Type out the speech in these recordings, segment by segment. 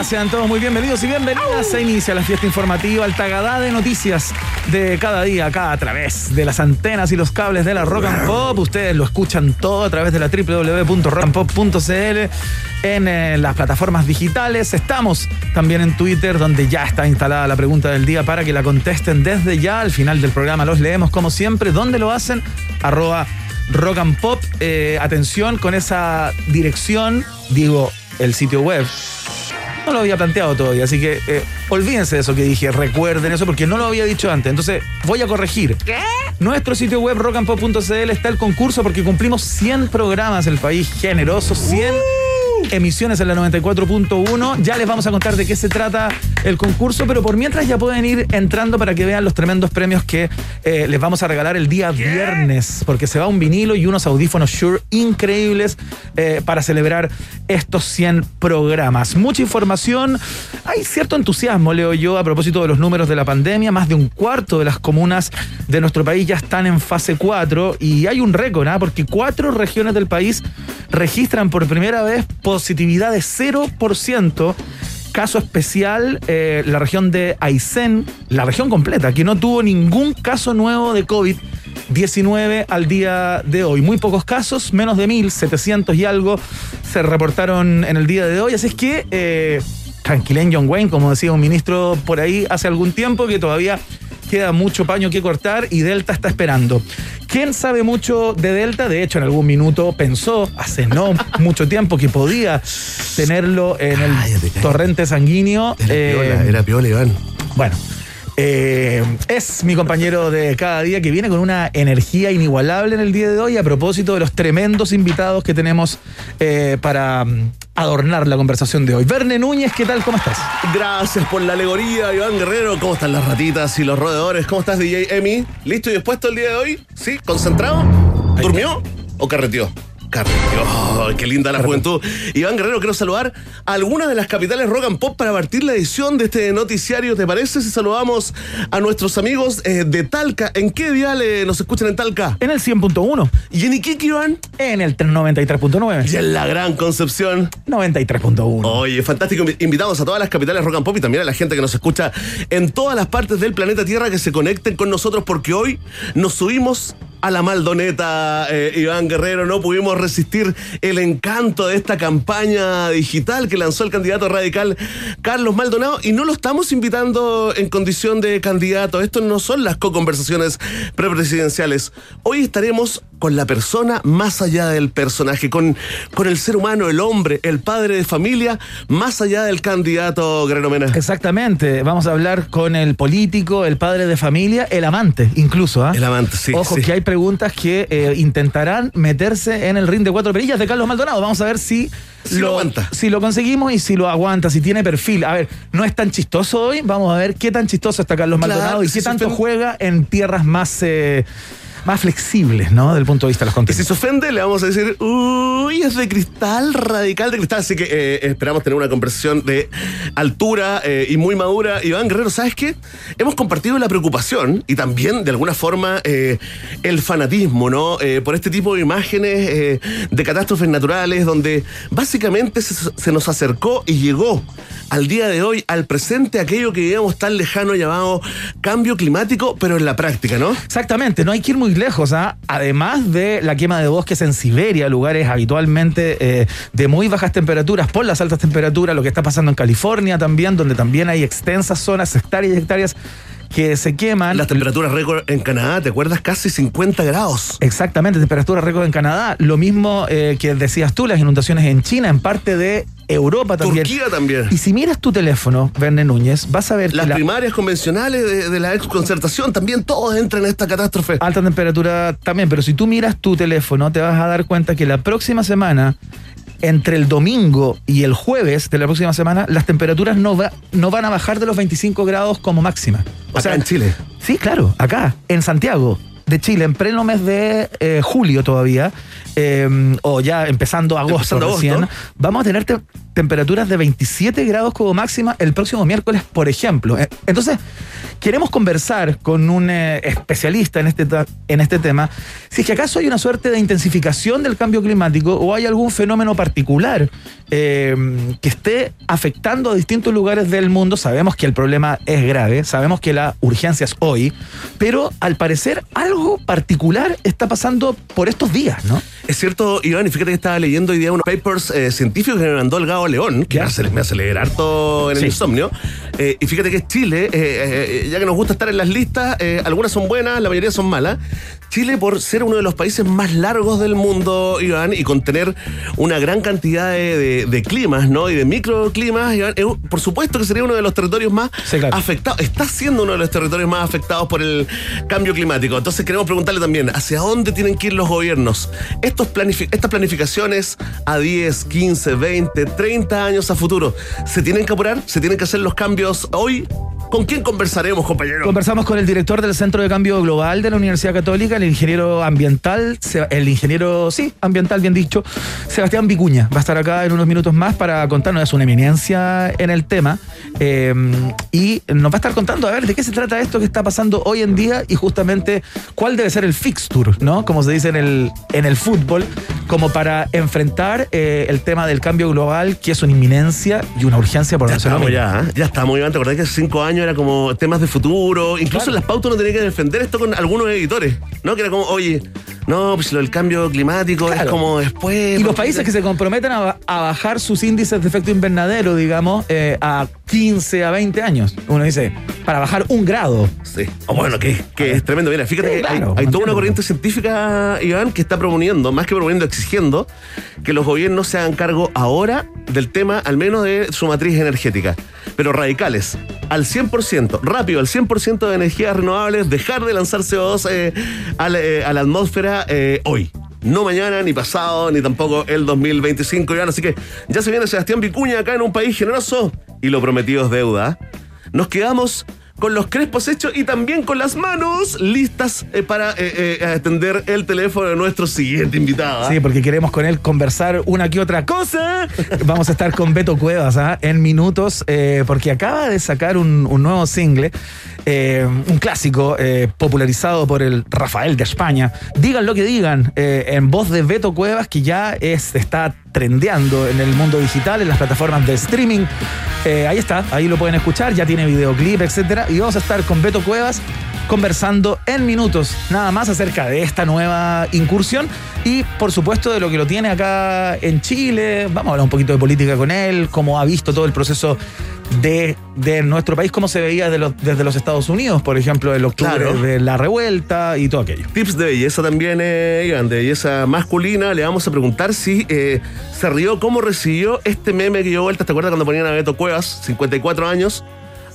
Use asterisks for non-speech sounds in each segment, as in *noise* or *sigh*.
Sean todos muy bienvenidos y bienvenidas. Se inicia la fiesta informativa, el tagadá de noticias de cada día acá a través de las antenas y los cables de la Rock and Pop. Ustedes lo escuchan todo a través de la www.rockandpop.cl en eh, las plataformas digitales. Estamos también en Twitter donde ya está instalada la pregunta del día para que la contesten desde ya. Al final del programa los leemos como siempre. ¿Dónde lo hacen? Arroba Rock and Pop. Eh, atención con esa dirección, digo, el sitio web. No lo había planteado todavía, así que eh, olvídense de eso que dije, recuerden eso porque no lo había dicho antes. Entonces voy a corregir. ¿Qué? Nuestro sitio web rockandpop.cl está el concurso porque cumplimos 100 programas, el país generoso, 100 emisiones en la 94.1. Ya les vamos a contar de qué se trata el concurso, pero por mientras ya pueden ir entrando para que vean los tremendos premios que eh, les vamos a regalar el día viernes, porque se va un vinilo y unos audífonos Shure increíbles eh, para celebrar estos 100 programas. Mucha información, hay cierto entusiasmo, leo yo, a propósito de los números de la pandemia. Más de un cuarto de las comunas de nuestro país ya están en fase 4 y hay un récord, ¿ah? porque cuatro regiones del país registran por primera vez positividad de 0%. Caso especial, eh, la región de Aysén, la región completa, que no tuvo ningún caso nuevo de COVID-19 al día de hoy. Muy pocos casos, menos de 1.700 y algo se reportaron en el día de hoy. Así es que, eh, tranquilen John Wayne, como decía un ministro por ahí hace algún tiempo, que todavía queda mucho paño que cortar y Delta está esperando. ¿Quién sabe mucho de Delta? De hecho, en algún minuto pensó, hace no *laughs* mucho tiempo, que podía tenerlo en el Cállate, cállate. torrente sanguíneo. Era Eh, piola, era piola, Iván. bueno, eh, es mi compañero de cada día que viene con una energía inigualable en el día de hoy a propósito de los tremendos invitados que tenemos eh, para mm, adornar la conversación de hoy. Verne Núñez, ¿qué tal? ¿Cómo estás? Gracias por la alegoría, Iván Guerrero. ¿Cómo están las ratitas y los roedores? ¿Cómo estás, DJ Emi? ¿Listo y dispuesto el día de hoy? ¿Sí? ¿Concentrado? ¿Durmió o carreteó? Oh, qué linda la juventud. Iván Guerrero, quiero saludar a algunas de las capitales rock and pop para partir la edición de este noticiario. ¿Te parece si saludamos a nuestros amigos eh, de Talca? ¿En qué dial eh, nos escuchan en Talca? En el 100.1, ¿Y en Iquique, Iván? en el 93.9, Y en la Gran Concepción. 93.1. Oye, fantástico. Invi- Invitamos a todas las capitales rock and pop y también a la gente que nos escucha en todas las partes del planeta Tierra que se conecten con nosotros porque hoy nos subimos a la Maldoneta, eh, Iván Guerrero. No pudimos resistir el encanto de esta campaña digital que lanzó el candidato radical Carlos Maldonado y no lo estamos invitando en condición de candidato. Esto no son las co-conversaciones prepresidenciales. Hoy estaremos con la persona más allá del personaje, con, con el ser humano, el hombre, el padre de familia, más allá del candidato Guerrero Mena. Exactamente, vamos a hablar con el político, el padre de familia, el amante incluso. ¿ah? El amante, sí, Ojo, sí. que hay preguntas que eh, intentarán meterse en el ring de cuatro perillas de Carlos Maldonado. Vamos a ver si, Si lo aguanta. si lo conseguimos y si lo aguanta, si tiene perfil. A ver, no es tan chistoso hoy. Vamos a ver qué tan chistoso está Carlos Claro, Maldonado y qué tanto juega en tierras más, eh, más flexibles, ¿no? Del punto de vista de los Y si contenidos. se ofende, le vamos a decir, uy, es de cristal, radical de cristal. Así que eh, esperamos tener una conversación de altura eh, y muy madura. Iván Guerrero, ¿sabes qué? Hemos compartido la preocupación y también, de alguna forma, eh, el fanatismo, ¿no? Por este tipo de imágenes de catástrofes naturales, donde básicamente se, se nos acercó y llegó al día de hoy, al presente, aquello que veíamos tan lejano llamado cambio climático, pero en la práctica, ¿no? Exactamente, no hay que ir muy lejos. ¿ah? Además de la quema de bosques en Siberia, lugares habitualmente eh, de muy bajas temperaturas por las altas temperaturas, lo que está pasando en California también, donde también hay extensas zonas, hectáreas y hectáreas que se queman. Las temperaturas récord en Canadá, ¿te acuerdas? Casi 50 grados. Exactamente, temperatura récord en Canadá. Lo mismo eh, que decías tú, las inundaciones en China, en parte de Europa también. Turquía también. Y si miras tu teléfono, Verne Núñez, vas a ver Las que la primarias convencionales de, de la exconcertación también todos entran en esta catástrofe. alta temperatura también, pero si tú miras tu teléfono, te vas a dar cuenta que la próxima semana, entre el domingo y el jueves de la próxima semana, las temperaturas no, va- no van a bajar de los 25 grados como máxima. Acá en Chile. Sí, claro, acá, en Santiago de Chile, en pleno mes de eh, julio todavía, eh, o ya empezando agosto Empezando recién, agosto. vamos a tener te- temperaturas de 27 grados como máxima el próximo miércoles, por ejemplo. Eh, Entonces, queremos conversar con un eh, especialista en este, en este tema, si es que acaso hay una suerte de intensificación del cambio climático o hay algún fenómeno particular eh, que esté afectando a distintos lugares del mundo. Sabemos que el problema es grave, sabemos que la urgencia es hoy, pero al parecer algo particular está pasando por estos días, ¿no? Es cierto, Iván, y fíjate que estaba leyendo hoy día unos papers eh, científicos que me mandó el Gabo León, que hace, me hace leer harto en el Sí. insomnio. Eh, y fíjate que Chile, eh, ya que nos gusta estar en las listas, algunas son buenas, la mayoría son malas. Chile, por ser uno de los países más largos del mundo, Iván, y con tener una gran cantidad de, de- de climas, ¿no? Y de microclimas, Iván, por supuesto que sería uno de los territorios más Sí, claro. afectados. Está siendo uno de los territorios más afectados por el cambio climático. Entonces queremos preguntarle también, ¿hacia dónde tienen que ir los gobiernos? Estos planifi- estas planificaciones a 10, 15, 20, 30 años a futuro, ¿se tienen que apurar? ¿Se tienen que hacer los cambios hoy? ¿Con quién conversaremos, compañero? Conversamos con el director del Centro de Cambio Global de la Universidad Católica, el ingeniero ambiental, el ingeniero, sí, ambiental, bien dicho, Sebastián Vicuña. Va a estar acá en unos minutos más para contarnos, es una eminencia en el tema. eh, y nos va a estar contando, a ver, de qué se trata esto que está pasando hoy en día y justamente cuál debe ser el fixture, ¿no? Como se dice en el, en el fútbol, como para enfrentar eh, el tema del cambio global, que es una inminencia y una urgencia por Ya estamos, ya, ¿eh? ya estamos, Iván. ¿Te acordás que hace cinco años era como temas de futuro? Incluso Claro. en las pautas uno tenía que defender esto con algunos editores, ¿no? Que era como, oye, no, pues lo del cambio climático es como después. Y los países que se comprometen a, a bajar sus índices de efecto invernadero, digamos, eh, a 15 a 20 años. Uno dice, para bajar un grado. Sí. O bueno, que, que es tremendo. Mira, fíjate Sí, que hay- claro, hay, toda una corriente científica, Iván, que está proponiendo, más que proponiendo, exigiendo que los gobiernos se hagan cargo ahora del tema, al menos de su matriz energética. Pero radicales, al 100%, rápido, al 100% de energías renovables, dejar de lanzar CO2 eh, a, la, eh, a la atmósfera eh, hoy. No mañana, ni pasado, ni tampoco el 2025, Iván. Así que ya se viene Sebastián Vicuña acá en un país generoso y lo prometido es deuda. Nos quedamos con los crespos hechos y también con las manos listas eh, para eh, eh, atender el teléfono de nuestro siguiente invitado. ¿ah? Sí, porque queremos con él conversar una que otra cosa. Vamos a estar con Beto Cuevas ¿ah? en minutos, porque acaba de sacar un nuevo single, eh, un clásico eh, popularizado por el Rafael de España. Digan lo que digan, eh, en voz de Beto Cuevas, que ya es, está trendeando en el mundo digital, en las plataformas de streaming. Ahí está, ahí lo pueden escuchar, ya tiene videoclip, etcétera. Y vamos a estar con Beto Cuevas conversando en minutos nada más acerca de esta nueva incursión y por supuesto de lo que lo tiene acá en Chile. Vamos a hablar un poquito de política con él, cómo ha visto todo el proceso de, de nuestro país, cómo se veía los- desde los Estados Unidos, por ejemplo, el octubre Claro. de la revuelta y todo aquello. Tips de belleza también, eh, Iván, de belleza masculina. Le vamos a preguntar si eh, se rió, cómo recibió este meme que dio vuelta. ¿Te acuerdas cuando ponían a Beto Cuevas, 54 años?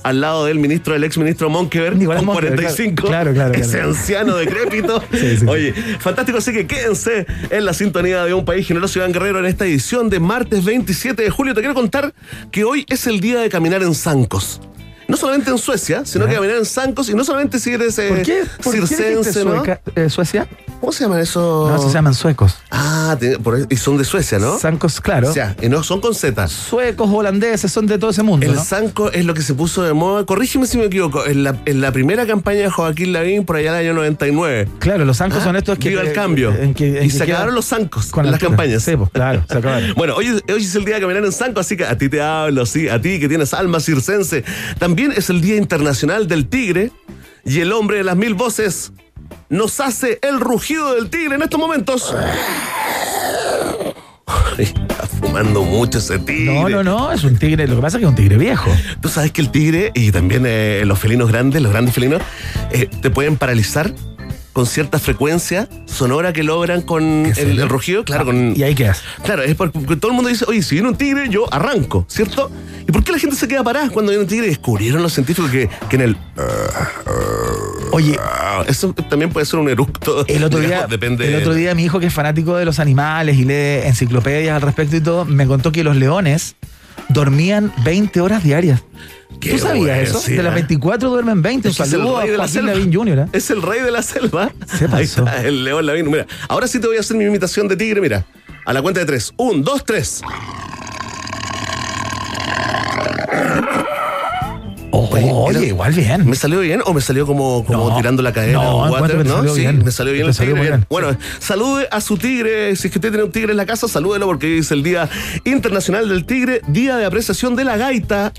Al lado del ministro, del ex ministro Monkever, Nicolás con Monkever, 45. claro, claro, *laughs* claro, Ese anciano decrépito. *laughs* Sí, sí, sí. Oye, fantástico. Así que quédense en la sintonía de un país generoso, Iván Guerrero, en esta edición de martes 27 de julio. Te quiero contar que hoy es el día de caminar en zancos. No solamente en Suecia, sino que caminar en zancos y no solamente si eres eh, ¿Por qué? ¿Por circense, ¿no? Sueca- eh, Suecia? ¿Cómo se llaman esos? No, eso se llaman suecos. Ah, te- por- y son de Suecia, ¿no? Zancos, claro. O sea, y no son con Z. Suecos, holandeses, son de todo ese mundo. El ¿no? zanco es lo que se puso de moda, corrígeme si me equivoco, en la, en la primera campaña de Joaquín Lavín por allá del año 99. Claro, los zancos Ah, son estos que. Viva el cambio. en que- en y que se acabaron los zancos con en las altura. campañas. Sí, pues, claro, se acabaron. *laughs* Bueno, hoy, hoy es el día de caminar en zanco, así que a ti te hablo, sí, a ti que tienes alma circense. También es el Día Internacional del Tigre y el hombre de las mil voces nos hace el rugido del tigre en estos momentos. Ay, fumando mucho ese tigre. No, no, no, es un tigre. Lo que pasa es que es un tigre viejo. Tú sabes que el tigre y también eh, los felinos grandes, los grandes felinos, eh, te pueden paralizar con cierta frecuencia sonora que logran con ¿En el, el rugido. Claro, Ah, con, ¿Y ahí qué haces? Claro, es porque todo el mundo dice, oye, si viene un tigre, yo arranco, ¿cierto? ¿Y por qué la gente se queda parada cuando viene un tigre? Descubrieron los científicos que, que en el... Oye, ah, eso también puede ser un eructo. El otro, día, digamos, depende el otro día mi hijo, que es fanático de los animales y lee enciclopedias al respecto y todo, me contó que los leones dormían 20 horas diarias. Qué ¿Tú sabías eso? sí, de las ¿eh? 24 duermen 20. Un saludo a de la Joaquín. Lavín Jr. ¿eh? Es el rey de la selva. Se Ahí pasó. está, el león Lavín. Mira, ahora sí te voy a hacer mi imitación de tigre, mira. A la cuenta de tres. Un, dos, tres. Oye, mira. igual bien. ¿Me salió bien o me salió como, como No. tirando la cadena? No, water, ¿no? salió sí, bien. me salió bien Te el salió tigre. muy bien. Bueno, salude a su tigre. Si es que usted tiene un tigre en la casa, salúdelo porque hoy es el Día Internacional del Tigre, Día de Apreciación de la Gaita.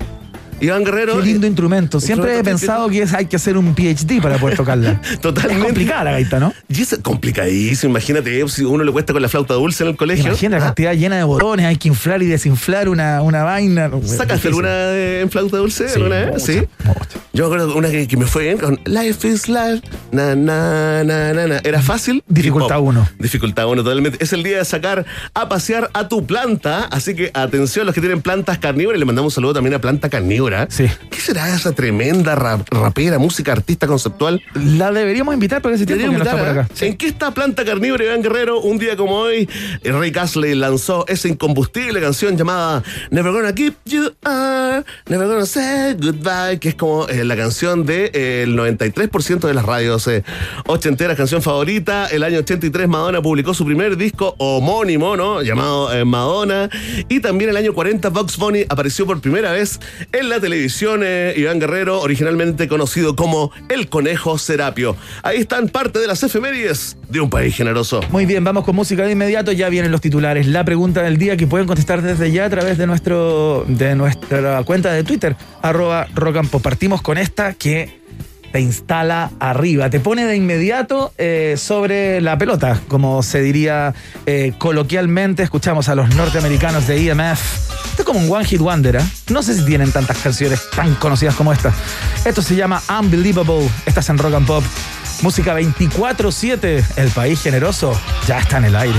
Iván Guerrero. Qué lindo instrumento. Siempre he pensado que hay que hacer un PhD para poder tocarla. *laughs* Totalmente. Es complicada la gaita, ¿no? Y es complicadísimo, imagínate, si uno le cuesta con la flauta dulce en el colegio. Imagina la Ah, cantidad llena de botones, hay que inflar y desinflar una, una vaina. ¿Sacaste alguna de- en flauta dulce Sí, alguna vez? Sí. Yo me acuerdo una que, que me fue bien con Life is Life. Na, na, na, na, na. ¿Era fácil? Dificultad Hip hop. uno. Dificultad uno, totalmente. Es el día de sacar a pasear a tu planta. Así que atención, los que tienen plantas carnívoras. Le mandamos un saludo también a Planta Carnívora. Sí. ¿Qué será esa tremenda rap- rapera, música, artista conceptual? La deberíamos invitar porque ese tiempo que no está por acá. invitar. ¿En qué está Planta Carnívora, Iván Guerrero? Un día como hoy, eh, Ray Astley lanzó esa incombustible canción llamada Never Gonna Keep You Are, Never Gonna Say Goodbye, que es como eh, la canción del de, eh, el 93% de las radios eh, ochenteras, canción favorita. El año 83 Madonna publicó su primer disco homónimo, ¿no? Llamado eh, Madonna. Y también el año 40 Vox Bunny apareció por primera vez en la televisión. eh, Iván Guerrero, originalmente conocido como El Conejo Serapio. Ahí están parte de las efemérides de un país generoso. Muy bien, vamos con música de inmediato. Ya vienen los titulares. La pregunta del día que pueden contestar desde ya a través de, nuestro, de nuestra cuenta de Twitter, arroba rocampo. Partimos con esta que te instala arriba, te pone de inmediato eh, sobre la pelota, como se diría eh, coloquialmente. Escuchamos a los norteamericanos de EMF. Esto es como un One Hit Wonder, ¿eh? No sé si tienen tantas canciones tan conocidas como esta. Esto se llama Unbelievable. Estás en Rock and Pop. Música 24-7. El país generoso ya está en el aire.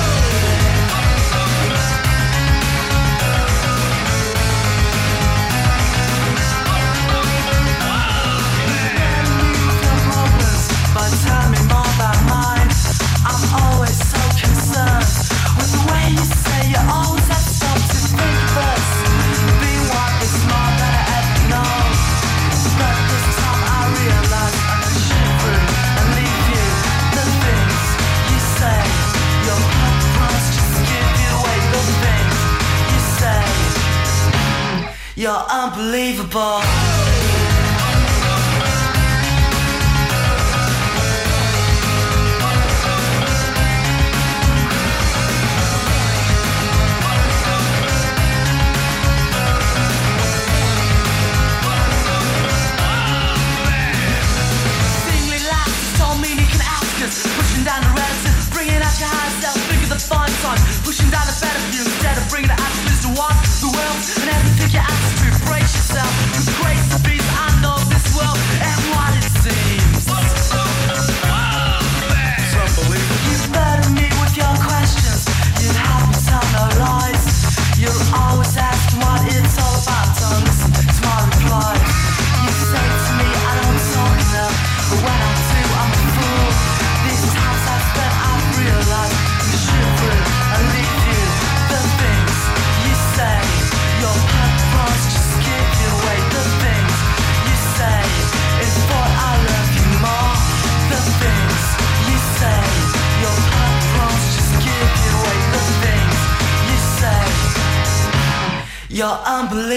On. Pushing down the reticence, bring out your high self, bigger the fun song, pushing down the better view. Instead of bringing the attitudes to the world and everything you ask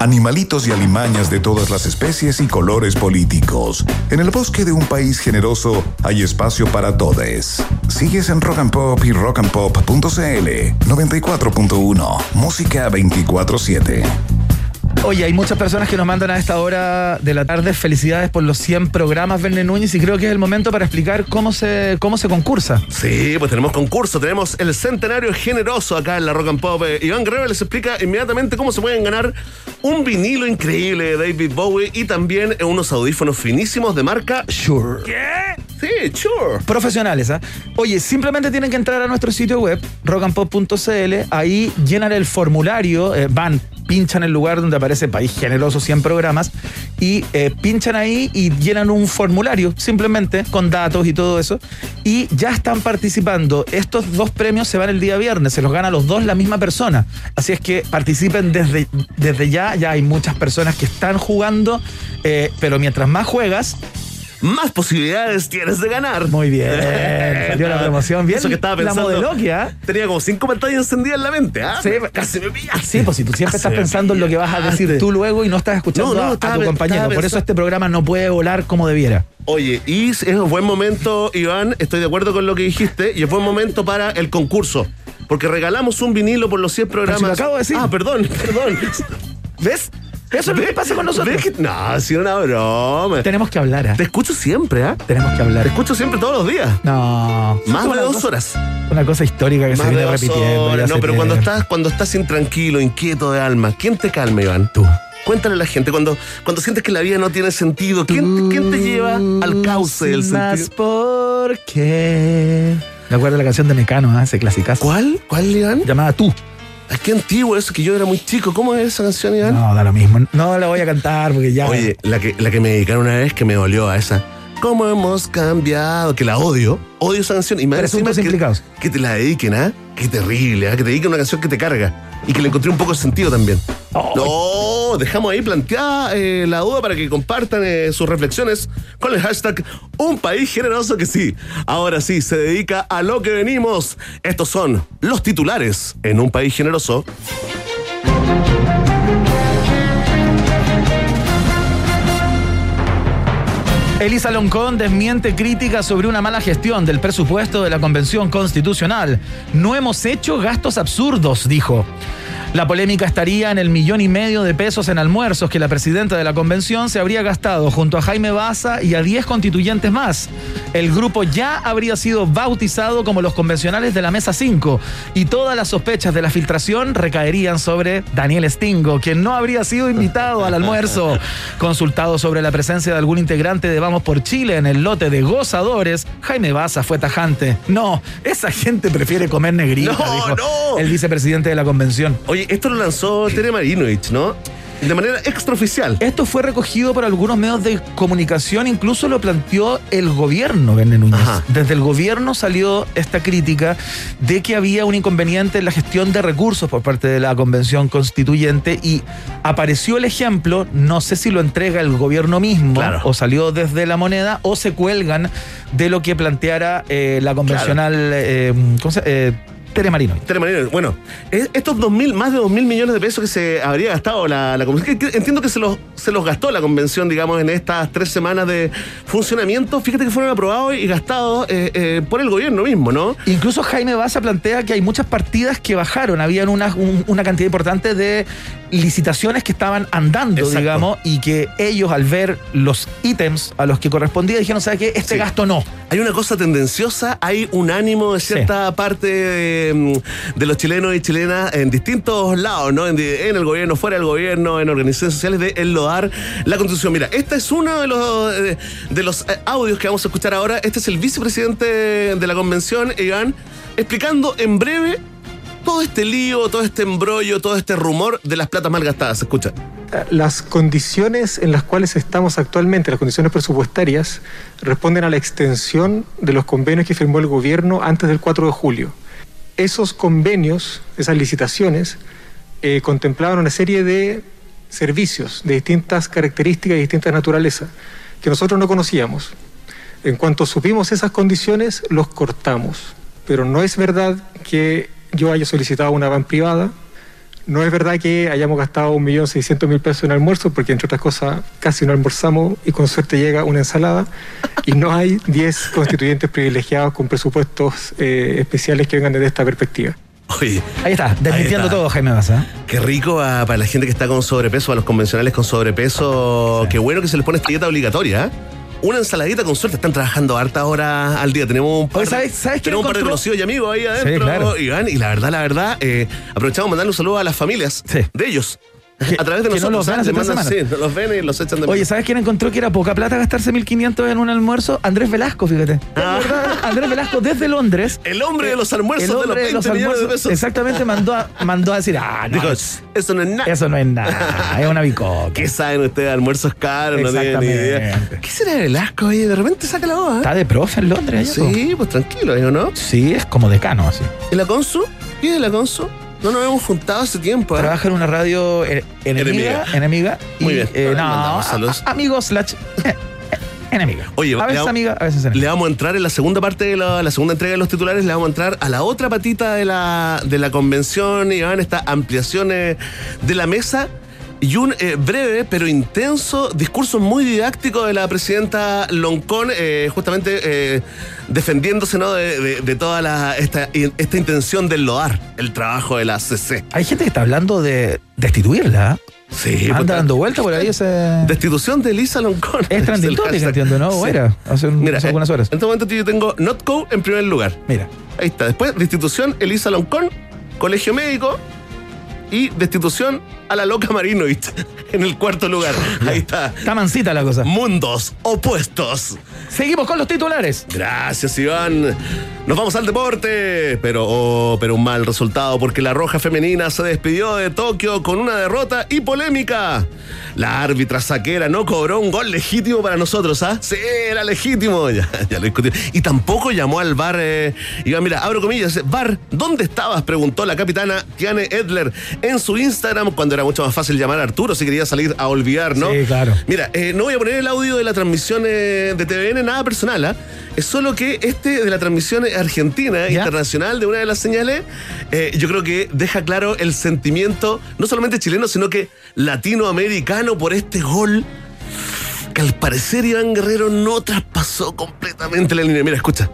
Animalitos y alimañas de todas las especies y colores políticos. En el bosque de un país generoso hay espacio para todes. Sigues en Rock and Pop y rockandpop.cl 94.1 Música 24/7. Oye, hay muchas personas que nos mandan a esta hora de la tarde felicidades por los 100 programas Verne Núñez y creo que es el momento para explicar cómo se, cómo se concursa. Sí, pues tenemos concurso, tenemos el centenario generoso acá en la Rock and Pop. Eh, Iván Guerrero les explica inmediatamente cómo se pueden ganar un vinilo increíble de David Bowie y también unos audífonos finísimos de marca Sure. Sí, sure. Profesionales, ¿ah? Oye, simplemente tienen que entrar a nuestro sitio web, rockandpop.cl, ahí llenan el formulario, eh, van, pinchan el lugar donde aparece País Generoso 100 programas y eh, pinchan ahí y llenan un formulario, simplemente con datos y todo eso, y ya están participando. Estos dos premios se van el día viernes, se los gana los dos la misma persona. Así es que participen desde, desde ya, ya hay muchas personas que están jugando, eh, pero mientras más juegas, Más posibilidades tienes de ganar. muy bien. Salió la *laughs* promoción bien. Eso que estaba pensando. La modeloquia. Tenía como cinco pantallas encendidas en la mente, ¿ah? Sí, casi me pillaste. Sí, pues si tú siempre Casi estás pensando en lo que vas a decir tú luego y no estás escuchando No, no, a- tu compañero. Por eso este programa no puede volar como debiera. Oye, y es un buen momento, Iván, estoy de acuerdo con lo que dijiste, y es buen momento para el concurso. Porque regalamos un vinilo por los 100 programas. si lo acabo de decir. Ah, perdón, *laughs* perdón. ¿Ves? Eso es lo que pasa con nosotros. ¿Ves que- No, ha sido una broma. Tenemos que hablar, ¿ah? Te escucho siempre, ¿ah? Tenemos que hablar. Te escucho siempre todos los días. No. Más Una de dos cosa- horas. Una cosa histórica que Más se de viene dos repitiendo. horas. No, pero cuando estás, cuando estás intranquilo, inquieto de alma, ¿quién te calma, Iván? Tú. Cuéntale a la gente, cuando, cuando sientes que la vida no tiene sentido, ¿quién, quién te lleva al cauce del Sin más sentido? por qué. Me acuerdo de la canción de Mecano, ¿ah? ese clasicazo. ¿Cuál? ¿Cuál, Iván? Llamada Tú. Ay, qué antiguo eso, que yo era muy chico. ¿Cómo es esa canción, Iván? No, da lo mismo. No la voy a cantar porque ya. Oye, la que, la que me dedicaron una vez que me dolió a esa. ¿Cómo hemos cambiado? Que la odio. Odio esa canción. Y más Presuntos que, implicados. que te la dediquen, ¿ah? Qué terrible, ¿ah? Que te dediquen una canción que te carga. Y que le encontré un poco de sentido también. Oh. No, dejamos ahí planteada eh, la duda para que compartan eh, sus reflexiones con el hashtag Un País Generoso que sí. Ahora sí, se dedica a lo que venimos. Estos son los titulares en Un País Generoso. Elisa Loncón desmiente críticas sobre una mala gestión del presupuesto de la Convención Constitucional. No hemos hecho gastos absurdos, dijo. La polémica estaría en el millón y medio de pesos en almuerzos que la presidenta de la convención se habría gastado junto a Jaime Baza y a 10 constituyentes más. El grupo ya habría sido bautizado como los convencionales de la Mesa 5 y todas las sospechas de la filtración recaerían sobre Daniel Stingo, quien no habría sido invitado al almuerzo. *laughs* Consultado sobre la presencia de algún integrante de Vamos por Chile en el lote de gozadores, Jaime Baza fue tajante. No, esa gente prefiere comer negrita, No, dijo no. el vicepresidente de la convención. Oye, esto lo lanzó Tere Marinovich, ¿no? De manera extraoficial. Esto fue recogido por algunos medios de comunicación, incluso lo planteó el gobierno, Verne Núñez. Ajá. Desde el gobierno salió esta crítica de que había un inconveniente en la gestión de recursos por parte de la convención constituyente y apareció el ejemplo, no sé si lo entrega el gobierno mismo Claro. o salió desde la moneda o se cuelgan de lo que planteara eh, la convencional eh, ¿cómo se- eh, Tere Marinovich. Tere Marinovich, bueno, es- estos dos mil, más de dos mil millones de pesos que se habría gastado la, la convención, que- que entiendo que se los, se los gastó la convención, digamos, en estas tres semanas de funcionamiento. Fíjate que fueron aprobados y gastados eh, eh, por el gobierno mismo, ¿no? Incluso Jaime Baza plantea que hay muchas partidas que bajaron. Habían una, un- una cantidad importante de licitaciones que estaban andando, Exacto. digamos, y que ellos al ver los ítems a los que correspondía dijeron, ¿sabes qué? Este Sí. gasto no. Hay una cosa tendenciosa, hay un ánimo de cierta parte de, mm, de los chilenos y chilenas en distintos lados, ¿no? En el gobierno, fuera del gobierno, en organizaciones sociales, de enlodar la constitución. Mira, este es uno de los, eh, de los eh, audios que vamos a escuchar ahora. Este es el vicepresidente de la convención, Iván, explicando en breve todo este lío, todo este embrollo, todo este rumor de las platas mal gastadas. Escucha. Las condiciones en las cuales estamos actualmente, las condiciones presupuestarias, responden a la extensión de los convenios que firmó el gobierno antes del 4 de julio. Esos convenios, esas licitaciones, eh, contemplaban una serie de servicios de distintas características y distintas naturaleza que nosotros no conocíamos. En cuanto supimos esas condiciones, los cortamos. Pero no es verdad que yo haya solicitado una van privada, no es verdad que hayamos gastado 1.600.000 pesos en almuerzo, porque entre otras cosas casi no almorzamos y con suerte llega una ensalada. Y no hay 10 *laughs* constituyentes privilegiados con presupuestos eh, especiales que vengan desde esta perspectiva. Oye, Ahí está, desmintiendo todo, Jaime Massa. Qué rico ah, para la gente que está con sobrepeso, a los convencionales con sobrepeso. Qué bueno que se les pone esta dieta obligatoria. ¿eh? Una ensaladita con suerte. Están trabajando harta horas al día. Tenemos un par, Oye, ¿sabes- tenemos un par de conocidos y amigos ahí adentro. claro. Iván, y la verdad, la verdad, eh, aprovechamos mandarle un saludo a las familias Sí. de ellos. *laughs* A través de que no nosotros. los ven ¿ah? hace tres semanas. sí, los ven y los echan de Oye. ¿sabes quién encontró que era poca plata gastarse 1.500 en un almuerzo? Andrés Velasco, fíjate. *laughs* Ah. ¿Es? Andrés Velasco desde Londres. El hombre de los almuerzos El de los hombre 20 millones de pesos. Exactamente, mandó a, mandó a decir, ah, no, eso no es nada. eso no es nada, es una bicoca. ¿Qué saben ustedes? Almuerzos caros, no tienen ni idea. Exactamente. ¿Qué será Velasco? Oye, de repente saca la voz. ¿eh? Está de profe en Londres, allá, po. Sí, pues tranquilo, ¿eh, ¿o no? Sí, es como decano, así. ¿Y la Consu? ¿Y de la Consu? No nos hemos juntado hace tiempo, ¿eh? Trabaja en una radio eh, enemiga, Enemiga. enemiga. y, Muy bien. eh, no, a- a- amigos slash *laughs* enemiga. Oye, a veces amiga, a veces enemiga. Le vamos a entrar en la segunda parte de la, la segunda entrega de los titulares, le vamos a entrar a la otra patita de la, de la convención, Iván, esta ampliación eh, de la mesa y un eh, breve pero intenso discurso muy didáctico de la presidenta Loncón, eh, justamente eh, defendiéndose ¿no? de, de- de toda la, esta, esta intención de loar el trabajo de la CC. Hay gente que está hablando de destituirla. Sí, pues, Anda dando vuelta por ahí ese... Destitución de Lisa Loncón. Es *laughs* hashtag. entiendo, ¿no? O Sí. era, hace, un- Mira, hace algunas horas. En este momento yo tengo Notco en primer lugar. Mira, Ahí está. Después, destitución Elisa Loncón, colegio médico y destitución a la loca Marinovich *laughs* en el cuarto lugar. Ahí está. está mansita la cosa. Mundos opuestos. Seguimos con los titulares. Gracias, Iván. Nos vamos al deporte, pero, oh, pero un mal resultado porque la Roja Femenina se despidió de Tokio con una derrota y polémica. La árbitra saquera no cobró un gol legítimo para nosotros, ¿ah? Sí, era legítimo. *laughs* Ya, ya lo discutimos. Y tampoco llamó al bar. Eh, Iván, mira, abro comillas. Bar, ¿dónde estabas? Preguntó la capitana Tiane Edler en su Instagram cuando era mucho más fácil llamar a Arturo si quería salir a olvidar, ¿no? Sí, claro. Mira, eh, no voy a poner el audio de la transmisión eh, de TVN, nada personal, ¿ah? Es solo que este de la transmisión argentina, ¿Ya? internacional, de una de las señales, eh, yo creo que deja claro el sentimiento, no solamente chileno, sino que latinoamericano por este gol que al parecer Iván Guerrero no traspasó completamente la línea. Mira, escucha.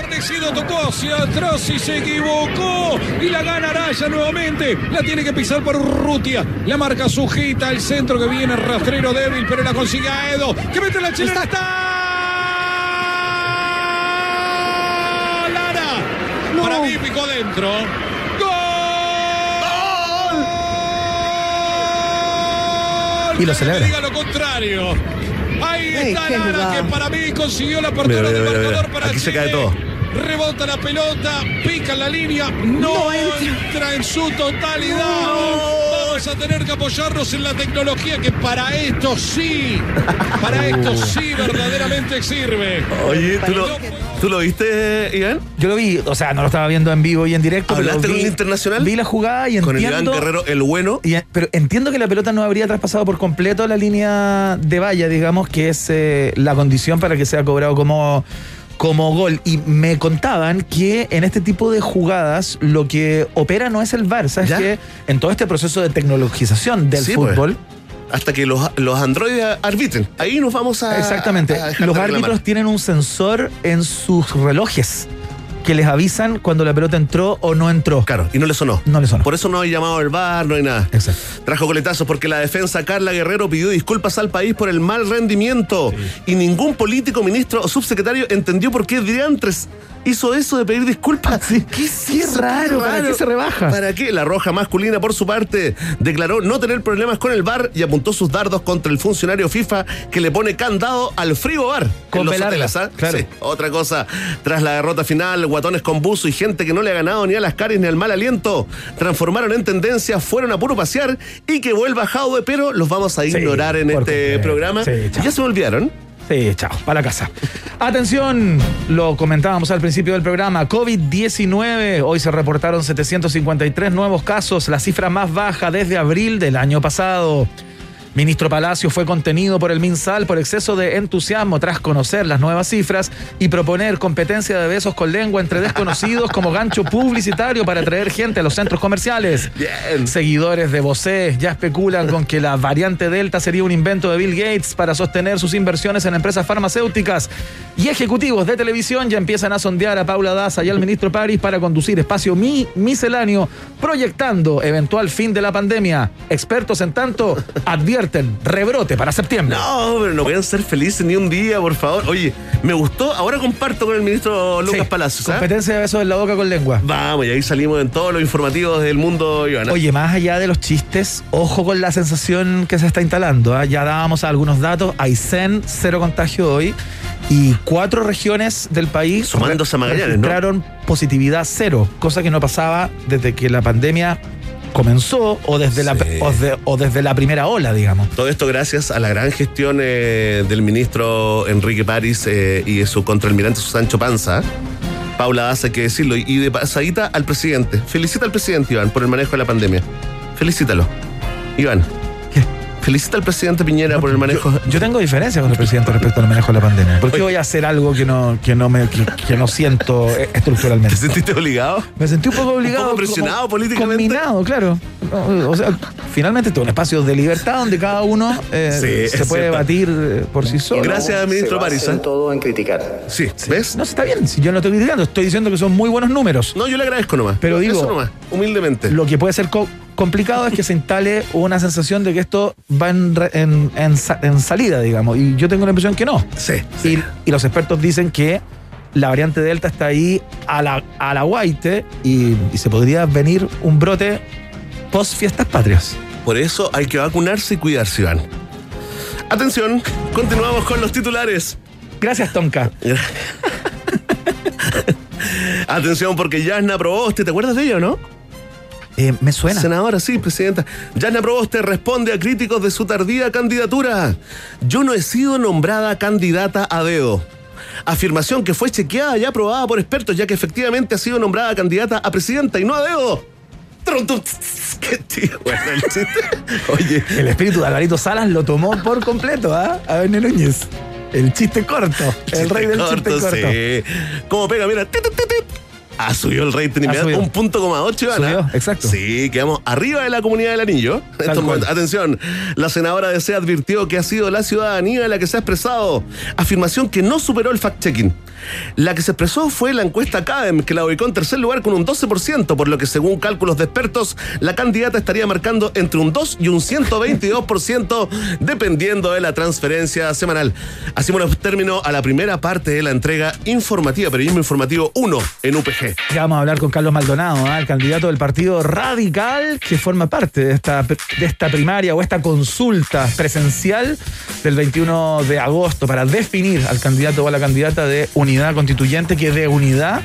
Guarnecido tocó hacia atrás y se equivocó. Y la gana Araya nuevamente. La tiene que pisar por Urrutia. La marca sujeta el centro que viene rastrero débil, pero la consigue a Edo. Que mete la chilena. ¡Está! Lara. Para mí picó dentro. ¡Gol! Y lo Que celebra. Diga lo contrario. Ahí está Lara que para mí consiguió la apertura Mira, mira, del marcador mira. para Aquí se Chile. cae todo. Rebota la pelota, pica en la línea, no, entra. en su totalidad. Vamos a tener que apoyarnos en la tecnología que para esto sí, para *laughs* esto sí verdaderamente sirve. Oye, ¿tú lo, ¿tú lo viste, Iván? Yo lo vi, o sea, no lo estaba viendo en vivo y en directo. pero ¿Hablaste vi, con el internacional? Vi la jugada y Con el Iván entiendo... Guerrero, el bueno. y- pero entiendo que la pelota no habría traspasado por completo la línea de valla, digamos, que es eh, la condición para que sea cobrado como, como gol. Y me contaban que en este tipo de jugadas lo que opera no es el VAR, ¿sabes ¿Ya? qué? En todo este proceso de tecnologización del Sí, pues. fútbol, Hasta que los, los androides arbitren. Ahí nos vamos a. exactamente, a los árbitros tienen un sensor en sus relojes. Que les avisan cuando la pelota entró o no entró. Claro, y no le sonó. No le sonó. Por eso no hay llamado al bar, no hay nada. Exacto. Trajo coletazos porque la defensa Carla Guerrero pidió disculpas al país por el mal rendimiento. Y ningún político, ministro o subsecretario entendió por qué Diantres hizo eso de pedir disculpas. ¿Qué *laughs* es Qué eso? raro, ¿para qué se rebaja? ¿Para qué? La roja masculina, por su parte, declaró no tener problemas con el bar y apuntó sus dardos contra el funcionario FIFA que le pone candado al frío bar. Con en los hoteles, ¿ah? claro. Sí. Otra cosa, tras la derrota final, guatones con buzo y gente que no le ha ganado ni a las caries ni al mal aliento, transformaron en tendencia, fueron a puro pasear y que vuelva Jaude, pero los vamos a ignorar en este programa. Sí, ya se me olvidaron. Sí, chao, para la casa. Atención, lo comentábamos al principio del programa, COVID-19, hoy se reportaron 753 nuevos casos, la cifra más baja desde abril del año pasado. Ministro Palacio fue contenido por el MinSal por exceso de entusiasmo tras conocer las nuevas cifras y proponer competencia de besos con lengua entre desconocidos como gancho publicitario para atraer gente a los centros comerciales. Bien. Seguidores de Bosé ya especulan con que la variante Delta sería un invento de Bill Gates para sostener sus inversiones en empresas farmacéuticas. Y ejecutivos de televisión ya empiezan a sondear a Paula Daza y al ministro París para conducir espacio mi misceláneo, proyectando eventual fin de la pandemia. Expertos, en tanto, advierten rebrote para septiembre. No, pero no pueden ser felices ni un día, por favor. Oye, me gustó, ahora comparto con el ministro Lucas Sí, Palacios. ¿ah? Competencia de besos en la boca con lengua. Vamos, y ahí salimos en todos los informativos del mundo, Ivana. Oye, más allá de los chistes, ojo con la sensación que se está instalando. ¿ah? Ya dábamos algunos datos. Aysén, cero contagio hoy. Y cuatro regiones del país Sumándose a Magallanes, ¿no? positividad cero, cosa que no pasaba desde que la pandemia comenzó o desde, la, o de- o desde la primera ola, digamos. Todo esto gracias a la gran gestión eh, del ministro Enrique París eh, y de su contraalmirante Sancho Panza. Paula Daza, hay que decirlo. Y de pasadita al presidente. Felicita al presidente, Iván, por el manejo de la pandemia. Felicítalo. Iván. Felicita al presidente Piñera por el manejo. Yo tengo diferencias con el presidente respecto al manejo de la pandemia. ¿Por qué voy a hacer algo que no, que no, me, que, que no siento ¿Te estructuralmente? sentiste obligado? Me sentí un poco obligado. poco presionado como políticamente. Combinado, claro. O sea, finalmente este es un espacio de libertad donde cada uno eh, Sí, se puede cierto. debatir eh, por sí solo. Gracias, ministro París. en ¿eh? todo en criticar. Sí, ¿ves? No, sí, está bien. Si yo no estoy criticando, estoy diciendo que son muy buenos números. No, yo le agradezco nomás. Pero digo- Eso nomás, humildemente. Lo que puede ser co- complicado es que se instale una sensación de que esto va en, en- en sa- en salida, digamos. Y yo tengo la impresión que no. Sí. Y, y los expertos dicen que la variante Delta está ahí a la, a la guaite y, y se podría venir un brote post fiestas patrias. Por eso hay que vacunarse y cuidarse, Iván. Atención, continuamos con los titulares. Gracias, Tonka. *laughs* Atención, porque Yasna Proboste, ¿te acuerdas de ella no? Eh, me suena. Senadora, sí, presidenta. Yasna Proboste responde a críticos de su tardía candidatura. Yo no he sido nombrada candidata a dedo. Afirmación que fue chequeada y aprobada por expertos, ya que efectivamente ha sido nombrada candidata a presidenta y no a dedo. Qué tío, *laughs* bueno, el chiste. Oye, El espíritu de Alvarito Salas lo tomó por completo, ¿ah? A Bené Núñez. El chiste corto. El rey del chiste corto. Sí. ¿Cómo pega? Mira. tit, tit, tit. Ah, subió el rating Ha inmediato. Un punto coma ocho. Subió, exacto. Sí, quedamos arriba de la comunidad del anillo. Atención, la senadora de C advirtió que ha sido la ciudadanía la que se ha expresado. Afirmación que no superó el fact-checking. La que se expresó fue la encuesta CADEM, que la ubicó en tercer lugar con un 12%, por lo que según cálculos de expertos, la candidata estaría marcando entre un 2 y un 122%, dependiendo de la transferencia semanal. Así bueno, término a la primera parte de la entrega informativa, periodismo informativo 1 en UPG. Ya vamos a hablar con Carlos Maldonado, ¿ah? el candidato del Partido Radical, que forma parte de esta, de esta primaria o esta consulta presencial del 21 de agosto para definir al candidato o a la candidata de unidad constituyente, que de unidad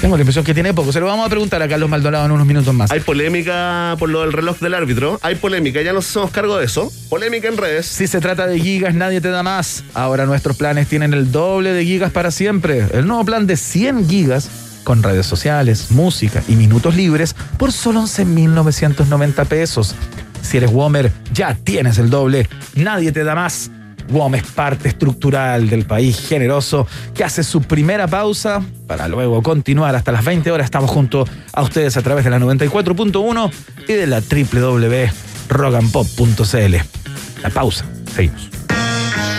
tengo la impresión que tiene poco. Se lo vamos a preguntar a Carlos Maldonado en unos minutos más. Hay polémica por lo del reloj del árbitro. Hay polémica, ya nos hacemos cargo de eso. Polémica en redes. Si se trata de gigas, nadie te da más. Ahora nuestros planes tienen el doble de gigas para siempre. El nuevo plan de 100 gigas con redes sociales, música y minutos libres por solo 11.990 pesos. Si eres Womer, ya tienes el doble. Nadie te da más. WOM es parte estructural del país generoso que hace su primera pausa para luego continuar hasta las 20 horas. Estamos junto a ustedes a través de la 94.1 y de la www.rockandpop.cl. La pausa. Seguimos.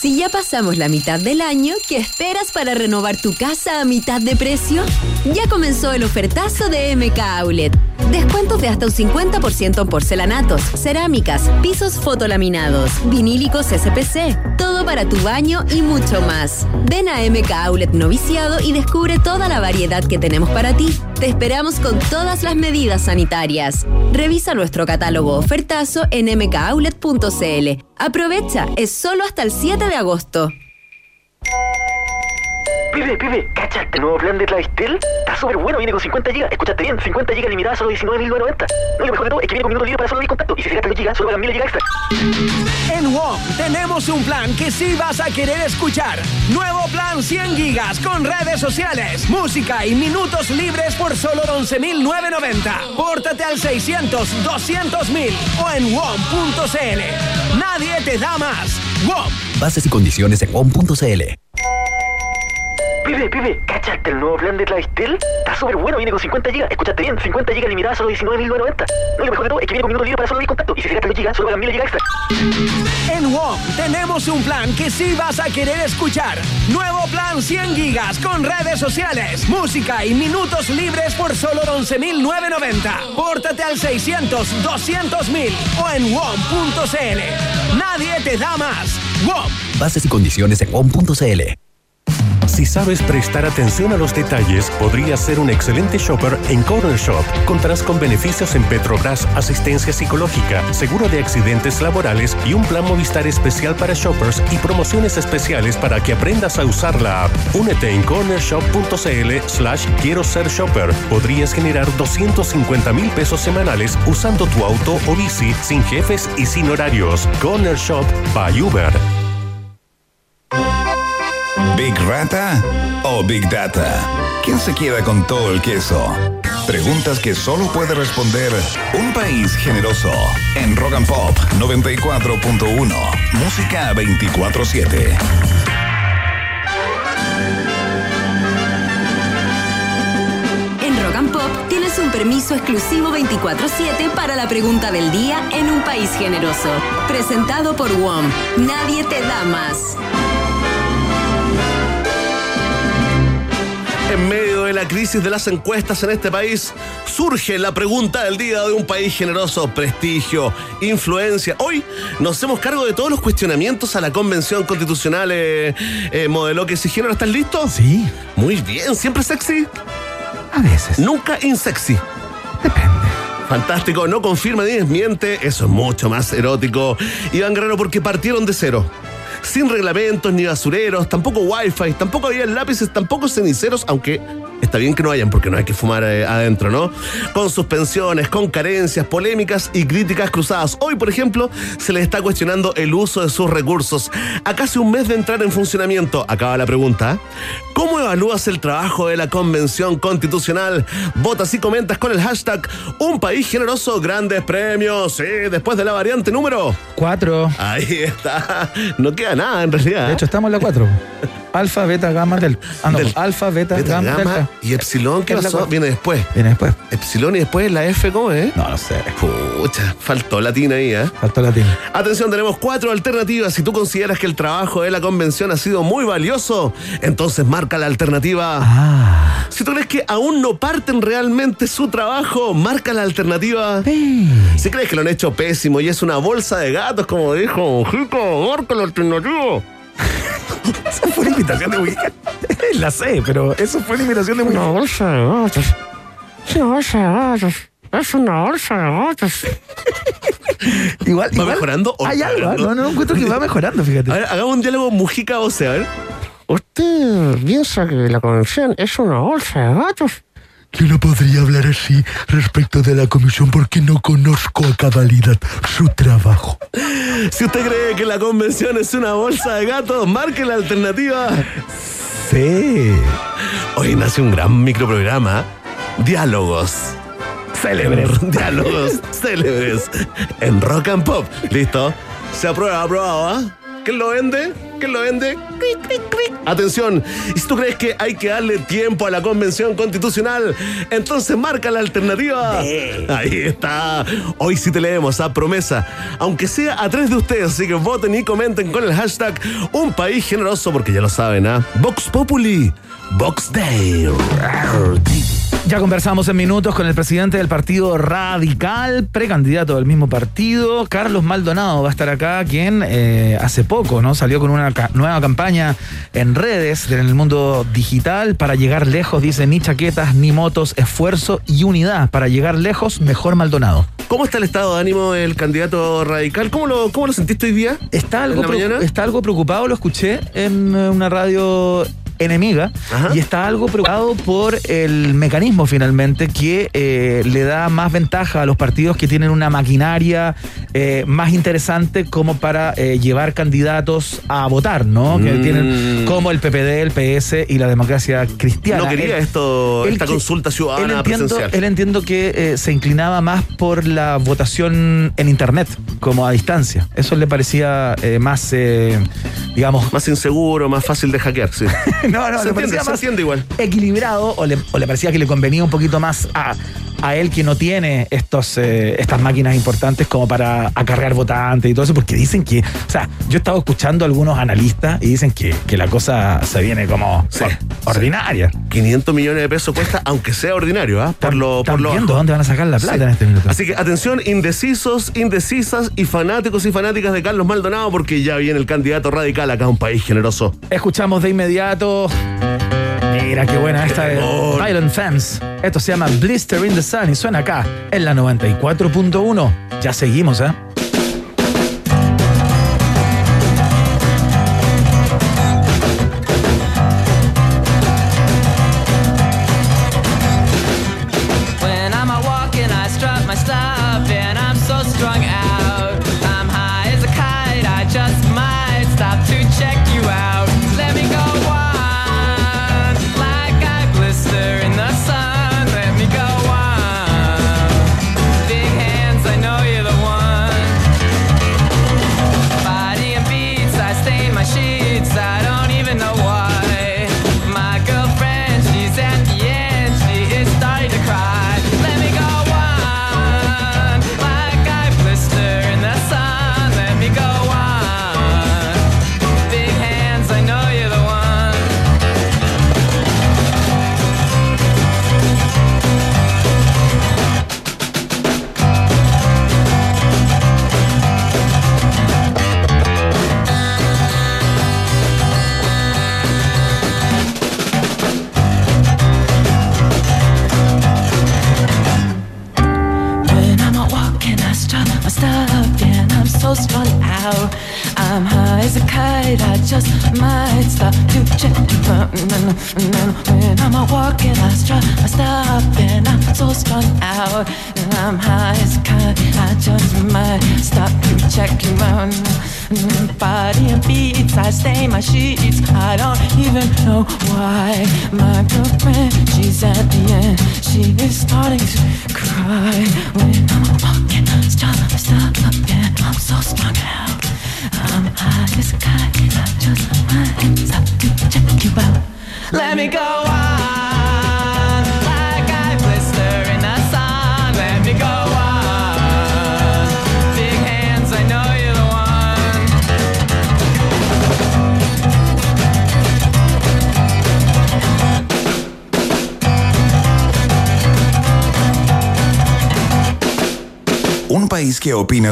Si ya pasamos la mitad del año, ¿qué esperas para renovar tu casa a mitad de precio? Ya comenzó el ofertazo de MK Outlet. Descuentos de hasta un 50% en porcelanatos, cerámicas, pisos fotolaminados, vinílicos SPC, todo para tu baño y mucho más. Ven a MK Outlet Noviciado y descubre toda la variedad que tenemos para ti. Te esperamos con todas las medidas sanitarias. Revisa nuestro catálogo ofertazo en mkoutlet.cl. Aprovecha, es solo hasta el 7 de agosto. Pibe, pibe, ¿cachaste el nuevo plan de Clavistel? Está súper bueno, viene con 50 GB. Escuchaste bien, 50 GB limitada solo 19.990. No, lo mejor de todo es que viene con minutos libres para solo ir contacto. Y si se gasta 2 GB, solo pagan 1000 GB extra. En WOM tenemos un plan que sí vas a querer escuchar. Nuevo plan 100 gigas con redes sociales, música y minutos libres por solo 11.990. Pórtate al 600 200.000 o en WOM.cl. Nadie te da más. WOM. Bases y condiciones en WOM.cl. Pibe, pibe, ¿cachaste el nuevo plan de Clavistel? Está súper bueno, viene con 50 GB. Escuchaste bien, 50 GB limitada solo 19.990. No, y lo mejor de todo es que viene con minutos libres para solo ir contacto. Y si se gasta 2 GB, solo pagan 1000 GB extra. En WOM tenemos un plan que sí vas a querer escuchar. Nuevo plan 100 gigas con redes sociales, música y minutos libres por solo 11.990. Pórtate al 600 200.000 o en WOM.cl. Nadie te da más. WOM. Bases y condiciones en WOM.cl. Si sabes prestar atención a los detalles, podrías ser un excelente shopper en Corner Shop. Contarás con beneficios en Petrobras, asistencia psicológica, seguro de accidentes laborales y un plan Movistar especial para shoppers y promociones especiales para que aprendas a usar la app. Únete en cornershop.cl slash quiero ser shopper. Podrías generar 250 mil pesos semanales usando tu auto o bici sin jefes y sin horarios. Corner Shop by Uber. ¿Big Rata o Big Data? ¿Quién se queda con todo el queso? Preguntas que solo puede responder un país generoso. En Rock and Pop 94.1. Música 24-7. En Rock and Pop tienes un permiso exclusivo 24-7 para la pregunta del día en un país generoso. Presentado por WOM. Nadie te da más. En medio de la crisis de las encuestas en este país, surge la pregunta del día de un país generoso, prestigio, influencia. Hoy nos hacemos cargo de todos los cuestionamientos a la convención constitucional eh, eh, modelo que exigieron. ¿Estás listo? Sí, Muy bien, siempre sexy, a veces. nunca insexy. Depende. Fantástico, no confirma ni desmiente, eso es mucho más erótico. Iván Guerrero, porque partieron de cero. Sin reglamentos ni basureros, tampoco wifi, tampoco había lápices, tampoco ceniceros, aunque está bien que no hayan porque no hay que fumar eh, adentro, ¿no? Con suspensiones, con carencias, polémicas y críticas cruzadas. Hoy, por ejemplo, se les está cuestionando el uso de sus recursos. A casi un mes de entrar en funcionamiento, acaba la pregunta. ¿Cómo evalúas el trabajo de la Convención Constitucional? Votas y comentas con el hashtag Un País Generoso, grandes premios. Sí, después de la variante número. Cuatro. Ahí está. No queda nada en realidad. De hecho, estamos en la cuatro. *laughs* Alfa, beta, gamma, delta. Ah, no. Del- Alfa, beta, Beta, gamma, gamma delta. Y epsilon, ¿qué pasó? Viene después. Viene después. Epsilon y después la F, ¿cómo es? No, no sé. Pucha, faltó latina ahí, ¿eh? Faltó latín. Atención, tenemos cuatro alternativas. Si tú consideras que el trabajo de la convención ha sido muy valioso, entonces marca la alternativa. Ah. Si tú crees que aún no parten realmente su trabajo, marca la alternativa. Si crees que lo han hecho pésimo y es una bolsa de gatos, como dijo Jico, marca la alternativa. Esa fue una imitación de Mujica. *laughs* La sé, pero eso fue una imitación de Mujica. Una bolsa de gatos. Una bolsa de gatos. Es una bolsa de gatos. *laughs* Igual, ¿Va igual mejorando o Hay algo, ¿eh? no, no encuentro que va mejorando, fíjate. A ver, hagamos un diálogo Mujica o sea, a ver. ¿Usted piensa que la convención es una bolsa de gatos? Yo no podría hablar así respecto de la comisión porque no conozco a cabalidad su trabajo. Si usted cree que la convención es una bolsa de gatos, marque la alternativa. Sí. Hoy nace un gran microprograma. Diálogos. Célebres. *laughs* Diálogos célebres. En Rock and Pop. ¿Listo? Se aprueba, aprobado, ¿ah? ¿Quién lo vende? ¿Quién lo vende? Atención, si tú crees que hay que darle tiempo a la convención constitucional, entonces marca la alternativa. Ahí está. Hoy sí te leemos a promesa, aunque sea a tres de ustedes, así que voten y comenten con el hashtag Un País Generoso, porque ya lo saben, ¿ah? Vox Populi, Vox Day. Ya conversamos en minutos con el presidente del Partido Radical, precandidato del mismo partido, Carlos Maldonado va a estar acá, quien eh, hace poco no salió con una ca- nueva campaña en redes en el mundo digital para llegar lejos, dice ni chaquetas, ni motos, esfuerzo y unidad. Para llegar lejos, mejor Maldonado. ¿Cómo está el estado de ánimo del candidato radical? ¿Cómo lo, cómo lo sentiste hoy día? Está algo, está algo preocupado, lo escuché en eh, una radio enemiga Ajá. y está algo preocupado por el mecanismo finalmente que eh, le da más ventaja a los partidos que tienen una maquinaria eh, más interesante como para eh, llevar candidatos a votar, ¿no? Que Mm. tienen como el PPD, el PS y la democracia cristiana. No quería Él- esto, él esta consulta él ciudadana entiendo, presencial. él entiendo que eh, se inclinaba más por la votación en internet, como a distancia. Eso le parecía eh, más, eh, digamos, Más inseguro, más fácil de hackear, sí. *laughs* *laughs* no, no, se le entiende, parecía se más entiende igual. equilibrado o le, o le parecía que le convenía un poquito más a, a él que no tiene estos, eh, estas máquinas importantes como para acarrear votantes y todo eso, porque dicen que, o sea, yo he estado escuchando a algunos analistas y dicen que, que la cosa se viene como Sí, or- ordinaria. 500 millones de pesos cuesta, aunque sea ordinario, ¿ah? Por lo, por lo viendo dónde van a sacar la plata Sí. en este minuto. Así que atención, indecisos, indecisas y fanáticos y fanáticas de Carlos Maldonado, porque ya viene el candidato radical acá a un país generoso. Escuchamos de inmediato. Mira qué buena esta de. Violent Femmes. Esto se llama Blister in the Sun y suena acá en la 94.1. Ya seguimos, ¿eh?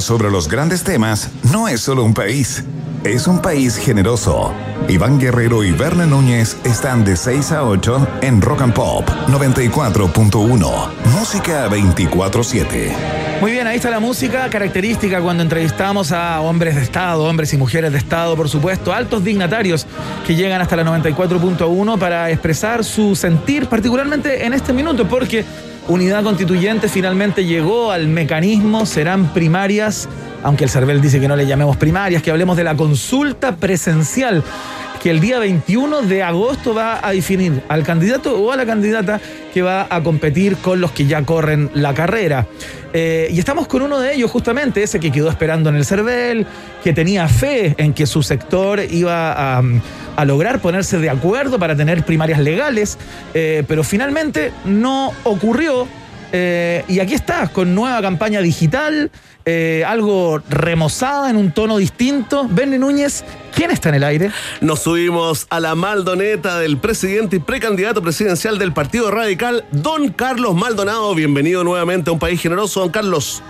Sobre los grandes temas no es solo un país, es un país generoso. Iván Guerrero y Berna Núñez están de 6 a 8 en Rock and Pop 94.1. Música 24-7. Muy bien, ahí está la música característica cuando entrevistamos a hombres de Estado, hombres y mujeres de Estado, por supuesto, altos dignatarios que llegan hasta la 94.1 para expresar su sentir, particularmente en este minuto, porque Unidad Constituyente finalmente llegó al mecanismo, serán primarias, aunque el CERVEL dice que no le llamemos primarias, que hablemos de la consulta presencial que el día 21 de agosto va a definir al candidato o a la candidata que va a competir con los que ya corren la carrera. Eh, y estamos con uno de ellos, justamente, ese que quedó esperando en el CERVEL, que tenía fe en que su sector iba a, a lograr ponerse de acuerdo para tener primarias legales, eh, pero finalmente no ocurrió. Eh, y aquí está, con nueva campaña digital, eh, algo remozada en un tono distinto. Benny Núñez, ¿quién está en el aire? Nos subimos a la Maldoneta del presidente y precandidato presidencial del Partido Radical, don Carlos Maldonado. Bienvenido nuevamente a un país generoso, don Carlos.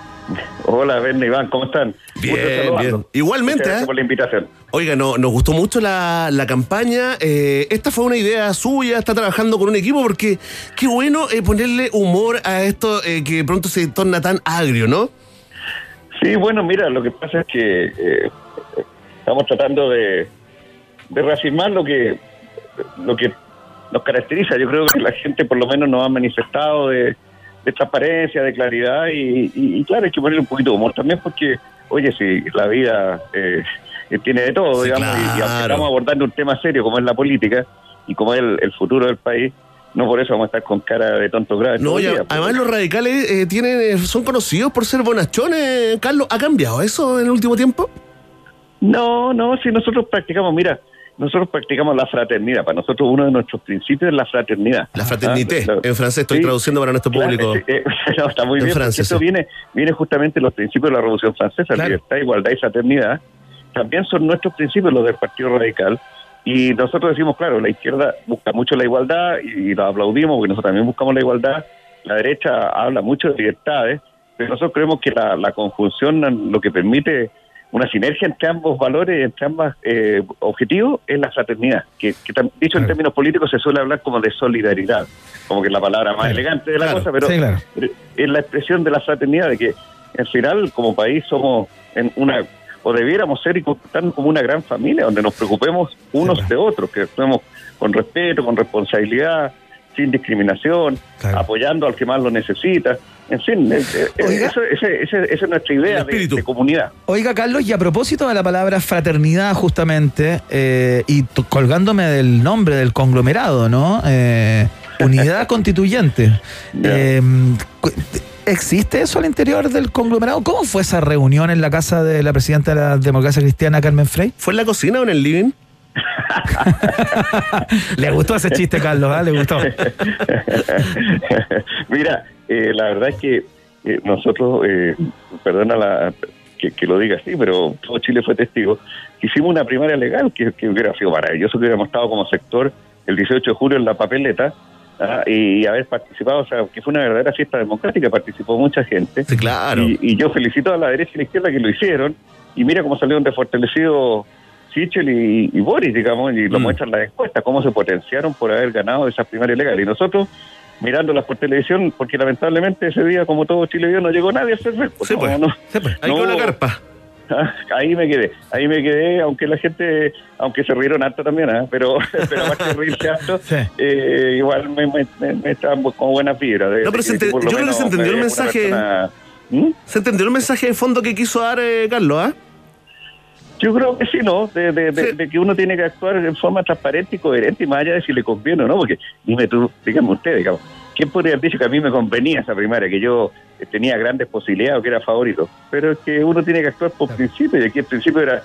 Hola, Ben Iván, ¿cómo están? Bien, bien. Igualmente, Muchas gracias ¿eh? por la invitación. Oiga, no, nos gustó mucho la, la campaña. Eh, esta fue una idea suya, está trabajando con un equipo porque qué bueno eh, ponerle humor a esto eh, que pronto se torna tan agrio, ¿no? Sí, bueno, mira, lo que pasa es que eh, estamos tratando de, de reafirmar lo que, lo que nos caracteriza. Yo creo que la gente por lo menos nos ha manifestado de, de transparencia, de claridad y, y- claro, hay que ponerle un poquito de humor también porque, oye, si la vida eh, tiene de todo, Sí, digamos, y- y, aunque claro. estamos abordando un tema serio como es la política y como es el, el futuro del país, no por eso vamos a estar con cara de tonto grave. No, día, pues. además los radicales eh, tienen, eh, son conocidos por ser bonachones. Carlos, ¿ha cambiado eso en el último tiempo? No, no, si nosotros practicamos, mira, nosotros practicamos la fraternidad. Para nosotros uno de nuestros principios es la fraternidad. La fraternité. Ah, En francés estoy sí. traduciendo para nuestro Claro, público. eh, eh, *laughs* no, está muy En bien. Esto sí. viene, viene justamente de los principios de la Revolución Francesa, libertad, igualdad y fraternidad. También son nuestros principios los del Partido Radical. Y nosotros decimos, claro, la izquierda busca mucho la igualdad y, lo aplaudimos porque nosotros también buscamos la igualdad. La derecha habla mucho de libertades, pero nosotros creemos que la, la conjunción lo que permite una sinergia entre ambos valores, entre ambos eh, objetivos, es la fraternidad, que, que dicho en términos políticos se suele hablar como de solidaridad, como que es la palabra más elegante de la Claro. cosa, pero Sí, es la expresión de la fraternidad, de que al final como país somos en una, o debiéramos ser y comportarnos como una gran familia, donde nos preocupemos unos de otros, que actuemos con respeto, con responsabilidad, sin discriminación, apoyando al que más lo necesita. En fin, eh, eh, esa es nuestra idea de, de comunidad. Oiga, Carlos, y a propósito de la palabra fraternidad, justamente, eh, y colgándome del nombre del conglomerado, ¿no? Eh, unidad *laughs* constituyente. Eh, cu- ¿Existe eso al interior del conglomerado? ¿Cómo fue esa reunión en la casa de la presidenta de la democracia cristiana, Carmen Frey? ¿Fue en la cocina o en el living? *laughs* Le gustó ese chiste, Carlos, ¿ah? Le gustó. *laughs* Mira, eh, la verdad es que eh, nosotros, eh, perdona la, que, que lo diga así, pero todo Chile fue testigo, hicimos una primaria legal que, que hubiera sido maravilloso que hubiéramos estado como sector el 18 de julio en la papeleta ah, y, haber participado, o sea, que fue una verdadera fiesta democrática, participó mucha gente. Sí, claro. Y, y yo felicito a la derecha y a la izquierda que lo hicieron y mira cómo salieron de fortalecidos Sichel y, y Boris, digamos, y Mm. lo muestran las encuestas, cómo se potenciaron por haber ganado esas primarias legales. Y nosotros, mirándolas por televisión, porque lamentablemente ese día, como todo Chile vio, no llegó nadie a hacer Sí, pues. Ahí con la carpa. Ah, *laughs* Ahí me quedé, ahí me quedé, aunque la gente, aunque se rieron harto también, ¿ah? pero, *laughs* pero más que reírse harto, eh, igual me, me, me, me estaban con buenas vibras. de- No, pero de ente- yo creo que se entendió el mensaje. persona- ¿Mm? ¿Se entendió el mensaje de fondo que quiso dar eh, Carlos, ah? Yo creo que sí, ¿no? De, de- de- de que uno tiene que actuar en forma transparente y coherente y más allá de si le conviene o no, porque dime tú, dígame usted, digamos, ¿quién podría haber dicho que a mí me convenía esa primaria, que yo eh, tenía grandes posibilidades o que era favorito? Pero es que uno tiene que actuar por principio y aquí el principio era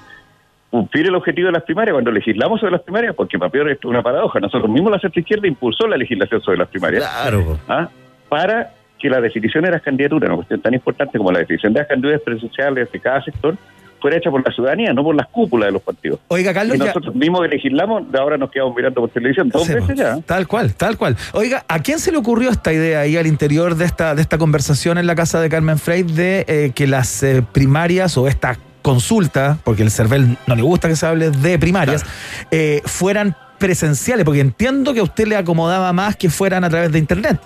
cumplir el objetivo de las primarias cuando legislamos sobre las primarias, porque para peor esto es una paradoja, nosotros mismos la centro izquierda impulsó la legislación sobre las primarias. Claro. ¿ah? Para que la definición de las candidaturas, una cuestión tan importante como la definición de las candidaturas presidenciales de cada sector, fuera hecha por la ciudadanía, no por las cúpulas de los partidos. Oiga, Carlos, y ya- nosotros mismos que legislamos, de ahora nos quedamos mirando por televisión dos veces ya. Tal cual, tal cual. Oiga, ¿a quién se le ocurrió esta idea ahí al interior de esta, de esta conversación en la casa de Carmen Frey de eh, que las eh, primarias o esta consulta, porque el CERVEL no le gusta que se hable de primarias, eh, fueran presenciales, porque entiendo que a usted le acomodaba más que fueran a través de internet.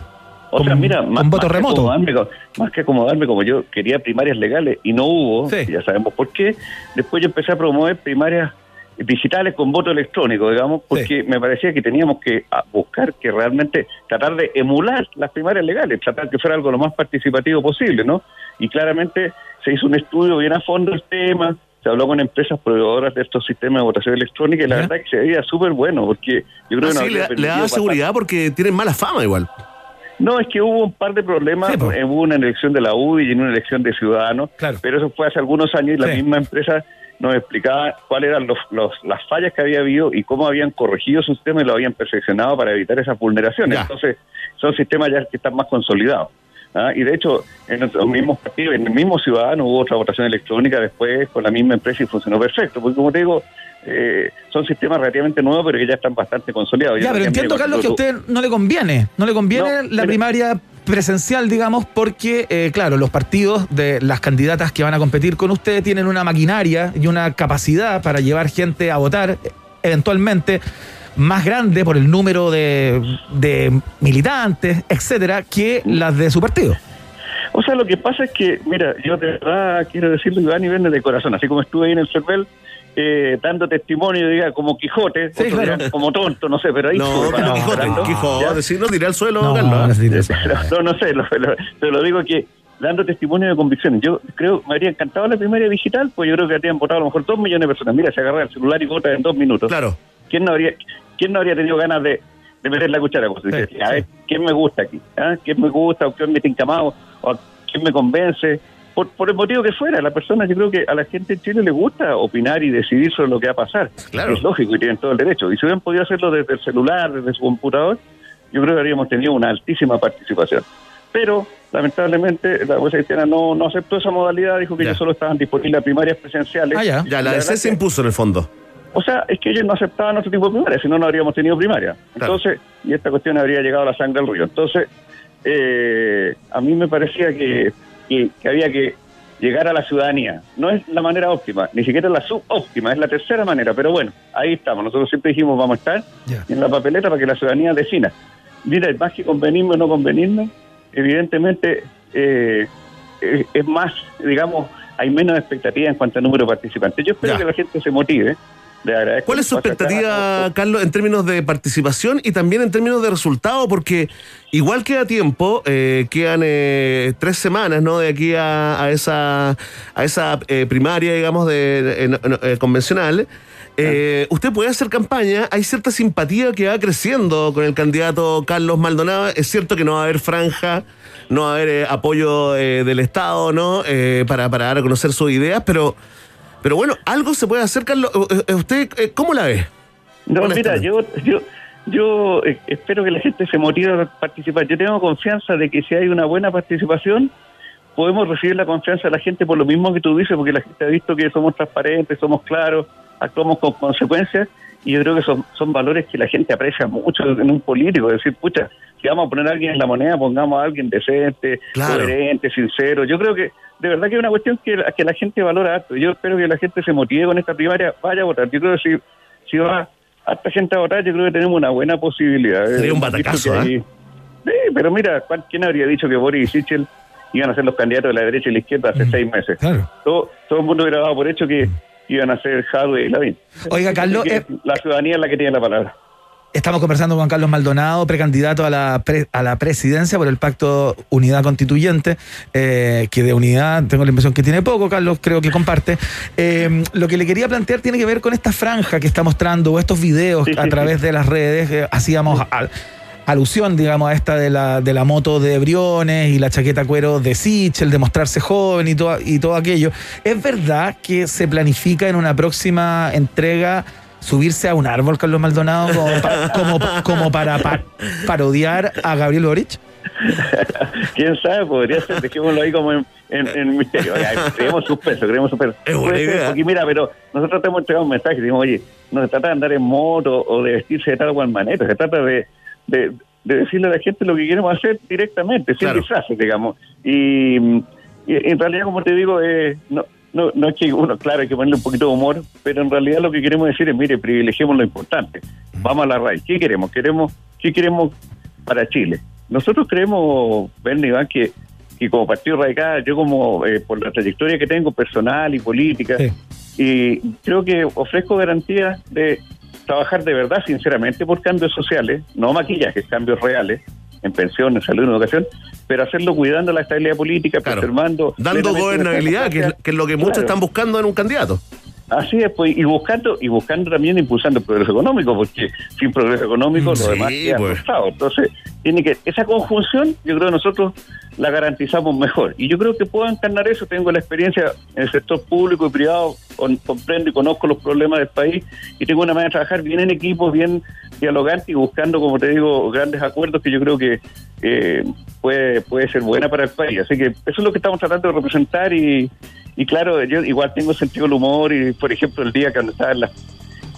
O sea, Con- mira, más, voto más que remoto. acomodarme co- más que acomodarme como yo quería primarias legales y no hubo, ya sabemos por qué, después yo empecé a promover primarias digitales con voto electrónico, digamos, porque me parecía que teníamos que ah, buscar que realmente tratar de emular las primarias legales, tratar que fuera algo lo más participativo posible, ¿no? Y claramente se hizo un estudio bien a fondo del tema, se habló con empresas proveedoras de estos sistemas de votación electrónica y la verdad que se veía súper bueno, porque yo creo Ah, que nos sí, le, da- le da pasar- seguridad porque tienen mala fama igual. No, es que hubo un par de problemas. Eh, hubo una elección de la UDI y una elección de Ciudadanos. Pero eso fue hace algunos años y la misma empresa nos explicaba cuáles eran los, los- las fallas que había habido y cómo habían corregido su sistema y lo habían perfeccionado para evitar esas vulneraciones. Entonces, son sistemas ya que están más consolidados. ¿Ah? Y de hecho, en los mismos partidos, en el mismo Ciudadano hubo otra votación electrónica después con la misma empresa y funcionó perfecto. Porque, como te digo, eh, son sistemas relativamente nuevos, pero que ya están bastante consolidados. Ya, pero entiendo, Carlos, que a usted no le conviene. No le conviene No, la primaria presencial, digamos, porque, eh, claro, los partidos de las candidatas que van a competir con usted tienen una maquinaria y una capacidad para llevar gente a votar, eh, eventualmente más grande por el número de, de militantes, etcétera, que las de su partido. O sea, lo que pasa es que, mira, yo de verdad quiero decirlo, Iván, y viene de corazón. Así como estuve ahí en el CERVEL eh, dando testimonio, diga, como Quijote, otros claro. dirán como tonto, no sé, pero ahí No, parado Quijote, esperando. Quijote, si no tiré al suelo, No, Carlos. no, no, no sé, lo, lo- pero lo digo que dando testimonio de convicciones. Yo creo, me habría encantado la primaria digital, pues yo creo que habrían votado a lo mejor dos millones de personas. Mira, se agarra el celular y vota en dos minutos. Claro. ¿Quién no habría, quién no habría tenido ganas de, de meter la cuchara? Pues, Dice, a ver, ¿quién me gusta aquí? ¿Ah? ¿Quién me gusta? ¿O quién me tinca más? ¿O quién me convence? Por, por el motivo que fuera, la persona, yo creo que a la gente en Chile le gusta opinar y decidir sobre lo que va a pasar. Claro. Es lógico y tienen todo el derecho. Y si hubieran podido hacerlo desde el celular, desde su computador, yo creo que habríamos tenido una altísima participación. Pero, lamentablemente, la Fuerza Cristiana no, no aceptó esa modalidad, dijo que ya solo estaban disponibles las primarias presenciales. Ah, ya. Ya, la DC se impuso en el fondo. O sea, es que ellos no aceptaban otro tipo de primarias, si no, no habríamos tenido primaria. Entonces, y esta cuestión habría llegado a la sangre del río. Entonces, eh, a mí me parecía que, que, que había que llegar a la ciudadanía. No es la manera óptima, ni siquiera es la subóptima, es la tercera manera. Pero bueno, ahí estamos. Nosotros siempre dijimos, vamos a estar en la papeleta para que la ciudadanía defina. Mira, más que convenirme o no convenirme, evidentemente eh, es más, digamos, hay menos expectativa en cuanto al número de participantes. Yo espero que la gente se motive. ¿Cuál es su acá. expectativa, Carlos, en términos de participación y también en términos de resultado? Porque igual queda tiempo, eh, quedan eh, tres semanas, ¿no? De aquí a, a esa a esa eh, primaria, digamos, de, convencional. Eh, usted puede hacer campaña, hay cierta simpatía que va creciendo con el candidato Carlos Maldonado. Es cierto que no va a haber franja, no va a haber eh, apoyo eh, del Estado, ¿no? Para, para dar a conocer sus ideas, pero, pero bueno, algo se puede hacer, Carlos. Eh, eh, ¿Usted eh, cómo la ve? No, mira, yo, yo, yo espero que la gente se motive a participar. Yo tengo confianza de que si hay una buena participación, podemos recibir la confianza de la gente por lo mismo que tú dices, porque la gente ha visto que somos transparentes, somos claros, actuamos con consecuencias, y yo creo que son, son valores que la gente aprecia mucho en un político. Es decir, pucha, si vamos a poner a alguien en la moneda, pongamos a alguien decente, Claro. coherente, sincero. Yo creo que de verdad que es una cuestión que, la- que la gente valora harto. Yo espero que la gente se motive con esta primaria, vaya a votar. Yo creo que si, si va harta gente a votar, yo creo que tenemos una buena posibilidad. Sería un Hemos visto batacazo, ¿eh? hay- Sí, pero mira, ¿cuál- ¿quién habría dicho que Boris y Sichel iban a ser los candidatos de la derecha y la izquierda hace seis meses? Todo, todo el mundo hubiera dado por hecho que iban a ser Jadwe y Lavín. Oiga, Carlos, eh, la ciudadanía es la que tiene la palabra. Estamos conversando con Carlos Maldonado, precandidato a la, pre- a la presidencia por el Pacto Unidad Constituyente, eh, que de unidad tengo la impresión que tiene poco, Carlos creo que comparte. Eh, lo que le quería plantear tiene que ver con esta franja que está mostrando, o estos videos a través de las redes, eh, hacíamos al- alusión, digamos, a esta de la, de la moto de Briones y la chaqueta cuero de Sichel, de mostrarse joven y todo, y todo aquello. ¿Es verdad que se planifica en una próxima entrega subirse a un árbol, Carlos Maldonado, como, pa- como, como para pa- parodiar a Gabriel Boric? ¿Quién sabe? Podría ser, dejémoslo ahí como en, en, en misterio. Oiga, creemos suspenso, creemos suspenso. Es buena idea. Porque mira, pero nosotros te hemos entregado un mensaje, decimos, oye, no se trata de andar en moto o de vestirse de tal cual manera, se trata de, de, de decirle a la gente lo que queremos hacer directamente, sin Claro. disfraces, digamos. Y, y en realidad, como te digo, eh, no, no, no es que uno, claro, hay que ponerle un poquito de humor, pero en realidad lo que queremos decir es, mire, privilegiemos lo importante. Vamos a la raíz. ¿Qué queremos? Queremos, ¿qué queremos para Chile? Nosotros creemos, Ben Iván, que, que como Partido Radical, yo como eh, por la trayectoria que tengo personal y política, y creo que ofrezco garantías de trabajar de verdad, sinceramente, por cambios sociales, no maquillajes, cambios reales, en pensión, en salud, en educación, pero hacerlo cuidando la estabilidad política, preservando... Dando gobernabilidad, que, es- democracia. que es lo que muchos Claro. están buscando en un candidato. Así es, pues, y buscando, y buscando también impulsando el progreso económico, porque sin progreso económico Sí, lo demás queda pues. Entonces, tiene que, esa conjunción, yo creo que nosotros la garantizamos mejor. Y yo creo que puedo encarnar eso, tengo la experiencia en el sector público y privado, comprendo y conozco los problemas del país, y tengo una manera de trabajar bien en equipo, bien dialogante y buscando, como te digo, grandes acuerdos que yo creo que eh, puede, puede ser buena para el país. Así que eso es lo que estamos tratando de representar y, y claro, yo igual tengo sentido del humor y, por ejemplo, el día cuando estaba en la,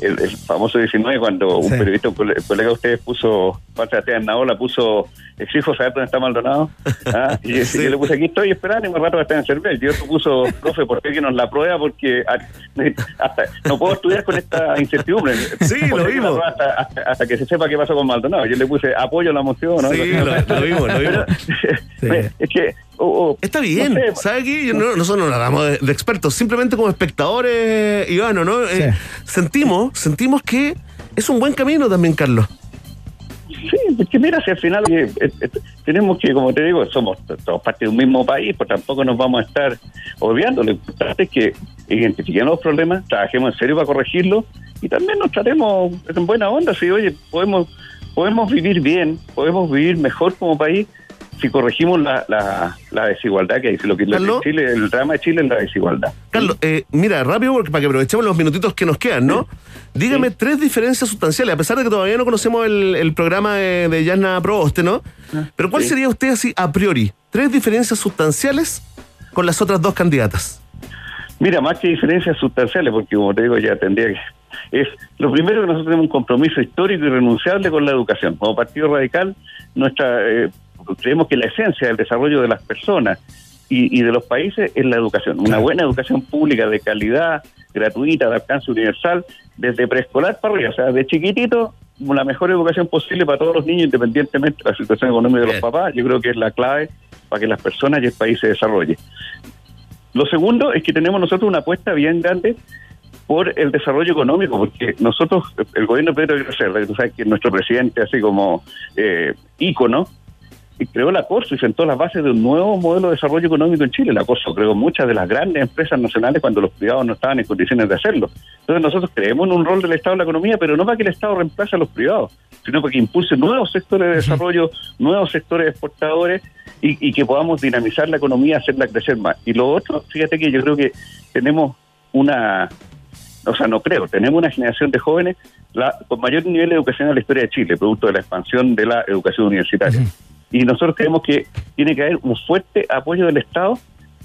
el, el famoso 19, cuando un periodista, un cole- colega de ustedes puso, Juan Sebastián Naola puso, exijo saber dónde está Maldonado. *laughs* ¿Ah? Y yo- le puse aquí estoy esperando y más rato va a estar en Cervel. Y otro puso, profe, ¿por qué que nos la prueba? Porque ah, hasta, no puedo estudiar con esta incertidumbre. Sí, ¿Por lo vimos. Hasta, hasta- hasta que se sepa qué pasó con Maldonado. Yo le puse apoyo a la moción. ¿no? Sí, lo, lo vimos, lo vimos. *laughs* Es que... oh, oh, Está bien, no sé, ¿sabe qué? No- nosotros no la damos de, de expertos, simplemente como espectadores, Ivano, ¿no? Eh, sentimos, sentimos que es un buen camino también, Carlos. Sí, porque mira, si al final eh, eh, eh, tenemos que, como te digo, somos todos parte de un mismo país, pues tampoco nos vamos a estar obviando. Lo importante es que identifiquemos los problemas, trabajemos en serio para corregirlos y también nos tratemos en buena onda. Si, oye, podemos, podemos vivir bien, podemos vivir mejor como país si corregimos la, la, la desigualdad que hay. Si Lo que lo que Carlos. Chile, el drama de Chile es la desigualdad. Carlos, eh, mira, rápido, porque para que aprovechemos los minutitos que nos quedan, ¿no? Dígame tres diferencias sustanciales, a pesar de que todavía no conocemos el, el programa de, de Yana Proboste, ¿no? Pero ¿cuál sí. sería usted así, a priori, tres diferencias sustanciales con las otras dos candidatas? Mira, más que diferencias sustanciales, porque como te digo, ya tendría que... Es lo primero que nosotros tenemos un compromiso histórico y renunciable con la educación. Como Partido Radical, nuestra eh, creemos que la esencia del desarrollo de las personas y, y de los países es la educación. Una buena educación pública de calidad, gratuita, de alcance universal, desde preescolar para arriba. O sea, de chiquitito, la mejor educación posible para todos los niños, independientemente de la situación económica de los papás. Yo creo que es la clave para que las personas y el país se desarrolle. Lo segundo es que tenemos nosotros una apuesta bien grande por el desarrollo económico, porque nosotros, el gobierno de Pedro Aguirre Cerda, que nuestro presidente, así como eh, ícono, y creó la Corso y sentó las bases de un nuevo modelo de desarrollo económico en Chile. La Corso creó muchas de las grandes empresas nacionales cuando los privados no estaban en condiciones de hacerlo. Entonces nosotros creemos en un rol del Estado en la economía, pero no para que el Estado reemplace a los privados, sino para que impulse nuevos sectores de desarrollo, nuevos sectores exportadores y, y que podamos dinamizar la economía, hacerla crecer más. Y lo otro, fíjate que yo creo que tenemos una o sea, no creo, tenemos una generación de jóvenes la, con mayor nivel de educación en la historia de Chile, producto de la expansión de la educación universitaria. Y nosotros creemos que tiene que haber un fuerte apoyo del Estado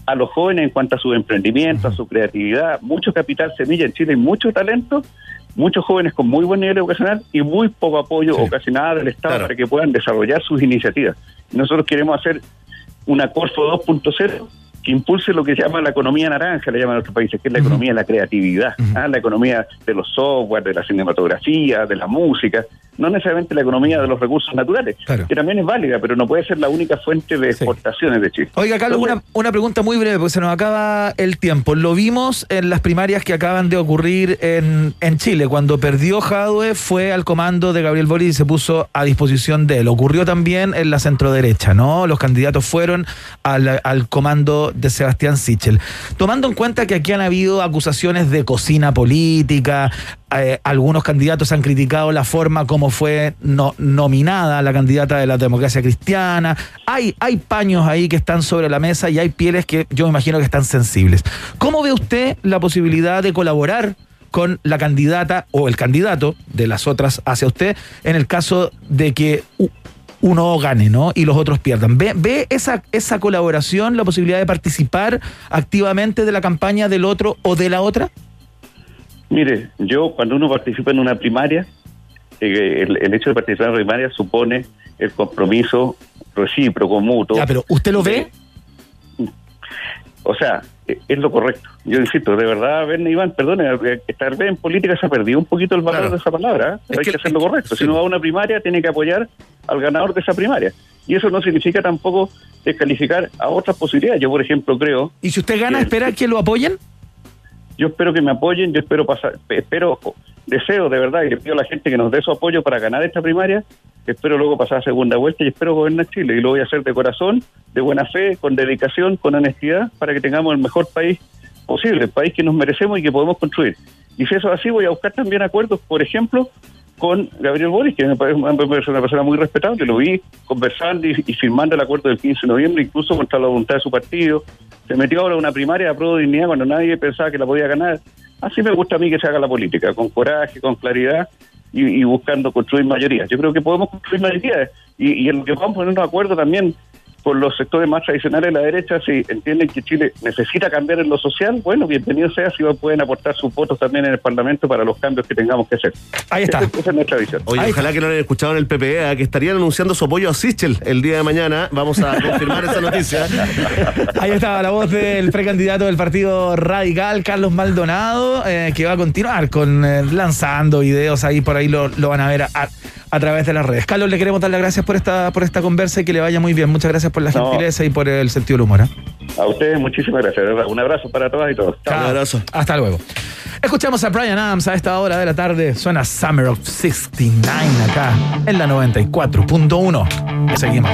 a los jóvenes en cuanto a su emprendimiento, a su creatividad, mucho capital semilla en Chile y mucho talento, muchos jóvenes con muy buen nivel educacional y muy poco apoyo o casi nada del Estado para que puedan desarrollar sus iniciativas. Nosotros queremos hacer una Corfo 2.0 que impulse lo que se llama la economía naranja, le llaman otros países, que es la economía de la creatividad, ¿ah? la economía de los software, de la cinematografía, de la música, no necesariamente la economía de los recursos naturales, que también es válida, pero no puede ser la única fuente de exportaciones de Chile. Oiga, Carlos, una, una pregunta muy breve, porque se nos acaba el tiempo. Lo vimos en las primarias que acaban de ocurrir en, en Chile. Cuando perdió Jadwe, fue al comando de Gabriel Boric y se puso a disposición de él. Ocurrió también en la centroderecha, ¿no? Los candidatos fueron al, al comando de Sebastián Sichel. Tomando en cuenta que aquí han habido acusaciones de cocina política, eh, algunos candidatos han criticado la forma como fue no- nominada la candidata de la democracia cristiana. Hay, hay paños ahí que están sobre la mesa y hay pieles que yo me imagino que están sensibles. ¿Cómo ve usted la posibilidad de colaborar con la candidata o el candidato de las otras hacia usted en el caso de que uno gane, ¿no? Y los otros pierdan. ¿Ve, ve esa, esa colaboración, la posibilidad de participar activamente de la campaña del otro o de la otra? Mire, yo cuando uno participa en una primaria, el, el hecho de participar en primaria supone el compromiso recíproco, mutuo. Ya, pero ¿usted lo ve? O sea, eh, es lo correcto. Yo insisto, de verdad, Ben Iván, perdone, eh, tal vez en política se ha perdido un poquito el valor Claro. de esa palabra. ¿eh? Es Hay que- hacer lo correcto. sí. Si uno va a una primaria, tiene que apoyar al ganador de esa primaria. Y eso no significa tampoco descalificar a otras posibilidades. Yo, por ejemplo, creo ¿Y si usted gana, que- espera que lo apoyen? Yo espero que me apoyen, yo espero pasar, espero, deseo de verdad y le pido a la gente que nos dé su apoyo para ganar esta primaria, espero luego pasar a segunda vuelta y espero gobernar Chile y lo voy a hacer de corazón, de buena fe, con dedicación, con honestidad, para que tengamos el mejor país posible, el país que nos merecemos y que podemos construir. Y si eso es así, voy a buscar también acuerdos, por ejemplo, con Gabriel Boris, que parece una persona muy respetable, lo vi conversando y, firmando el acuerdo del 15 de noviembre, incluso contra la voluntad de su partido. Se metió ahora a una primaria de prueba de dignidad cuando nadie pensaba que la podía ganar. Así me gusta a mí que se haga la política, con coraje, con claridad y, y buscando construir mayorías. Yo creo que podemos construir mayorías y, y en lo que vamos a ponernos de acuerdo también con los sectores más tradicionales de la derecha, si entienden que Chile necesita cambiar en lo social, bueno, bienvenido sea si pueden aportar sus votos también en el Parlamento para los cambios que tengamos que hacer. Ahí está. Esa, es nuestra visión. Oye, ojalá que no lo hayan escuchado en el PPE, ¿eh? que estarían anunciando su apoyo a Sichel el día de mañana. Vamos a confirmar esa noticia. *laughs* Ahí estaba la voz del precandidato del Partido Radical, Carlos Maldonado, eh, que va a continuar con eh, lanzando videos ahí, por ahí lo, lo van a ver a, a través de las redes. Carlos, le queremos dar las gracias por esta, por esta conversa y que le vaya muy bien. Muchas gracias por la No. gentileza y por el sentido del humor. ¿eh? A ustedes muchísimas gracias. Un abrazo para todas y todos. Chao. Un abrazo. Hasta luego. Escuchamos a Brian Adams a esta hora de la tarde. Suena Summer of 69 acá en la 94.1. Seguimos.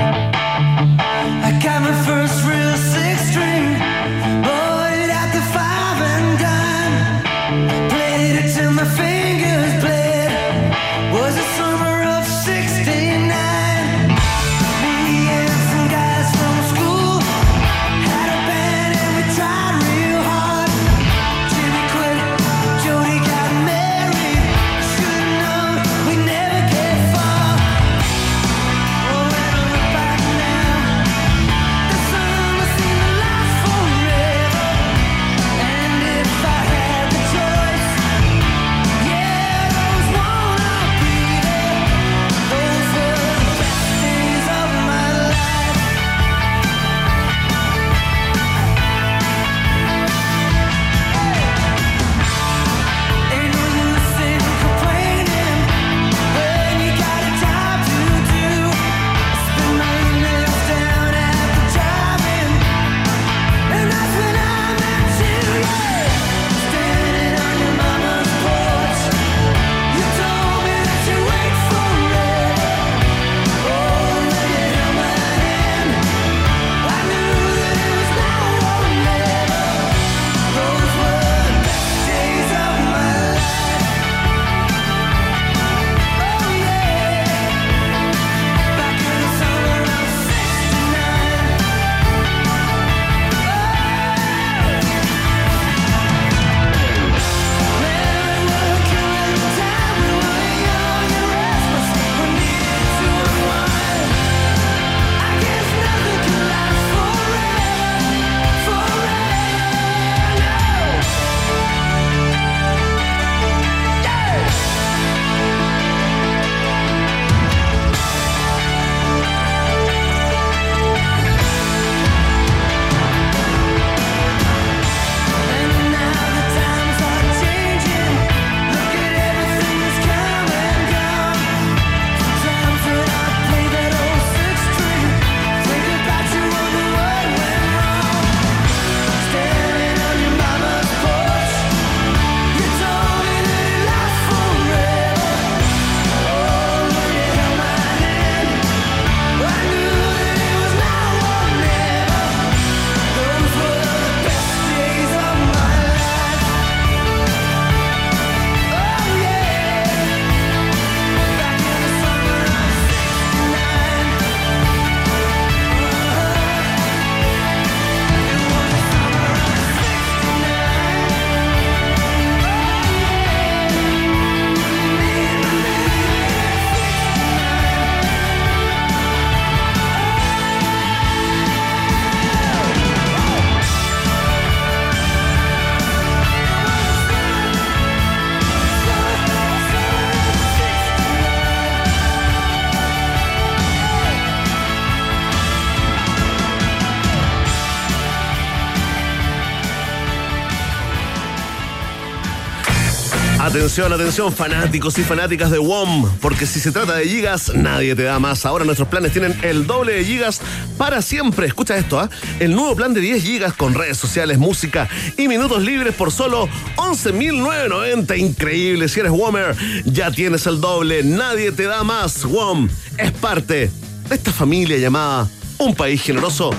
Atención, atención, fanáticos y fanáticas de WOM, porque si se trata de gigas, nadie te da más. Ahora nuestros planes tienen el doble de gigas para siempre. Escucha esto, ¿ah? El nuevo plan de 10 gigas con redes sociales, música y minutos libres por solo 11.990. Increíble, si eres WOMer, ya tienes el doble. Nadie te da más. WOM es parte de esta familia llamada Un País Generoso.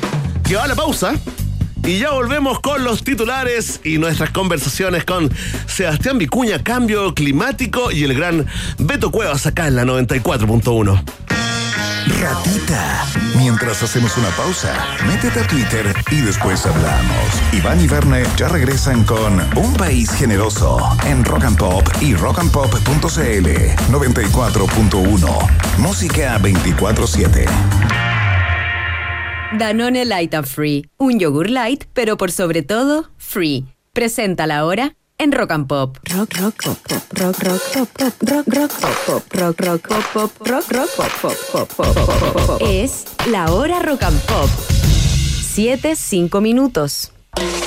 Que va a la pausa. Y ya volvemos con los titulares y nuestras conversaciones con Sebastián Vicuña, Cambio Climático y el gran Beto Cuevas acá en la 94.1. Ratita. Mientras hacemos una pausa, métete a Twitter y después hablamos. Iván y Verne ya regresan con Un País Generoso en Rock and Pop y rockandpop.cl 94.1. Música 24-7. Danone Light and Free. Un yogur light, pero por sobre todo, free. Presenta la hora en Rock and Pop. Rock, rock, pop, pop, rock, rock, pop, pop, rock, rock, pop, pop, rock, rock, pop, pop, rock, rock, pop, pop, pop, pop, pop. Es la hora Rock and Pop. 7, 5 minutos.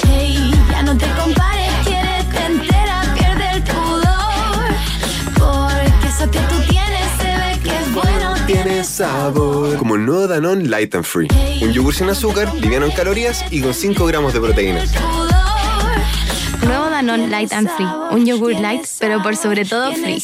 Hey, ya no te compares, quieres te entera, pierde el pudor. Porque eso que sabor. Como el nuevo Danone Light and Free. Un yogur sin azúcar, liviano en calorías y con 5 gramos de proteínas. Nuevo Danone Light and Free. Un yogur light, pero por sobre todo free.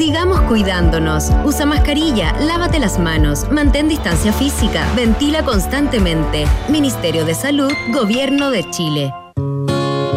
Sigamos cuidándonos. Usa mascarilla, lávate las manos, mantén distancia física, ventila constantemente. Ministerio de Salud, Gobierno de Chile.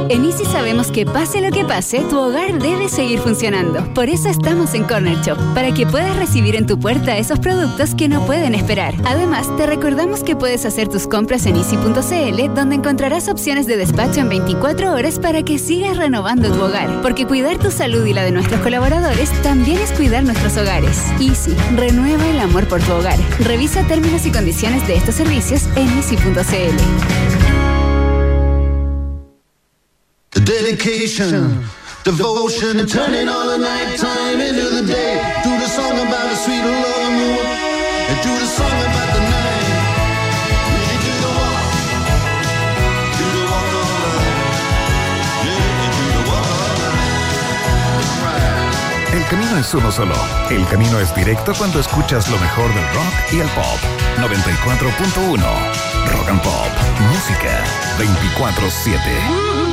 En Easy sabemos que pase lo que pase, tu hogar debe seguir funcionando. Por eso estamos en Corner Shop, para que puedas recibir en tu puerta esos productos que no pueden esperar. Además, te recordamos que puedes hacer tus compras en easy.cl, donde encontrarás opciones de despacho en 24 horas para que sigas renovando tu hogar. Porque cuidar tu salud y la de nuestros colaboradores también es cuidar nuestros hogares. Easy, renueva el amor por tu hogar. Revisa términos y condiciones de estos servicios en easy.cl. dedication, devotion, and turning all the nighttime into the day. Do the song about the sweet love moon, and do the song about the night. El camino es uno solo. El camino es directo cuando escuchas lo mejor del rock y el pop. 94.1 Rock and Pop. Música 24-7.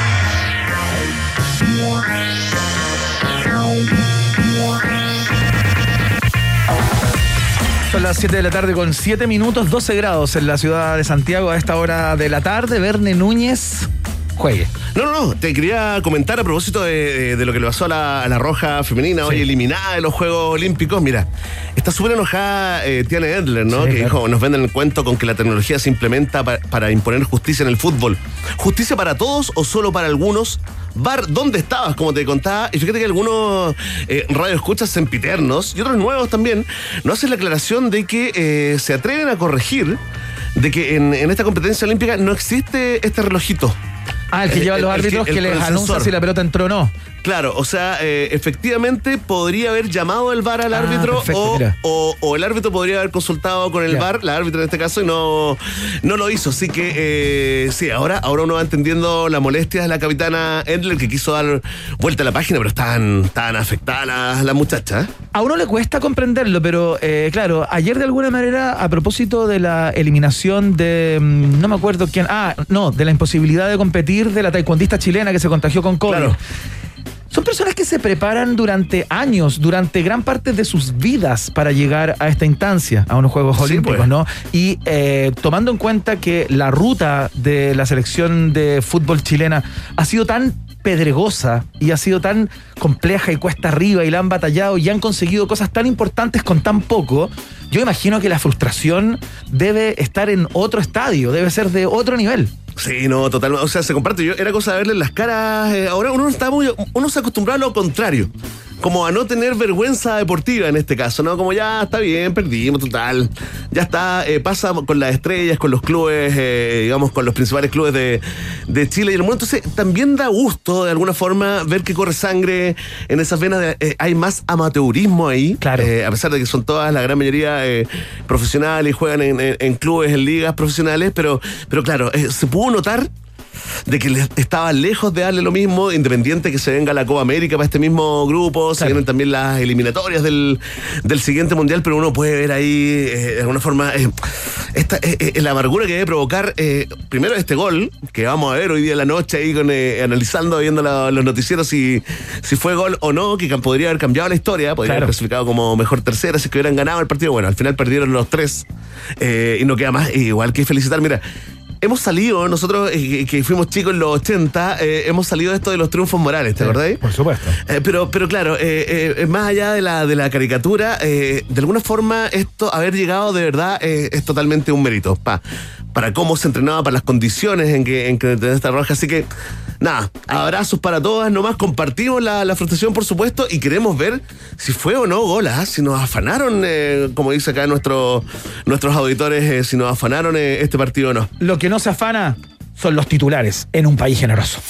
Son las 7 de la tarde con 7 minutos, 12 grados en la ciudad de Santiago a esta hora de la tarde. Verne Núñez, juegue. No, no, no. Te quería comentar a propósito de, lo que le pasó a la, a la Roja femenina, hoy eliminada de los Juegos Olímpicos. Mira, está súper enojada eh, Tiana Edler, ¿no? Sí, que claro. dijo, nos venden el cuento con que la tecnología se implementa pa- para imponer justicia en el fútbol. ¿Justicia para todos o solo para algunos? Bar, ¿dónde estabas? Como te contaba. Y fíjate que algunos eh, radioescuchas sempiternos y otros nuevos también nos hacen la aclaración de que eh, se atreven a corregir de que en, en esta competencia olímpica no existe este relojito. Ah, el que lleva los árbitros que, el les anuncia si la pelota entró o no. Claro, o sea, eh, efectivamente podría haber llamado el VAR al Ah, árbitro perfecto, o, mira. o- o el árbitro podría haber consultado con el. VAR, la árbitra en este caso, y no, no lo hizo. Así que eh, sí, ahora, ahora uno va entendiendo la molestia de la capitana Endler que quiso dar vuelta a la página, pero están tan afectadas las las muchachas. A uno le cuesta comprenderlo, pero eh, claro, ayer de alguna manera, a propósito de la eliminación de, mm, no me acuerdo quién, ah, no, de la imposibilidad de competir de la taekwondista chilena que se contagió con COVID. Claro. Son personas que se preparan durante años, durante gran parte de sus vidas para llegar a esta instancia, a unos Juegos Sí, Olímpicos, pues. ¿no? Y eh, tomando en cuenta que la ruta de la selección de fútbol chilena ha sido tan pedregosa y ha sido tan compleja y cuesta arriba y la han batallado y han conseguido cosas tan importantes con tan poco, yo imagino que la frustración debe estar en otro estadio, debe ser de otro nivel. Sí, no, totalmente. O sea, se comparte. Yo era cosa de verle las caras. eh, ahora uno está muy. Uno se acostumbra a lo contrario. Como a no tener vergüenza deportiva en este caso, ¿no? Como ya está bien, perdimos, total. Ya está, eh, pasa con las estrellas, con los clubes, eh, digamos, con los principales clubes de, de Chile y el mundo. Entonces, también da gusto, de alguna forma, ver que corre sangre en esas venas. de- eh, hay más amateurismo ahí. Claro. Eh, a pesar de que son todas, la gran mayoría, eh, profesionales y juegan en, en- en clubes, en ligas profesionales, pero, pero claro, se pudo notar de que les estaba lejos de darle lo mismo, independiente que se venga la Copa América para este mismo grupo, se vienen también las eliminatorias del, del siguiente mundial, pero uno puede ver ahí, eh, de alguna forma, eh, esta, eh, la amargura que debe provocar, primero este gol, que vamos a ver hoy día en la noche ahí con, analizando, viendo la- los noticieros si, si fue gol o no, que podría haber cambiado la historia, podría Claro. haber clasificado como mejor tercera, si es que hubieran ganado el partido. Bueno, al final perdieron los tres y no queda más, igual que felicitar, mira. Hemos salido, nosotros eh, que fuimos chicos en los 80, eh, hemos salido de esto de los triunfos morales, ¿te acordás? Por supuesto. Eh, pero, pero claro, eh, eh, más allá de la, de la caricatura, eh, de alguna forma esto, haber llegado de verdad, es totalmente un mérito pa- para cómo se entrenaba, para las condiciones en que, en que esta roja. Así que, nada, abrazos para todas, nomás compartimos la, la frustración, por supuesto, y queremos ver si fue o no gol, ¿ah? si nos afanaron, eh, como dice acá nuestro, nuestros auditores, eh, si nos afanaron eh, este partido o no. Lo que no se afana son los titulares en un país generoso.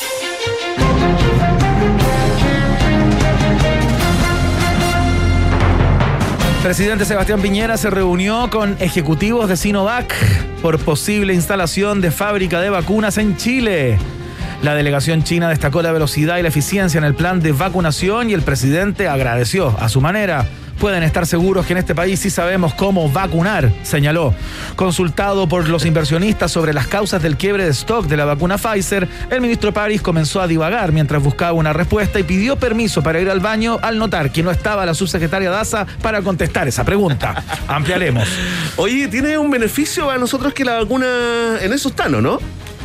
Presidente Sebastián Piñera se reunió con ejecutivos de Sinovac por posible instalación de fábrica de vacunas en Chile. La delegación china destacó la velocidad y la eficiencia en el plan de vacunación y el presidente agradeció a su manera. Pueden estar seguros que en este país sí sabemos cómo vacunar, señaló. Consultado por los inversionistas sobre las causas del quiebre de stock de la vacuna Pfizer, el ministro París comenzó a divagar mientras buscaba una respuesta y pidió permiso para ir al baño al notar que no estaba la subsecretaria Daza para contestar esa pregunta. Ampliaremos. Oye, tiene un beneficio a nosotros que la vacuna en eso está, ¿no?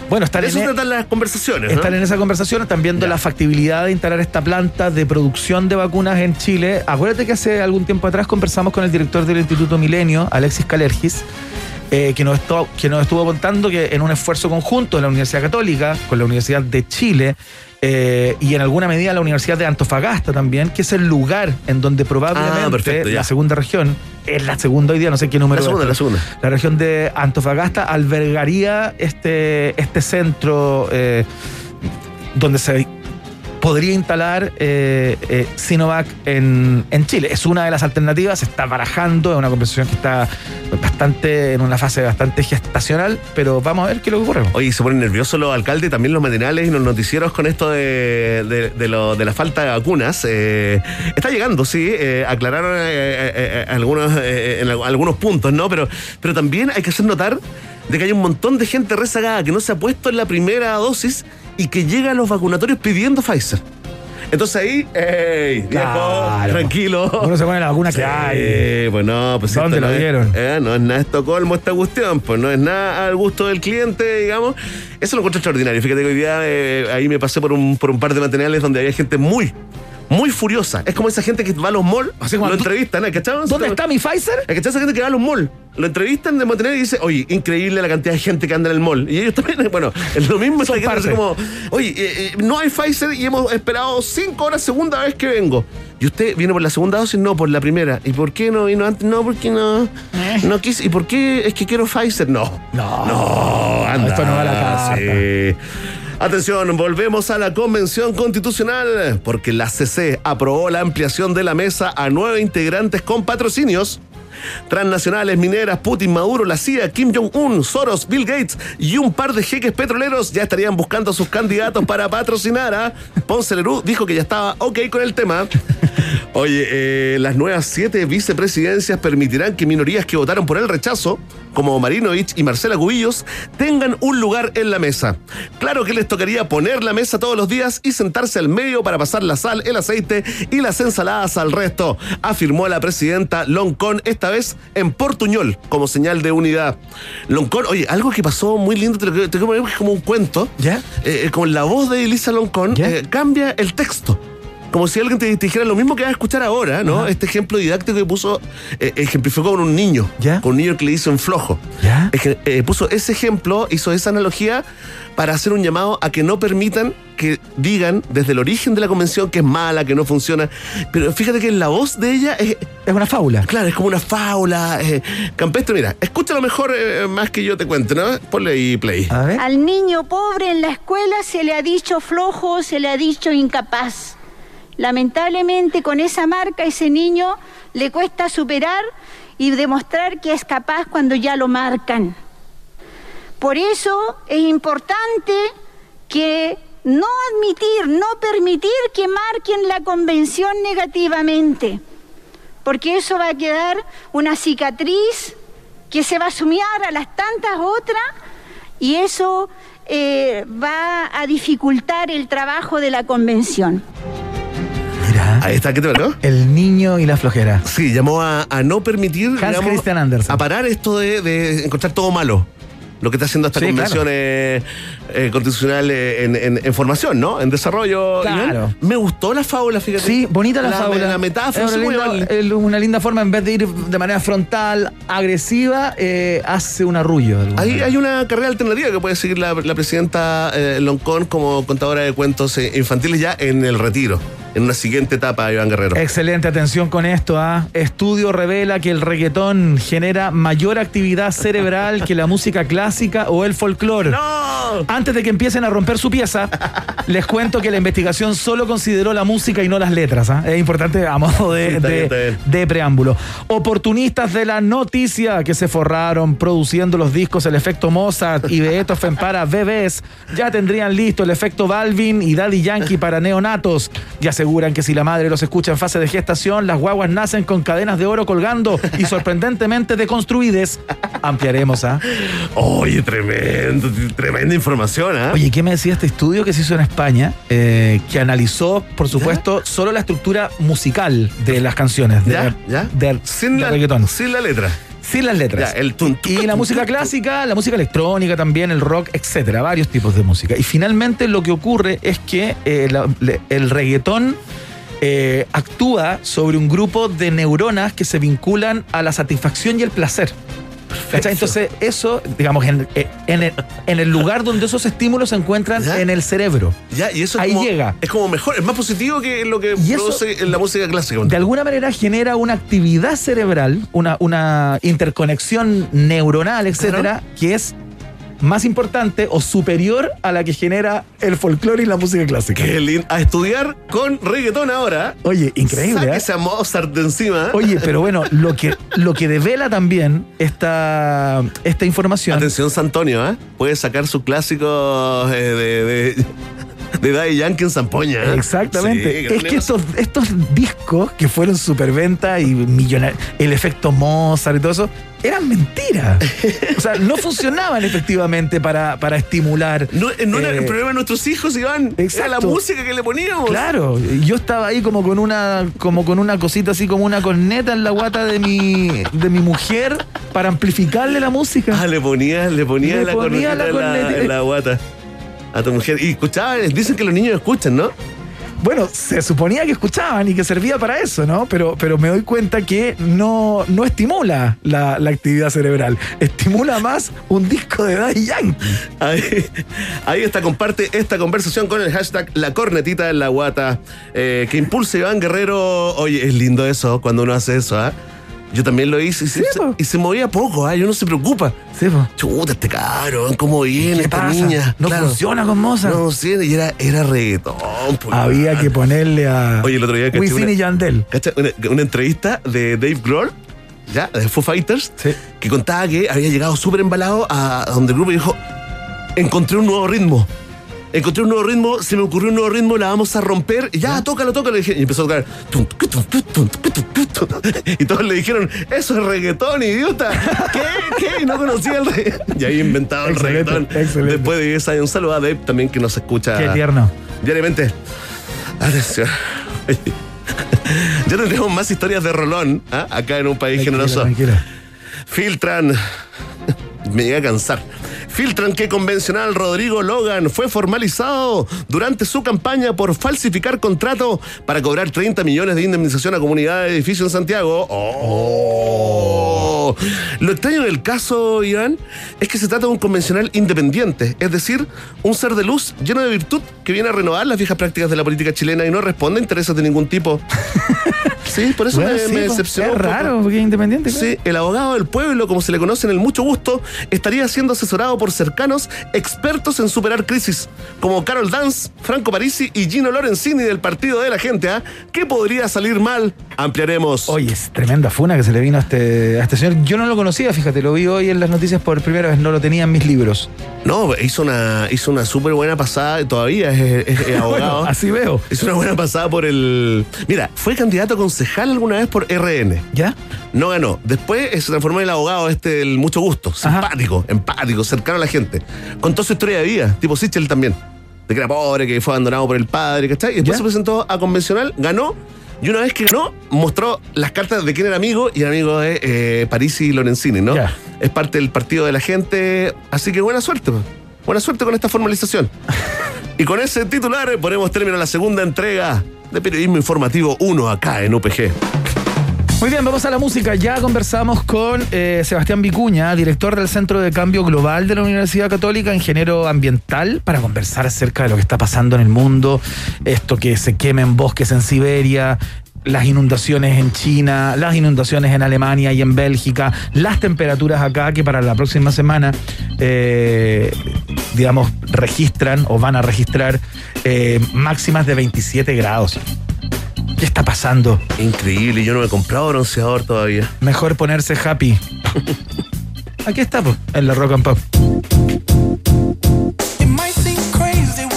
¿No? Bueno, están De eso en, e- tratan las conversaciones. ¿no? están en esa conversación, están viendo la factibilidad de instalar esta planta de producción de vacunas en Chile. Acuérdate que hace algún tiempo atrás conversamos con el director del Instituto Milenio, Alexis Calergis, eh, que, nos estuvo, que nos estuvo contando que en un esfuerzo conjunto de la Universidad Católica, con la Universidad de Chile, eh, y en alguna medida la Universidad de Antofagasta también, que es el lugar en donde probablemente Ah, perfecto, la segunda región, es la segunda hoy día, no sé qué número La segunda, es, la segunda. la región de Antofagasta albergaría este, este centro eh, donde se podría instalar eh, eh, Sinovac en, en Chile. Es una de las alternativas, se está barajando, es una conversación que está bastante en una fase bastante gestacional, pero vamos a ver qué es lo que ocurre. Oye, se ponen nerviosos los alcaldes, también los matinales y los noticieros con esto de, de, lo- de la falta de vacunas. Eh, está llegando, sí, aclararon algunos, algunos puntos, ¿no? Pero, pero también hay que hacer notar de que hay un montón de gente rezagada que no se ha puesto en la primera dosis y que llega a los vacunatorios pidiendo Pfizer. Entonces ahí, ey, viejo, Claro. tranquilo. Uno se pone la vacuna que Sí, hay. pues no, pues ¿Dónde lo no es- dieron? eh, no es nada Estocolmo esta cuestión, pues no es nada al gusto del cliente, digamos. Eso lo encuentro extraordinario. Fíjate que hoy día eh, ahí me pasé por un, por un par de materiales donde había gente muy, muy furiosa. Es como esa gente que va a los malls, como lo entrevistan, ¿eh? ¿cachai? ¿Dónde está mi Pfizer? Es que esa gente que va a los malls, lo entrevistan de material y dice, oye, increíble la cantidad de gente que anda en el mall. Y ellos también, *laughs* bueno, es lo mismo, Son parte. así como, oye, eh, eh, no hay Pfizer y hemos esperado cinco horas, segunda vez que vengo. ¿Y usted viene por la segunda dosis? No, por la primera. ¿Y por qué no vino antes? No, porque no. No quise. ¿Y por qué es que quiero Pfizer? No. No. No, anda. esto no va a la carta. sí. Atención, volvemos a la Convención Constitucional porque la CC aprobó la ampliación de la mesa a nueve integrantes con patrocinios. Transnacionales, mineras, Putin, Maduro, la CIA, Kim Jong-un, Soros, Bill Gates y un par de jeques petroleros ya estarían buscando a sus candidatos para *laughs* patrocinar a Ponce Lerú. Dijo que ya estaba ok con el tema. Oye, eh, las nuevas siete vicepresidencias permitirán que minorías que votaron por el rechazo, como Marinovich y Marcela Cubillos, tengan un lugar en la mesa. Claro que les tocaría poner la mesa todos los días y sentarse al medio para pasar la sal, el aceite y las ensaladas al resto, afirmó la presidenta Loncón, esta vez en Portuñol, como señal de unidad. Loncón, oye, algo que pasó muy lindo, te lo quiero poner como un cuento. ¿Ya? Eh, con la voz de Elisa Loncón, eh, cambia el texto. Como si alguien te, dijera lo mismo que vas a escuchar ahora, ¿no? Este ejemplo didáctico que puso, eh, ejemplificó con un niño. Con un niño que le hizo en flojo. Eje- eh, puso ese ejemplo, hizo esa analogía para hacer un llamado a que no permitan que digan desde el origen de la convención que es mala, que no funciona. Pero fíjate que la voz de ella es. Es una fábula. Claro, es como una fábula. eh, campestre, mira, escúchalo mejor eh, más que yo te cuente, ¿no? Ponle ahí play. Al niño pobre en la escuela se le ha dicho flojo, se le ha dicho incapaz. Lamentablemente con esa marca ese niño le cuesta superar y demostrar que es capaz cuando ya lo marcan. Por eso es importante que no admitir, no permitir que marquen la convención negativamente, porque eso va a quedar una cicatriz que se va a sumar a las tantas otras y eso eh, va a dificultar el trabajo de la convención. Mira. Ahí está, ¿qué te paró? El niño y la flojera. Sí, llamó a, a no permitir Hans digamos, Christian Andersen. a parar esto de, de encontrar todo malo. Lo que está haciendo esta Sí, convención claro. eh, eh, constitucional eh, en, en- en formación, ¿no? En desarrollo. Claro. Iván. Me gustó la fábula, fíjate. Sí, bonita la, fábula. La metáfora. Es una, linda, una forma, en vez de ir de manera frontal, agresiva, hace un arrullo. Hay, hay una carrera alternativa que puede seguir la, la presidenta Loncón como contadora de cuentos infantiles ya en el retiro, en una siguiente etapa, Iván Guerrero. Excelente atención con esto. ¿ah? Estudio revela que el reggaetón genera mayor actividad cerebral que la música clásica o el folclore. Antes de que empiecen a romper su pieza, les cuento que la investigación solo consideró la música y no las letras. ¿ah? Es importante a modo de, Sí, de- está bien. de preámbulo. Oportunistas de la noticia que se forraron produciendo los discos El Efecto Mozart y Beethoven para bebés ya tendrían listo el efecto Balvin y Daddy Yankee para neonatos y aseguran que si la madre los escucha en fase de gestación, las guaguas nacen con cadenas de oro colgando y *laughs* sorprendentemente deconstruidas. Ampliaremos, ¿ah? Oye, tremendo, tremenda información, ¿ah? Oye, ¿qué me decía este estudio que se hizo en España? eh, que analizó, por supuesto, solo la estructura musical de las canciones. De, ¿Ya? ¿Ya? de- Sin de la, reggaetón. sin la letra. Sin las letras. Ya, el y la música clásica, la música electrónica también, el rock, etcétera, varios tipos de música. Y finalmente lo que ocurre es que eh, la- el reggaetón eh, actúa sobre un grupo de neuronas que se vinculan a la satisfacción y el placer. ¿Cachai? Entonces, eso, digamos, en, eh, en el, en el lugar donde esos estímulos se encuentran en el cerebro. Ya, y eso es Ahí como, llega. Es como mejor, es más positivo que lo que Y eso- produce en la música clásica. De alguna manera genera una actividad cerebral, una, una interconexión neuronal, etcétera, que es más importante o superior a la que genera el folclore y la música clásica. Qué lindo. A estudiar con reggaetón ahora. Oye, increíble, ¿eh? Sáquese a Mozart de encima. Oye, pero bueno, lo que, lo que devela también esta, esta información. Atención, San Antonio, ¿eh? Puede sacar sus clásicos eh, de, de, de Daddy Yankee en Zampoña. ¿eh? Exactamente. Sí, es que estos, estos discos que fueron superventa y millonarios, el efecto Mozart y todo eso, eran mentiras. O sea, no funcionaban efectivamente para, para estimular. No, eh, no era eh, el problema de nuestros hijos, Iván. Era la exacto. música que le poníamos. Claro, yo estaba ahí como con una, como con una cosita así como una corneta en la guata de mi, de mi mujer para amplificarle la música. Ah, le ponía, le ponía Le la ponía cornetita la en la, cornetita. en la guata a tu mujer. Y escuchaba, dicen que los niños escuchan, ¿no? Bueno, se suponía que escuchaban y que servía para eso, ¿no? Pero, pero me doy cuenta que no, no estimula la, la actividad cerebral. Estimula más un disco de Daddy Yankee. Ahí, ahí está, comparte esta conversación con el hashtag La Cornetita en la Guata, eh, que impulsa Iván Guerrero. Oye, es lindo eso, cuando uno hace eso, ¿ah? Yo también lo hice y se, y se movía poco, ¿ah? y uno se preocupa. Sí, po. Chuta, este cabrón, ¿cómo viene ¿Qué esta pasa? niña? No funciona con Mozart. No funciona, y era, era reggaetón. pues, Había que ponerle a Oye, el otro día Wisin una- y Yandel. Una, una entrevista de Dave Grohl, ya, de Foo Fighters, que contaba que había llegado súper embalado a donde el grupo dijo: Encontré un nuevo ritmo. Encontré un nuevo ritmo, se me ocurrió un nuevo ritmo, la vamos a romper. Y ya, tócalo, tócalo. Y empezó a tocar. Y todos le dijeron: Eso es reggaetón, idiota. ¿Qué? ¿Qué? No conocía el reggaetón. Y ahí inventado el reggaetón. excelente. Después de 10 años. Un saludo a Dave también que nos escucha. Qué tierno. Diariamente. Atención. Ya tendremos más historias de Rolón ¿ah? acá en un país generoso. Tranquila. Filtran. Me llega a cansar. Filtran que convencional Rodrigo Logan fue formalizado durante su campaña por falsificar contrato para cobrar 30 millones de indemnización a comunidad de edificio en Santiago. Oh. Lo extraño en el caso, Iván, es que se trata de un convencional independiente, es decir, un ser de luz lleno de virtud que viene a renovar las viejas prácticas de la política chilena y no responde a intereses de ningún tipo. *laughs* Sí, por eso Bueno, me, sí, me po. decepcionó. Es raro, porque es independiente. claro. Sí, el abogado del pueblo, como se le conoce en el mucho gusto, estaría siendo asesorado por cercanos expertos en superar crisis, como Carol Dance, Franco Parisi y Gino Lorenzini del Partido de la Gente. ¿ah? ¿Qué podría salir mal? Ampliaremos. Oye, es tremenda funa que se le vino a este, a este señor. Yo no lo conocía, fíjate, lo vi hoy en las noticias por primera vez, no lo tenía en mis libros. No, hizo una, hizo una súper buena pasada, todavía es, es- es *laughs* abogado. Bueno, así veo. Hizo una buena pasada por el. Mira, fue candidato a concejal alguna vez por RN. ¿Ya? No ganó. Después eh, se transformó en el abogado este del mucho gusto, simpático, empático, cercano a la gente. Contó su historia de vida, tipo Sichel también. De que era pobre, que fue abandonado por el padre, ¿cachai? Y después ¿Ya? se presentó a convencional, ganó. Y una vez que ganó, mostró las cartas de quién era amigo y el amigo de eh, Parisi y Lorenzini, ¿no? Ya. Es parte del partido de la gente. Así que buena suerte, pues. buena suerte con esta formalización. *laughs* y con ese titular eh, ponemos término a la segunda entrega de Periodismo Informativo 1 acá en UPG. Muy bien, vamos a la música. Ya conversamos con eh, Sebastián Vicuña, director del Centro de Cambio Global de la Universidad Católica, ingeniero ambiental, para conversar acerca de lo que está pasando en el mundo, esto que se quemen bosques en Siberia, las inundaciones en China, las inundaciones en Alemania y en Bélgica, las temperaturas acá que para la próxima semana, eh, digamos, registran o van a registrar eh, máximas de 27 grados. ¿Qué está pasando? Increíble, yo no me he comprado bronceador todavía. Mejor ponerse happy. *laughs* Aquí está, pues, en la Rock and Pop. It might seem crazy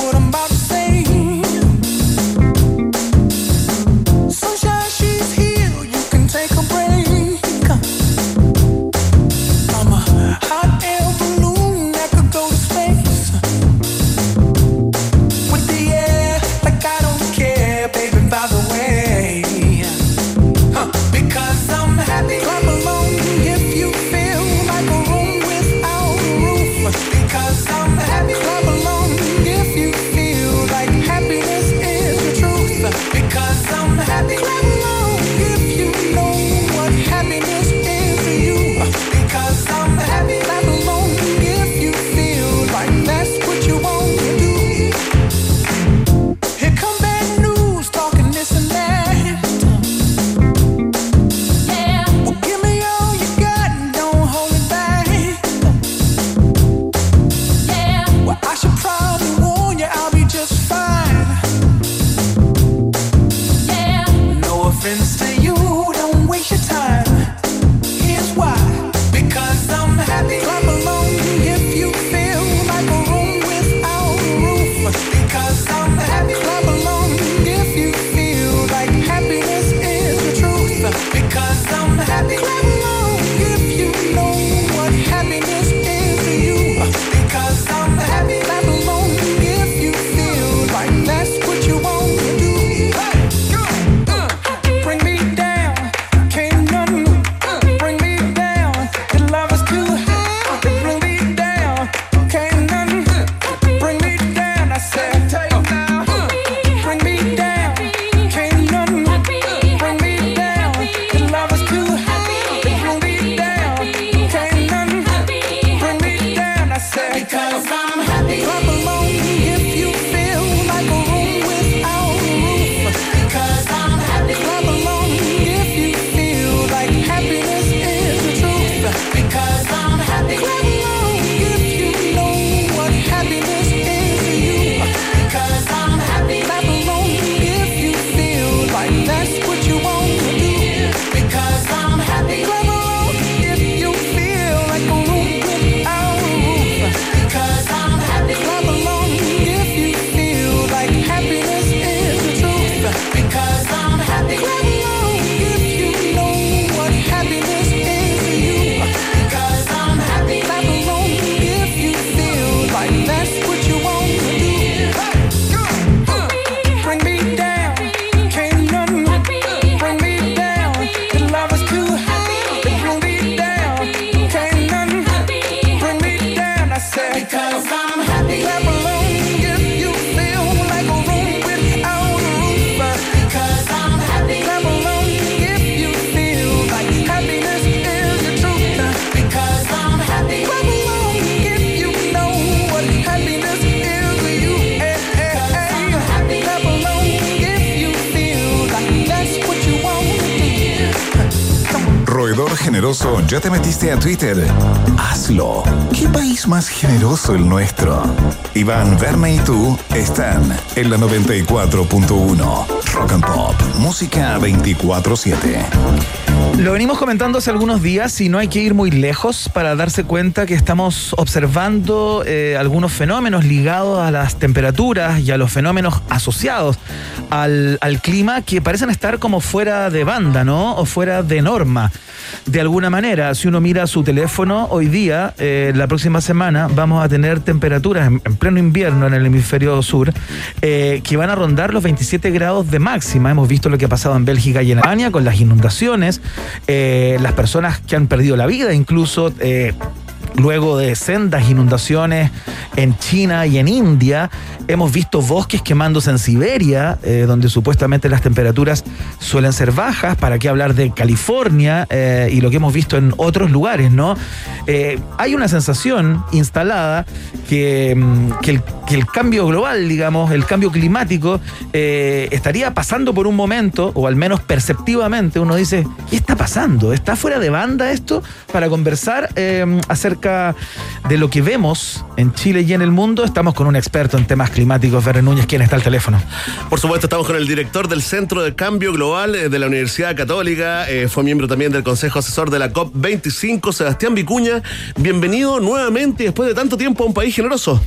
¿ya te metiste a Twitter? Hazlo. ¿Qué país más generoso el nuestro? Iván, Verne y tú están en la 94.1. Rock and Pop, música 24-7. Lo venimos comentando hace algunos días y no hay que ir muy lejos para darse cuenta que estamos observando eh, algunos fenómenos ligados a las temperaturas y a los fenómenos asociados al, al clima que parecen estar como fuera de banda, ¿no? O fuera de norma. De alguna manera, si uno mira su teléfono, hoy día, eh, la próxima semana, vamos a tener temperaturas en, en pleno invierno en el hemisferio sur eh, que van a rondar los 27 grados de máxima. Hemos visto lo que ha pasado en Bélgica y en Alemania con las inundaciones, eh, las personas que han perdido la vida, incluso. Luego de sendas inundaciones en China y en India, hemos visto bosques quemándose en Siberia, eh, donde supuestamente las temperaturas suelen ser bajas. ¿Para qué hablar de California eh, y lo que hemos visto en otros lugares, no? Eh, hay una sensación instalada que, mm, que el, cambio global, digamos, el cambio climático, estaría pasando por un momento, o al menos perceptivamente, uno dice, ¿qué está pasando? ¿Está fuera de banda esto? Para conversar eh, acerca de lo que vemos en Chile y en el mundo, estamos con un experto en temas climáticos, Ferre Núñez, quien está al teléfono. Por supuesto, estamos con el director del Centro de Cambio Global eh, de la Universidad Católica, eh, fue miembro también del Consejo Asesor de la COP25, Sebastián Vicuña. Bienvenido nuevamente después de tanto tiempo a un país generoso.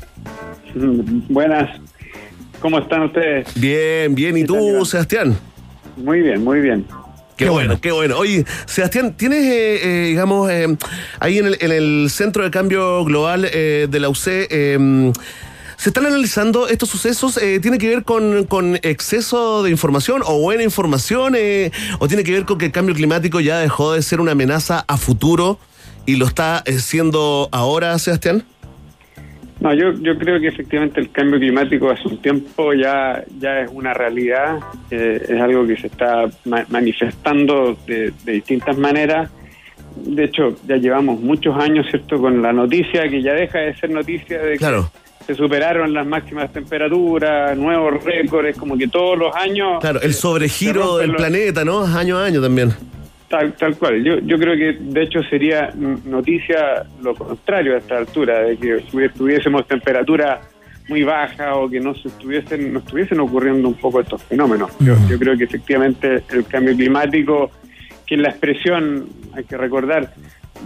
Buenas. ¿Cómo están ustedes? Bien, bien. ¿Y tú, Sebastián? Muy bien, muy bien. Qué, bueno, qué bueno. Oye, Sebastián, ¿tienes, eh, eh, digamos, eh, ahí en el, en el Centro de Cambio Global eh, de la UC, eh, se están analizando estos sucesos? eh, ¿Tiene que ver con, con exceso de información o buena información? eh, ¿O tiene que ver con que el cambio climático ya dejó de ser una amenaza a futuro y lo está siendo ahora, Sebastián? No, yo, yo creo que efectivamente el cambio climático hace un tiempo ya, ya es una realidad, eh, es algo que se está ma- manifestando de, de distintas maneras. De hecho, ya llevamos muchos años, ¿cierto?, con la noticia que ya deja de ser noticia de que Claro. se superaron las máximas temperaturas, nuevos récords, como que todos los años... Claro, el sobregiro se rompen del los- planeta, ¿no? Año a año también. Tal, tal cual. Yo, yo creo que de hecho sería mm, noticia lo contrario a esta altura, de que tuvi- tuviésemos temperatura muy baja o que no se estuviesen, no estuviesen ocurriendo un poco estos fenómenos. Yo, yo creo que efectivamente el cambio climático, que es la expresión, hay que recordar,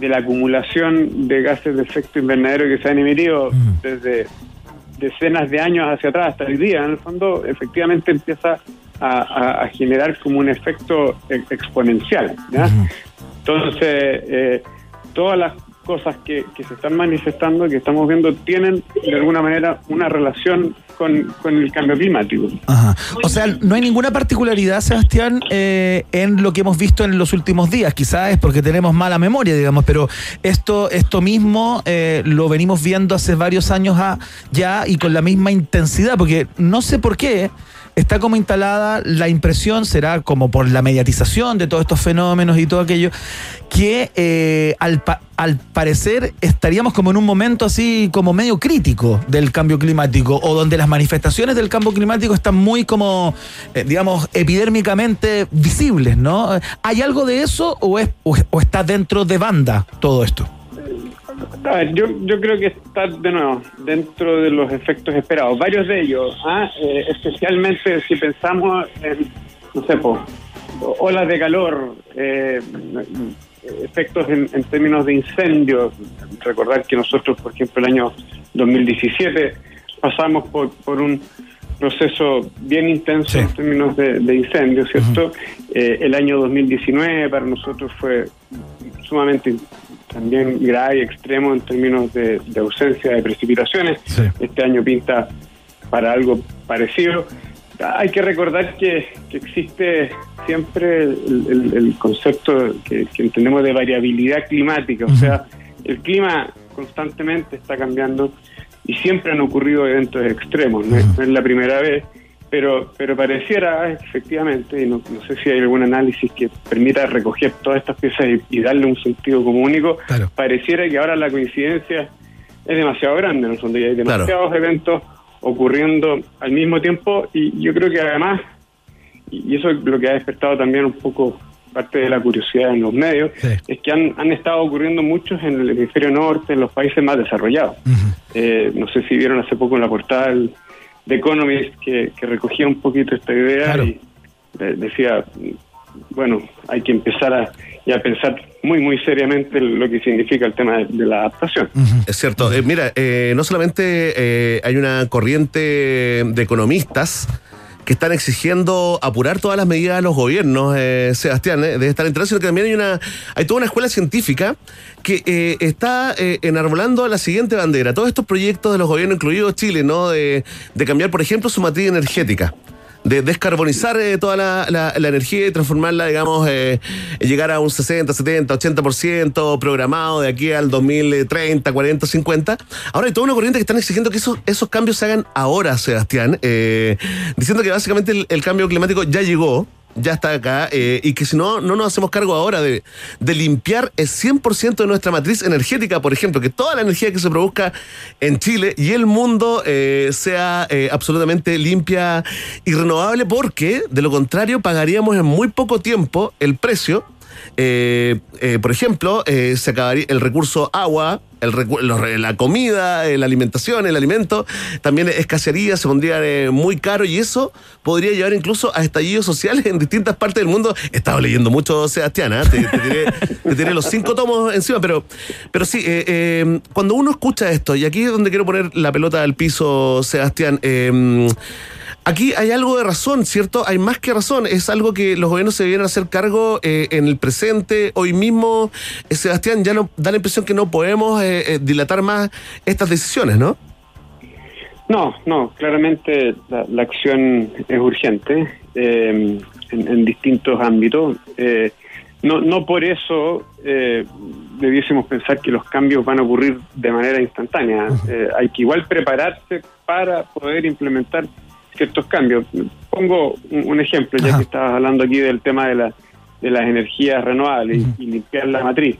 de la acumulación de gases de efecto invernadero que se han emitido desde decenas de años hacia atrás hasta el día, en el fondo, efectivamente empieza a, generar como un efecto ex- exponencial. ¿ya? Entonces, eh, todas las cosas que, que se están manifestando, que estamos viendo, tienen de alguna manera una relación con, con el cambio climático. Ajá. O sea, no hay ninguna particularidad, Sebastián, eh, en lo que hemos visto en los últimos días. Quizás es porque tenemos mala memoria, digamos, pero esto, esto mismo eh, lo venimos viendo hace varios años ya y con la misma intensidad, porque no sé por qué. Está como instalada la impresión, será como por la mediatización de todos estos fenómenos y todo aquello, que eh, al, al parecer estaríamos como en un momento así como medio crítico del cambio climático o donde las manifestaciones del cambio climático están muy como, eh, digamos, epidérmicamente visibles, ¿no? ¿Hay algo de eso o, es, o está dentro de banda todo esto? A ver, yo, yo creo que está de nuevo dentro de los efectos esperados. Varios de ellos, ¿ah? Eh, especialmente si pensamos en, no sé, po, olas de calor, eh, efectos en, en términos de incendios. Recordar que nosotros, por ejemplo, el año 2017 pasamos por, por un proceso bien intenso en términos de, de incendios, ¿cierto? Eh, el año 2019 para nosotros fue sumamente también grave y extremo en términos de, de ausencia de precipitaciones. Este año pinta para algo parecido. Hay que recordar que, que existe siempre el, el- el concepto que, que entendemos de variabilidad climática, o sea, el clima constantemente está cambiando y siempre han ocurrido eventos extremos, no, es, no es la primera vez, pero, pero pareciera efectivamente, y no, no sé si hay algún análisis que permita recoger todas estas piezas y, y darle un sentido como único, pareciera que ahora la coincidencia es demasiado grande, en el fondo, y hay demasiados eventos ocurriendo al mismo tiempo, y yo creo que además, y eso es lo que ha despertado también un poco parte de la curiosidad en los medios, es que han, han estado ocurriendo muchos en el hemisferio norte, en los países más desarrollados. Eh, no sé si vieron hace poco en la portal de Economist que, que recogía un poquito esta idea y de- decía, bueno, hay que empezar a, y a pensar muy, muy seriamente lo que significa el tema de, de la adaptación. Es cierto. Eh, mira, eh, no solamente eh, hay una corriente de economistas que están exigiendo apurar todas las medidas de los gobiernos, eh, Sebastián, eh, de estar enterados, sino que también hay una hay toda una escuela científica que eh, está eh, enarbolando la siguiente bandera. Todos estos proyectos de los gobiernos, incluido Chile, ¿no? De, de cambiar, por ejemplo, su matriz energética de descarbonizar eh, toda la, la- la energía y transformarla, digamos, eh, llegar a un 60, 70, 80% programado de aquí al 2030, 40, 50. Ahora hay toda una corriente que están exigiendo que esos, esos cambios se hagan ahora, Sebastián, eh, diciendo que básicamente el, el cambio climático ya llegó. Ya está acá, eh, y que si no, no nos hacemos cargo ahora de, de limpiar el 100% de nuestra matriz energética, por ejemplo, que toda la energía que se produzca en Chile y el mundo eh, sea eh, absolutamente limpia y renovable, porque de lo contrario pagaríamos en muy poco tiempo el precio. Eh, eh, por ejemplo, eh, se acabaría el recurso agua, el la comida, la alimentación, el alimento, también escasearía, se pondría muy caro y eso podría llevar incluso a estallidos sociales en distintas partes del mundo. He estado leyendo mucho, Sebastián, ¿ah? te, te tiré, los cinco tomos encima, pero, pero sí, cuando uno escucha esto, y aquí es donde quiero poner la pelota al piso, Sebastián, Aquí hay algo de razón, ¿cierto? Hay más que razón. Es algo que los gobiernos se debieran hacer cargo eh, en el presente. Hoy mismo, eh, Sebastián, ya no da la impresión que no podemos eh, eh, dilatar más estas decisiones, ¿no? No, no, claramente la, la acción es urgente eh, en, en distintos ámbitos. Eh, no, no por eso eh, debiésemos pensar que los cambios van a ocurrir de manera instantánea. Hay que igual prepararse para poder implementar ciertos cambios. Pongo un, ejemplo, ya que estabas hablando aquí del tema de, la, de las energías renovables y, y limpiar la matriz.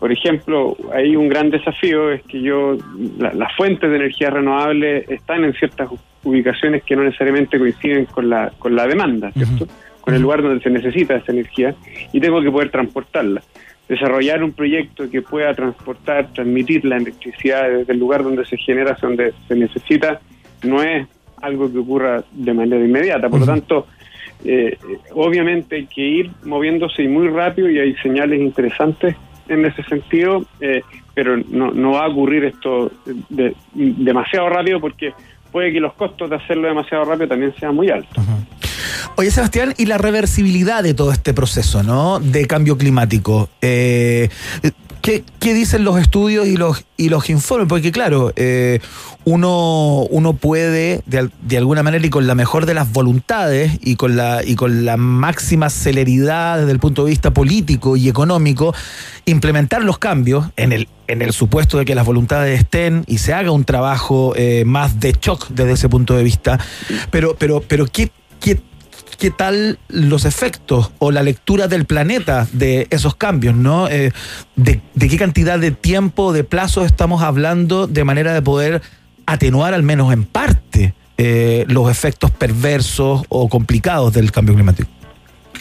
Por ejemplo, hay un gran desafío, es que yo, la- las fuentes de energía renovable están en ciertas ubicaciones que no necesariamente coinciden con la, con la demanda, ¿cierto? Con el lugar donde se necesita esa energía y tengo que poder transportarla. Desarrollar un proyecto que pueda transportar, transmitir la electricidad desde el lugar donde se genera hacia donde se necesita, no es algo que ocurra de manera inmediata. Por lo tanto, eh, obviamente hay que ir moviéndose y muy rápido y hay señales interesantes en ese sentido, eh, pero no, no va a ocurrir esto de- demasiado rápido porque puede que los costos de hacerlo demasiado rápido también sean muy altos. Oye, Sebastián, y la reversibilidad de todo este proceso, ¿no? De cambio climático. Eh, ¿qué, dicen los estudios y los, y los informes? Porque, claro, eh, uno, uno puede, de, de alguna manera y con la mejor de las voluntades y con, la, y con la máxima celeridad desde el punto de vista político y económico, implementar los cambios en el, en el supuesto de que las voluntades estén y se haga un trabajo eh, más de shock desde ese punto de vista. Pero, pero, pero ¿qué, qué, qué tal los efectos o la lectura del planeta de esos cambios, ¿no? Eh, de, qué cantidad de tiempo, de plazo estamos hablando de manera de poder atenuar al menos en parte eh, los efectos perversos o complicados del cambio climático.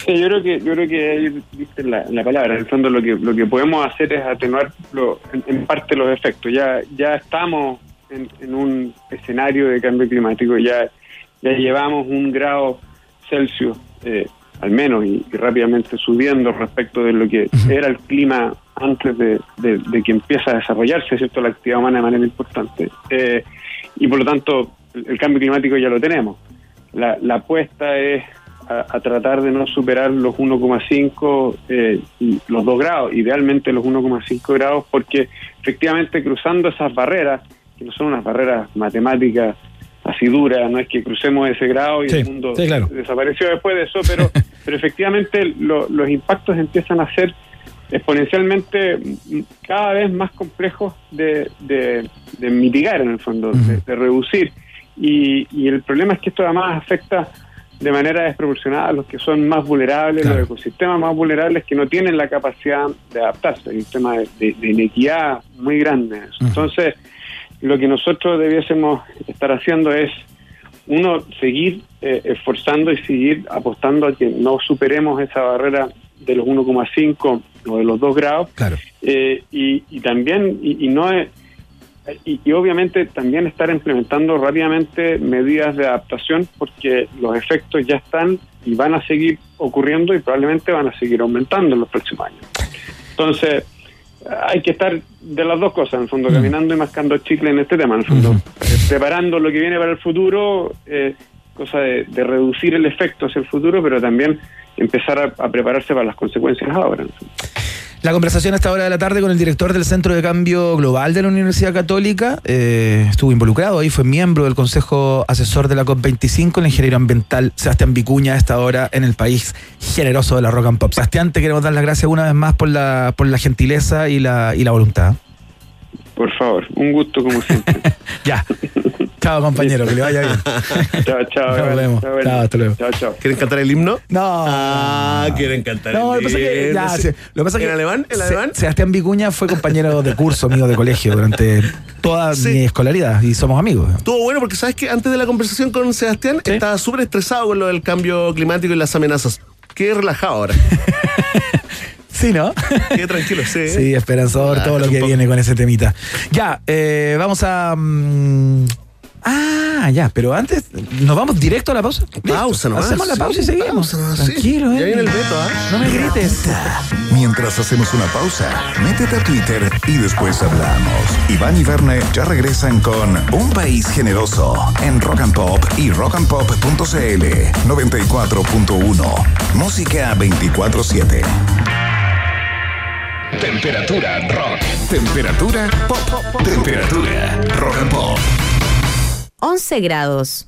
Sí, yo creo que yo creo que ahí la, la palabra. En el fondo lo que lo que podemos hacer es atenuar lo- en, en parte los efectos. Ya ya estamos en, en un escenario de cambio climático. Ya ya llevamos un grado Celsius eh, al menos y, y rápidamente subiendo respecto de lo que era el clima antes de, de- de que empieza a desarrollarse cierto la actividad humana de manera importante. Eh, y por lo tanto el, el cambio climático ya lo tenemos. La, la apuesta es a, a tratar de no superar los 1,5 eh, y los 2 grados, idealmente los 1,5 grados, porque efectivamente cruzando esas barreras, que no son unas barreras matemáticas así duras, no es que crucemos ese grado y Sí, el mundo sí, claro. desapareció después de eso, pero, *laughs* pero efectivamente lo- los impactos empiezan a ser exponencialmente cada vez más complejos de, de- de mitigar en el fondo, de, de reducir. Y, y el problema es que esto además afecta de manera desproporcionada a los que son más vulnerables, los ecosistemas más vulnerables que no tienen la capacidad de adaptarse. Hay un tema de, inequidad muy grande. en eso. Entonces, lo que nosotros debiésemos estar haciendo es, uno, seguir eh, esforzando y seguir apostando a que no superemos esa barrera de los 1,5 o de los 2 grados. Claro. Eh, y, y también, y, y no es, y, y obviamente también estar implementando rápidamente medidas de adaptación porque los efectos ya están y van a seguir ocurriendo y probablemente van a seguir aumentando en los próximos años. Entonces, hay que estar de las dos cosas, en el fondo, caminando y mascando chicle en este tema, en el fondo, eh, preparando lo que viene para el futuro, eh, cosa de, de reducir el efecto hacia el futuro, pero también empezar a, a prepararse para las consecuencias ahora. en el fondo. La conversación a esta hora de la tarde con el director del Centro de Cambio Global de la Universidad Católica. eh, estuvo involucrado ahí, fue miembro del Consejo Asesor de la COP25, el ingeniero ambiental Sebastián Vicuña, a esta hora en el país generoso de la rock and pop. Sebastián, te queremos dar las gracias una vez más por la, por la gentileza y la, y la voluntad. Por favor, un gusto como siempre. *laughs* ya. Chao, compañero, que le vaya bien. chao, chao. Nos vemos. Chao, Chao, hasta luego. Chao, chao. ¿Quieren cantar el himno? No. Ah, quieren cantar No, lo el que pasa es que, himno. ya, Sí. lo que pasa es ¿En que alemán? ¿En Se- alemán? Sebastián Vicuña fue compañero de curso mío de colegio durante *laughs* toda mi escolaridad y somos amigos. Estuvo bueno porque sabes que antes de la conversación con Sebastián estaba súper estresado con lo del cambio climático y las amenazas. Qué relajado ahora. *laughs* Sí, ¿no? Qué tranquilo, sí. *laughs* Sí, esperanzador todo lo que viene con ese temita. Ya, eh, vamos a. mm, ah, ya, pero antes, ¿nos vamos directo a la pausa? Pausa nomás, Hacemos la sí, pausa y seguimos. pausa nomás, sí. Tranquilo, Ya eh. viene el veto, ¿ah? No me grites. Mientras hacemos una pausa, métete a Twitter y después hablamos. Iván y Verne ya regresan con Un País Generoso en Rock and Pop y rockandpop.cl 94.1. Música 24-7. Temperatura rock. Temperatura pop. Temperatura rock and pop. 11 grados.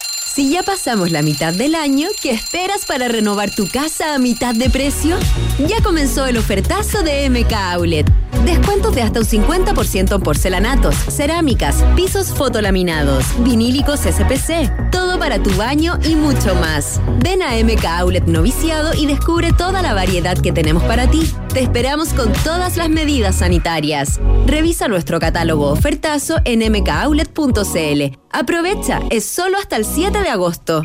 Si ya pasamos la mitad del año, ¿qué esperas para renovar tu casa a mitad de precio? Ya comenzó el ofertazo de MK Outlet. Descuentos de hasta un 50% en porcelanatos, cerámicas, pisos fotolaminados, vinílicos SPC, todo para tu baño y mucho más. Ven a MK Outlet Noviciado y descubre toda la variedad que tenemos para ti. Te esperamos con todas las medidas sanitarias. Revisa nuestro catálogo ofertazo en mkoutlet.cl. Aprovecha, es solo hasta el 7 de agosto.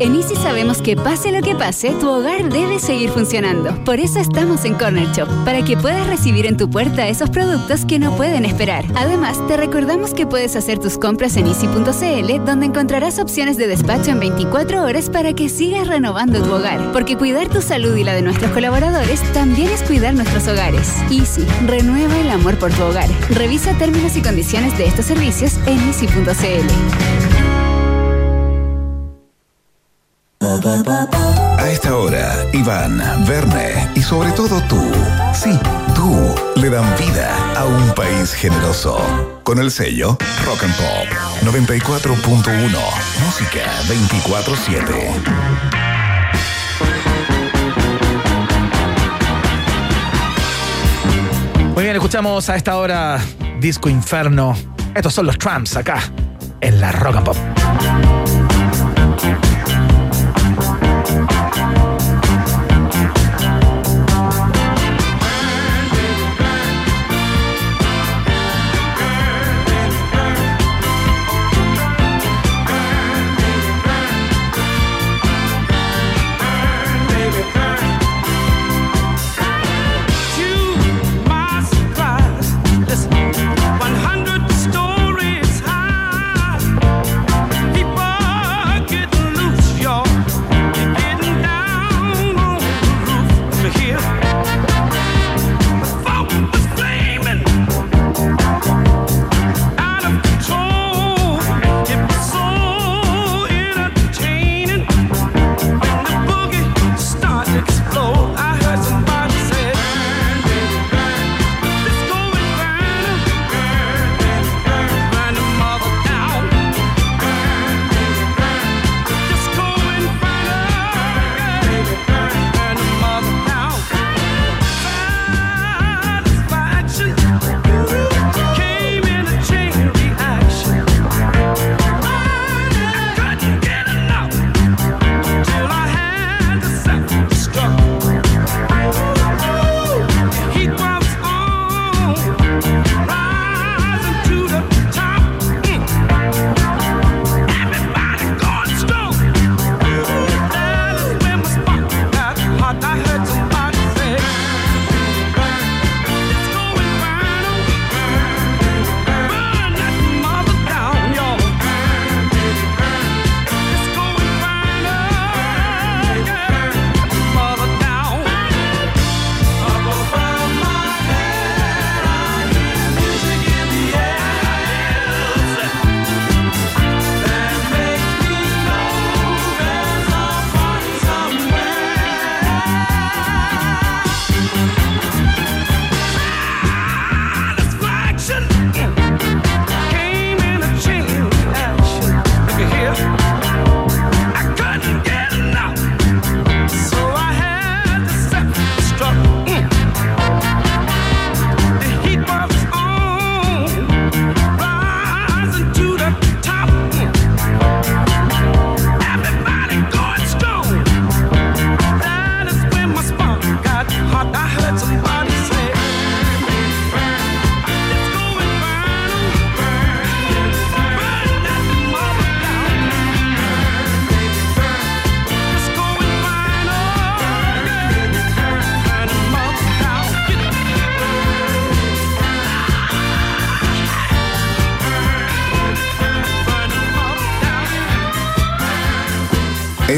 En Easy sabemos que pase lo que pase, tu hogar debe seguir funcionando. Por eso estamos en Corner Shop, para que puedas recibir en tu puerta esos productos que no pueden esperar. Además, te recordamos que puedes hacer tus compras en easy.cl, donde encontrarás opciones de despacho en 24 horas para que sigas renovando tu hogar. Porque cuidar tu salud y la de nuestros colaboradores también es cuidar nuestros hogares. Easy, renueva el amor por tu hogar. Revisa términos y condiciones de estos servicios en easy.cl. A esta hora, Iván, Verne y sobre todo tú, sí, tú, le dan vida a un país generoso. Con el sello Rock and Pop 94.1, música 24-7. Muy bien, escuchamos a esta hora Disco Inferno. Estos son los Tramps acá, en la Rock and Pop.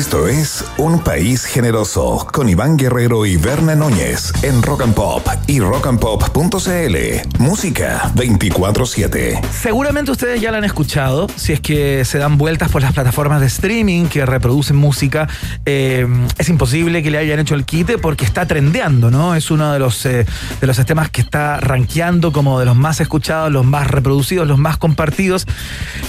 Esto es Un País Generoso con Iván Guerrero y Berna Núñez en Rock and Pop y rockandpop.cl. Música 24-7. Seguramente ustedes ya la han escuchado, si es que se dan vueltas por las plataformas de streaming que reproducen música. eh, es imposible que le hayan hecho el quite porque está trendeando, ¿no? Es uno de los, eh, de los sistemas que está rankeando como de los más escuchados, los más reproducidos, los más compartidos.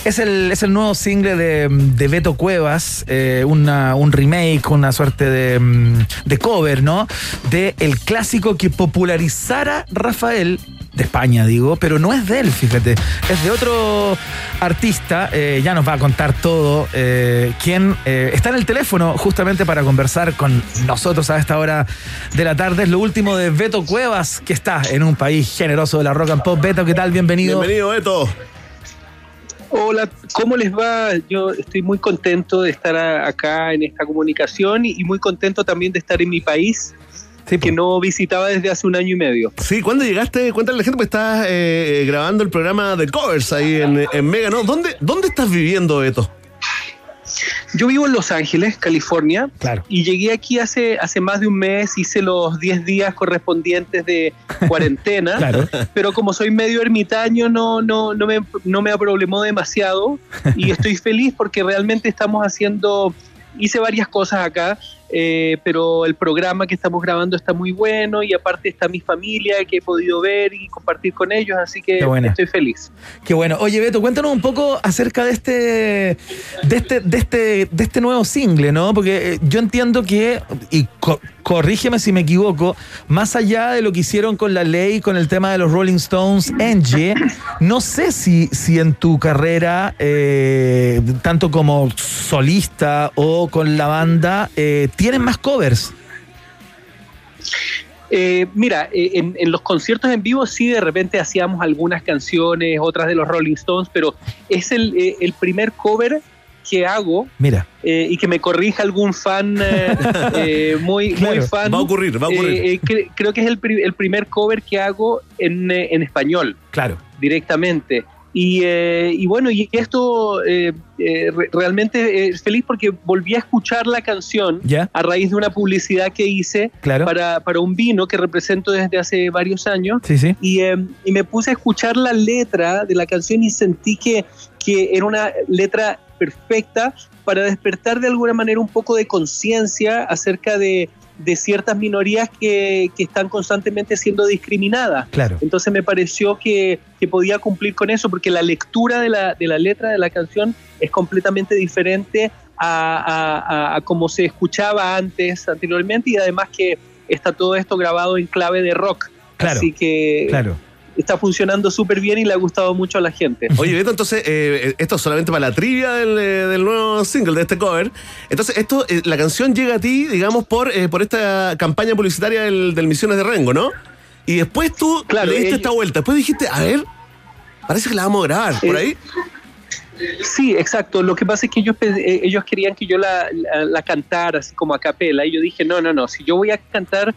Es el, es el nuevo single de, de Beto Cuevas, eh, un remake, una suerte de, mm, de cover, ¿no? De el clásico que popularizara Rafael de España, digo, pero no es de él, fíjate, es de otro artista, eh, ya nos va a contar todo, eh, quien eh, está en el teléfono justamente para conversar con nosotros a esta hora de la tarde. Es lo último de Beto Cuevas, que está en un país generoso de la rock and pop. Beto, ¿qué tal? Bienvenido. Bienvenido, Beto. Hola, ¿cómo les va? Yo estoy muy contento de estar acá en esta comunicación y, muy contento también de estar en mi país, que no visitaba desde hace un año y medio. Sí, ¿cuándo llegaste? Cuéntale a la gente que estás eh, grabando el programa de covers ahí en, en Mega, ¿no? ¿Dónde, ¿Dónde estás viviendo, Beto? Yo vivo en Los Ángeles, California, y llegué aquí hace, hace más de un mes, hice los 10 días correspondientes de *laughs* cuarentena, Claro. pero como soy medio ermitaño no, no, no, me, no me problemó demasiado y estoy feliz porque realmente estamos haciendo, hice varias cosas acá, eh, pero el programa que estamos grabando está muy bueno y aparte está mi familia que he podido ver y compartir con ellos, así que estoy feliz. Qué bueno. Oye, Beto, cuéntanos un poco acerca de este, de este, de este, de este nuevo single, ¿no? Porque eh, yo entiendo que, y corrígeme si me equivoco, más allá de lo que hicieron con la ley, con el tema de los Rolling Stones, Angie, no sé si, si en tu carrera, eh, tanto como solista o con la banda, eh, tienen más covers. Eh, mira, eh, en, los conciertos en vivo sí de repente hacíamos algunas canciones, otras de los Rolling Stones, pero es el primer cover que hago Mira. eh, y que me corrija algún fan eh, *laughs* eh, muy, muy Claro, fan. va a ocurrir, va a ocurrir. Eh, eh, cre- creo que es el, pri- el primer cover que hago en, en español. Claro. Directamente. Y, eh, y bueno, y esto eh, eh, re- realmente es feliz porque volví a escuchar la canción Ya. a raíz de una publicidad que hice Claro. para, para un vino que represento desde hace varios años. Sí, sí. Y, y me puse a escuchar la letra de la canción y sentí que, que era una letra perfecta para despertar de alguna manera un poco de conciencia acerca de, de ciertas minorías que, que están constantemente siendo discriminadas. Claro. Entonces me pareció que, que podía cumplir con eso, porque la lectura de la, de la letra de la canción es completamente diferente a, a, como se escuchaba antes, anteriormente, y además que está todo esto grabado en clave de rock. Claro, Así que claro. Está funcionando súper bien y le ha gustado mucho a la gente. Oye, Beto, entonces, eh, esto es solamente para la trivia del, eh, del nuevo single, de este cover. Entonces, esto, eh, la canción llega a ti, digamos, por, eh, por esta campaña publicitaria del, del Misiones de Rengo, ¿no? Y después tú le diste esta vuelta. Después dijiste, a ver, parece que la vamos a grabar, por Eh, ahí. Sí, exacto. Lo que pasa es que ellos, eh, ellos querían que yo la, la- la cantara así como a capela. Y yo dije, no, no, no. Si yo voy a cantar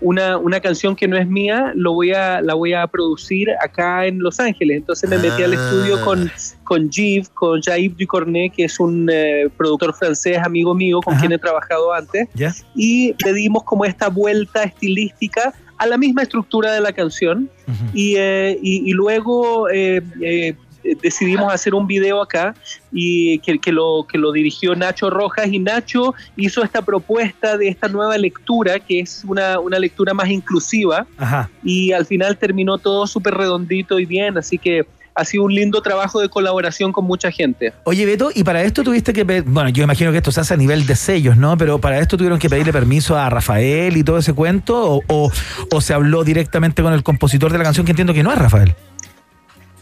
una, una canción que no es mía, lo voy a, la voy a producir acá en Los Ángeles. Entonces me metí al Ah. estudio con, con Yves, con Jaib Ducornet, que es un eh, productor francés, amigo mío, con quien he trabajado antes. ¿Ya? y le dimos como esta vuelta estilística a la misma estructura de la canción y, eh, y, y luego eh, eh, decidimos hacer un video acá y que, que lo, que lo dirigió Nacho Rojas y Nacho hizo esta propuesta de esta nueva lectura que es una, una lectura más inclusiva Ajá. y al final terminó todo súper redondito y bien, así que ha sido un lindo trabajo de colaboración con mucha gente. Oye, Beto, y para esto tuviste que bueno, yo imagino que esto se hace a nivel de sellos, ¿no? Pero para esto tuvieron que pedirle permiso a Rafael y todo ese cuento, o, o- o se habló directamente con el compositor de la canción, que entiendo que no es Rafael.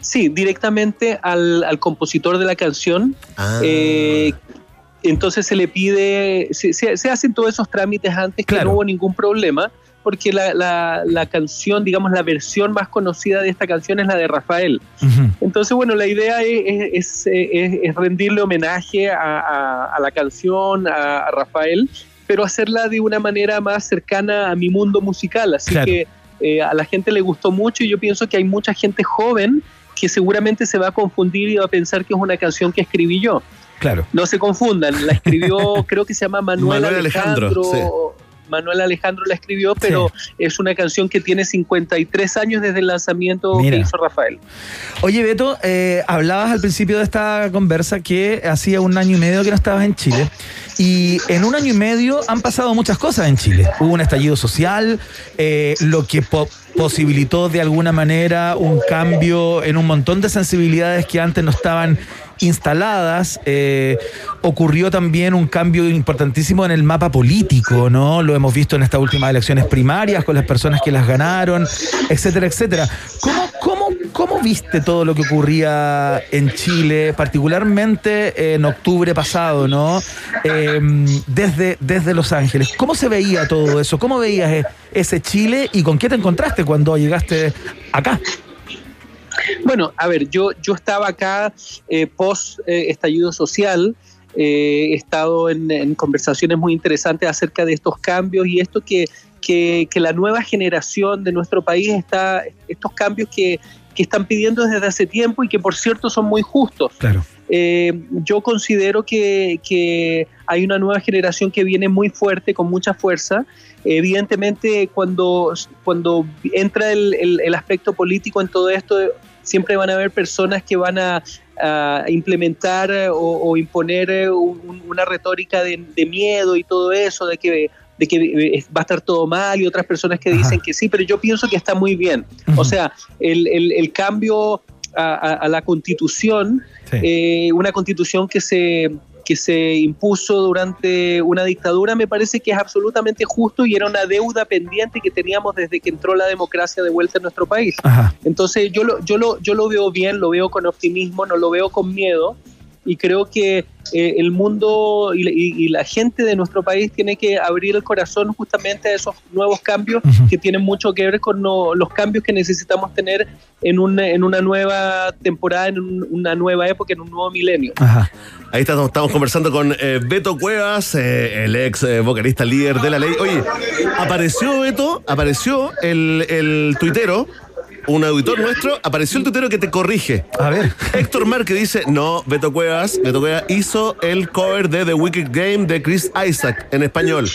Sí, directamente al, al compositor de la canción. Eh, entonces se le pide, se, se- se hacen todos esos trámites antes que no hubo ningún problema, porque la, la- la canción, digamos, la versión más conocida de esta canción es la de Rafael. Entonces, bueno, la idea es, es- es- es rendirle homenaje a, a- a la canción, a, a Rafael, pero hacerla de una manera más cercana a mi mundo musical. Así Claro. que eh, a la gente le gustó mucho y yo pienso que hay mucha gente joven que seguramente se va a confundir y va a pensar que es una canción que escribí yo. Claro. No se confundan, la escribió, *laughs* creo que se llama Manuel, Manuel Alejandro. Alejandro, Manuel Alejandro la escribió, pero es una canción que tiene 53 años desde el lanzamiento Mira. que hizo Rafael. Oye, Beto, eh, hablabas al principio de esta conversa que hacía un año y medio que no estabas en Chile. Y en un año y medio han pasado muchas cosas en Chile. Hubo un estallido social, eh, lo que po- posibilitó de alguna manera un cambio en un montón de sensibilidades que antes no estaban instaladas. Eh, ocurrió también un cambio importantísimo en el mapa político, ¿no? Lo hemos visto en estas últimas elecciones primarias con las personas que las ganaron, etcétera, etcétera. ¿Cómo, cómo, cómo viste todo lo que ocurría en Chile, particularmente en octubre pasado, ¿no? Eh, desde, desde Los Ángeles. ¿Cómo se veía todo eso? ¿Cómo veías e- ese Chile y con qué te encontraste cuando llegaste acá? Bueno, a ver, yo, yo estaba acá eh, post eh, estallido social. eh, he estado en, en conversaciones muy interesantes acerca de estos cambios y esto que, que, que la nueva generación de nuestro país está, estos cambios que, que están pidiendo desde hace tiempo y que por cierto son muy justos. Claro. Eh, yo considero que, que hay una nueva generación que viene muy fuerte, con mucha fuerza. Evidentemente, cuando, cuando entra el, el- el aspecto político en todo esto, siempre van a haber personas que van a, a implementar eh, o, o imponer eh, un- una retórica de, de miedo y todo eso, de que de que eh, va a estar todo mal y otras personas que dicen que sí, pero yo pienso que está muy bien. O sea, el, el- el cambio a, a- a la constitución, eh, una constitución que se, que se impuso durante una dictadura, me parece que es absolutamente justo y era una deuda pendiente que teníamos desde que entró la democracia de vuelta en nuestro país. Entonces yo lo, yo, lo, yo lo veo bien, lo veo con optimismo, no lo veo con miedo y creo que eh, el mundo y, la- y- y la gente de nuestro país tiene que abrir el corazón justamente a esos nuevos cambios que tienen mucho que ver con no- los cambios que necesitamos tener en una, en una nueva temporada, en un- una nueva época, en un nuevo milenio. Ahí estamos, estamos conversando con eh, Beto Cuevas, eh, el ex eh, vocalista líder de la ley. Oye, apareció Beto, apareció el, el tuitero, un auditor nuestro, apareció el tuitero que te corrige. A ver. Héctor Mar que dice, no, Beto Cuevas, Beto Cuevas hizo el cover de The Wicked Game de Chris Isaac en español.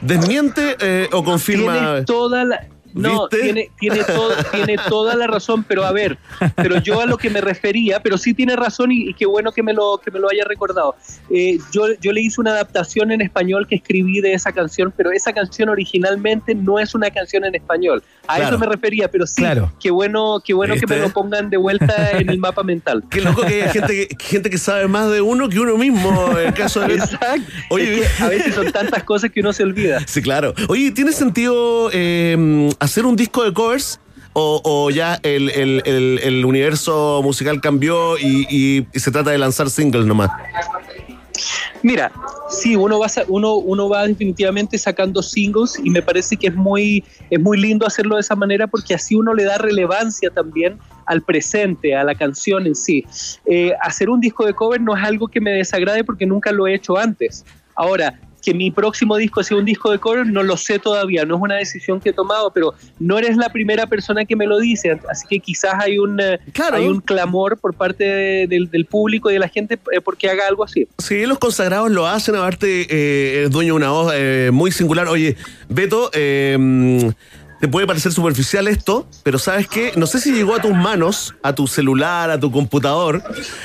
¿Desmiente eh, o confirma? Tiene toda la. No, ¿Viste? tiene, tiene, todo- tiene toda la razón, pero a ver, pero yo a lo que me refería, pero sí tiene razón y, y qué bueno que me lo, que me lo haya recordado. Eh, yo, yo le hice una adaptación en español que escribí de esa canción, pero esa canción originalmente no es una canción en español. A Claro. eso me refería, pero sí, Claro. qué bueno, qué bueno que ¿Viste? me lo pongan de vuelta en el mapa mental. *laughs* Qué loco que hay gente que, gente que sabe más de uno que uno mismo. En el caso de Exacto. Oye, Es que a veces son tantas cosas que uno se olvida. Sí, claro. Oye, ¿tiene sentido eh, hacer un disco de covers? ¿O, ya el, el- el- universo musical cambió y, se trata de lanzar singles nomás? Mira, sí, uno va, uno, uno va definitivamente sacando singles y me parece que es muy, es muy lindo hacerlo de esa manera porque así uno le da relevancia también al presente, a la canción en sí. Eh, hacer un disco de cover no es algo que me desagrade porque nunca lo he hecho antes. Ahora, que mi próximo disco sea un disco de cover, no lo sé todavía, no es una decisión que he tomado, pero no eres la primera persona que me lo dice, así que quizás hay un, eh, hay un clamor por parte de- del, del público y de la gente eh, porque haga algo así. Sí, los consagrados lo hacen, aparte eh, es dueño de una voz eh, muy singular. Oye, Beto, eh, te puede parecer superficial esto, pero ¿sabes qué? No sé si llegó a tus manos, a tu celular, a tu computador.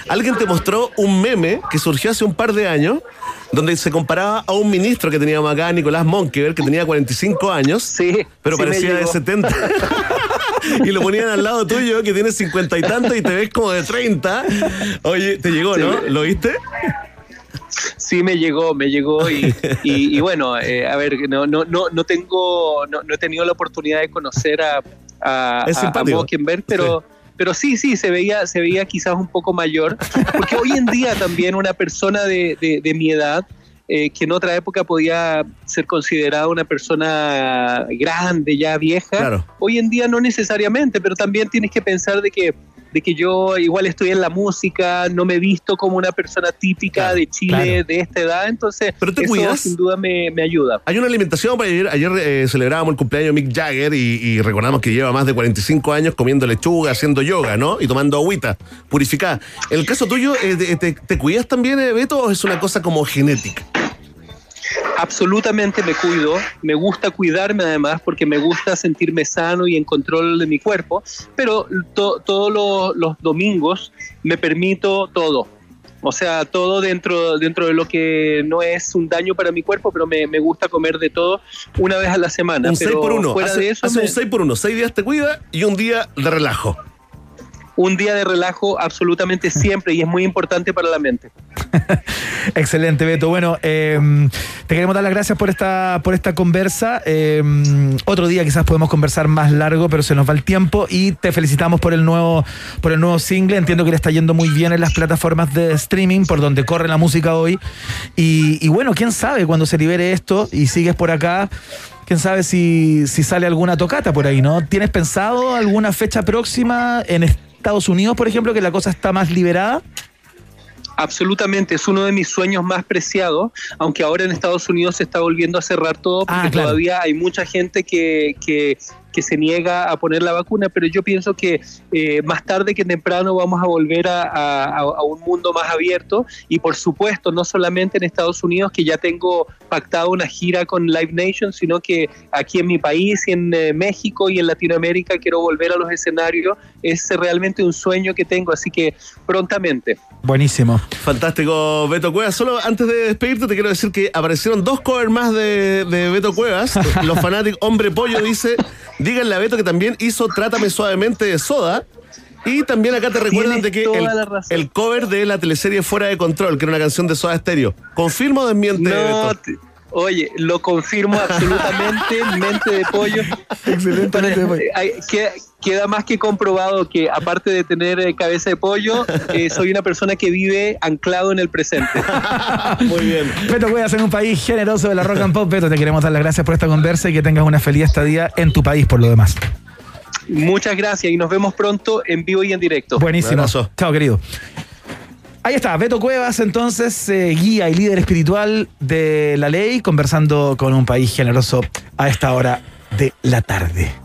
Alguien te mostró un meme que surgió hace un par de años, donde se comparaba a un ministro que teníamos acá, Nicolás Monkever, que tenía 45 años, pero sí me parecía de llegó. 70. *laughs* y lo ponían al lado tuyo, que tiene 50 y tanto, y te ves como de 30. Oye, te llegó, ¿no? ¿Lo viste? Sí, me llegó, me llegó y, y- y bueno, eh, a ver, no, no, no, no tengo, no, no he tenido la oportunidad de conocer a, a, Es a- a simpático. Mockingbird, pero, pero sí, sí, se veía, se veía quizás un poco mayor, porque hoy en día también una persona de, de- de mi edad, eh, que en otra época podía ser considerada una persona grande, ya vieja, Claro. hoy en día no necesariamente, pero también tienes que pensar de que de que yo igual estoy en la música, no me he visto como una persona típica de Chile claro. de esta edad, entonces Pero te eso cuidas. sin duda me, me ayuda. Hay una alimentación para ayer, ayer eh, celebrábamos el cumpleaños de Mick Jagger y, y recordamos que lleva más de 45 años comiendo lechuga, haciendo yoga, ¿no? Y tomando agüita purificada. En el caso tuyo, eh, te, te- te cuidas también, eh, Beto, o es una cosa como genética? Absolutamente me cuido, me gusta cuidarme además porque me gusta sentirme sano y en control de mi cuerpo, pero to- todos los, los domingos me permito todo. O sea, todo dentro, dentro de lo que no es un daño para mi cuerpo, pero me, me gusta comer de todo una vez a la semana. Un 6 pero por 1. Fuera Hace, de eso, hace me- un 6 por 1. 6 días te cuida y un día de relajo. Un día de relajo absolutamente siempre y es muy importante para la mente. *laughs* Excelente, Beto. Bueno, eh, te queremos dar las gracias por esta, por esta conversa. Eh, otro día quizás podemos conversar más largo, pero se nos va el tiempo y te felicitamos por el nuevo, por el nuevo single. Entiendo que le está yendo muy bien en las plataformas de streaming, por donde corre la música hoy. Y, y bueno, quién sabe cuando se libere esto y sigues por acá. Quién sabe si, si sale alguna tocata por ahí, ¿no? ¿Tienes pensado alguna fecha próxima en Estados Unidos, por ejemplo, que la cosa está más liberada? Absolutamente, es uno de mis sueños más preciados, aunque ahora en Estados Unidos se está volviendo a cerrar todo porque Ah, claro. todavía hay mucha gente que, que, que se niega a poner la vacuna, pero yo pienso que eh, más tarde que temprano vamos a volver a, a- a- un mundo más abierto y por supuesto no solamente en Estados Unidos, que ya tengo pactado una gira con Live Nation, sino que aquí en mi país y en eh, México y en Latinoamérica quiero volver a los escenarios, es realmente un sueño que tengo, así que prontamente. Buenísimo. Fantástico, Beto Cuevas. Solo antes de despedirte, te quiero decir que aparecieron dos covers más de, de Beto Cuevas. *laughs* Los fanáticos, Hombre Pollo dice: díganle a Beto que también hizo Trátame Suavemente de Soda. Y también acá te recuerdan de que el, cover de la teleserie Fuera de Control, que era una canción de Soda Stereo. ¿Confirmo o desmiente, No, Beto? oye, lo confirmo absolutamente, mente de pollo. *laughs* Excelente. Hay- queda, queda más que comprobado que aparte de tener eh, cabeza de pollo, eh, soy una persona que vive anclado en el presente. *laughs* Muy bien. Beto Cuevas en un país generoso de la rock and pop. Beto, te queremos dar las gracias por esta conversa y que tengas una feliz estadía en tu país por lo demás. Muchas gracias y nos vemos pronto en vivo y en directo. Buenísimo. Chao, querido. Ahí está, Beto Cuevas, entonces, eh, guía y líder espiritual de la ley, conversando con un país generoso a esta hora de la tarde.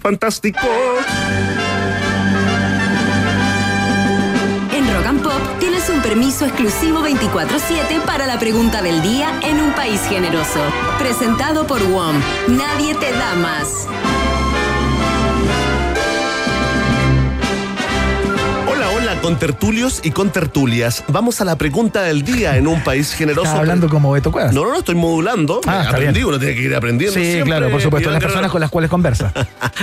Fantástico. En Rock and Pop tienes un permiso exclusivo 24-7 para la pregunta del día en un país generoso. Presentado por WOM. Nadie te da más. Con tertulios y con tertulias. Vamos a la pregunta del día en un país generoso. Estás hablando como Beto Cuevas. No, no, no, estoy modulando. Ah, Aprendí, uno tiene que ir aprendiendo. Sí, siempre, claro, por supuesto, las personas con las cuales conversa.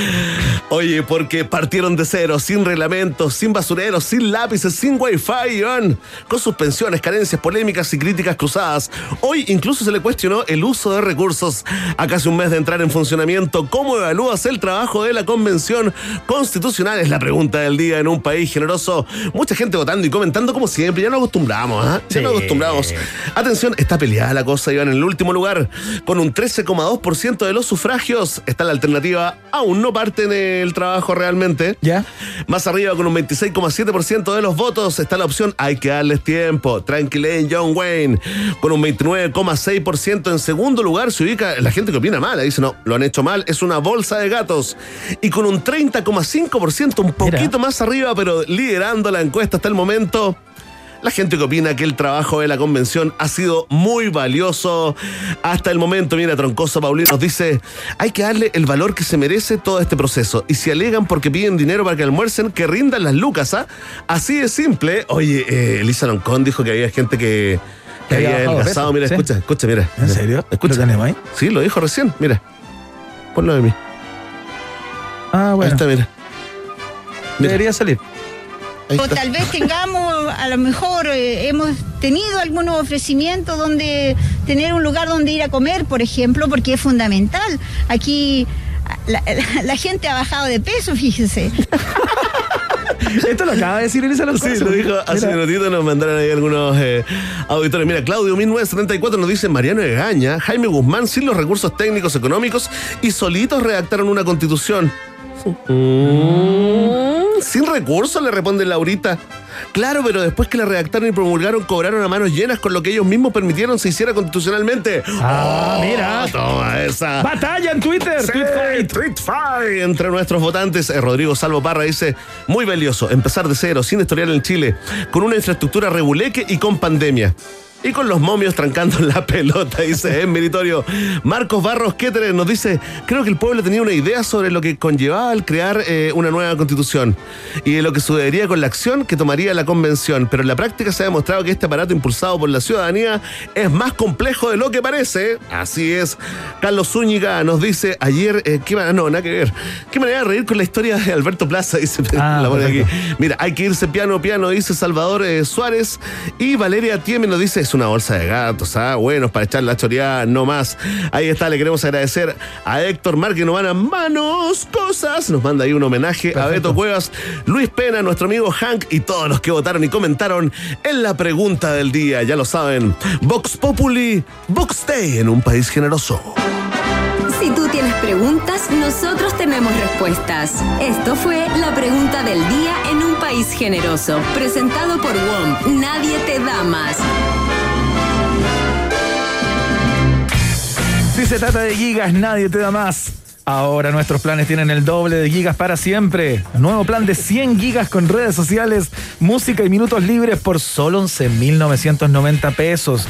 *laughs* Oye, porque partieron de cero, sin reglamentos, sin basureros, sin lápices, sin wifi, Iván. Con suspensiones, carencias, polémicas y críticas cruzadas. Hoy incluso se le cuestionó el uso de recursos. A casi un mes de entrar en funcionamiento, ¿cómo evalúas el trabajo de la convención constitucional? Es la pregunta del día en un país generoso. Mucha gente votando y comentando como siempre. Ya nos acostumbramos, ¿ah? Ya nos acostumbramos. Atención, está peleada la cosa, Iván. En el último lugar, con un 13,2% de los sufragios, está la alternativa. Aún no parte en el trabajo realmente. ¿Ya? Más arriba, con un 26,7% de los votos, está la opción hay que darles tiempo. Tranquilen, John Wayne. Con un 29,6% en segundo lugar se ubica la gente que opina mal. Dice, no, lo han hecho mal. Es una bolsa de gatos. Y con un 30,5%, un poquito más arriba, pero liderando la encuesta hasta el momento. La gente que opina que el trabajo de la convención ha sido muy valioso hasta el momento. Mira, Troncoso Paulino nos dice, hay que darle el valor que se merece todo este proceso. Y si alegan porque piden dinero para que almuercen, que rindan las lucas, ¿ah? Así de simple. Oye, eh, Elisa Loncón dijo que había gente que, que había peso, Mira, ¿sí? escucha, escucha, mira. ¿En serio? Escucha. ¿Lo ahí? Sí, lo dijo recién, mira. Ponlo de mí. Ah, bueno. Ahí está, mira. Debería salir. O tal vez tengamos, a lo mejor eh, hemos tenido algunos ofrecimientos donde tener un lugar donde ir a comer, por ejemplo, porque es fundamental. Aquí la, la- la gente ha bajado de peso, fíjese. *laughs* Esto lo acaba de decir Elisa Loncón. Sí, lo dijo hace un ratito, nos mandaron ahí algunos eh, auditores. Mira, Claudio 1974 nos dice Mariano Egaña, Jaime Guzmán, sin los recursos técnicos económicos y solitos redactaron una constitución. Sin recursos, le responde Laurita. Claro, pero después que la redactaron y promulgaron, cobraron a manos llenas con lo que ellos mismos permitieron se hiciera constitucionalmente. Ah, Oh, mira. Toma esa. Batalla en Twitter. Sí, Tweet fight. tweet fight entre nuestros votantes. Eh, Rodrigo Salvo Parra dice, muy valioso, empezar de cero, sin historial en Chile, con una infraestructura reguleque y con pandemia. Y con los momios trancando la pelota, dice, es *laughs* meritorio. Marcos Barros Ketterer nos dice, creo que el pueblo tenía una idea sobre lo que conllevaba el crear eh, una nueva constitución y de lo que sucedería con la acción que tomaría la convención, pero en la práctica se ha demostrado que este aparato impulsado por la ciudadanía es más complejo de lo que parece. Así es. Carlos Zúñiga nos dice ayer, eh, qué manera, no, nada que ver, qué manera de reír con la historia de Alberto Plaza, *laughs* dice, Ah, la aquí. Mira, hay que irse piano piano, dice Salvador eh, Suárez. Y Valeria Tieme nos dice, es una bolsa de gatos, ah, buenos para echar la choreada, no más. Ahí está, le queremos agradecer a Héctor Mar que nos van a manos cosas. Nos manda ahí un homenaje a Beto Cuevas, Luis Pena, nuestro amigo Hank y todos los que votaron y comentaron en la pregunta del día. Ya lo saben, Vox Populi, Vox Day en un país generoso. Si tú tienes preguntas, nosotros tenemos respuestas. Esto fue la pregunta del día en un país generoso, presentado por WOM. Nadie te da más. Si se trata de gigas, nadie te da más. Ahora nuestros planes tienen el doble de gigas para siempre. Nuevo plan de 100 gigas con redes sociales, música y minutos libres por solo 11.990 pesos.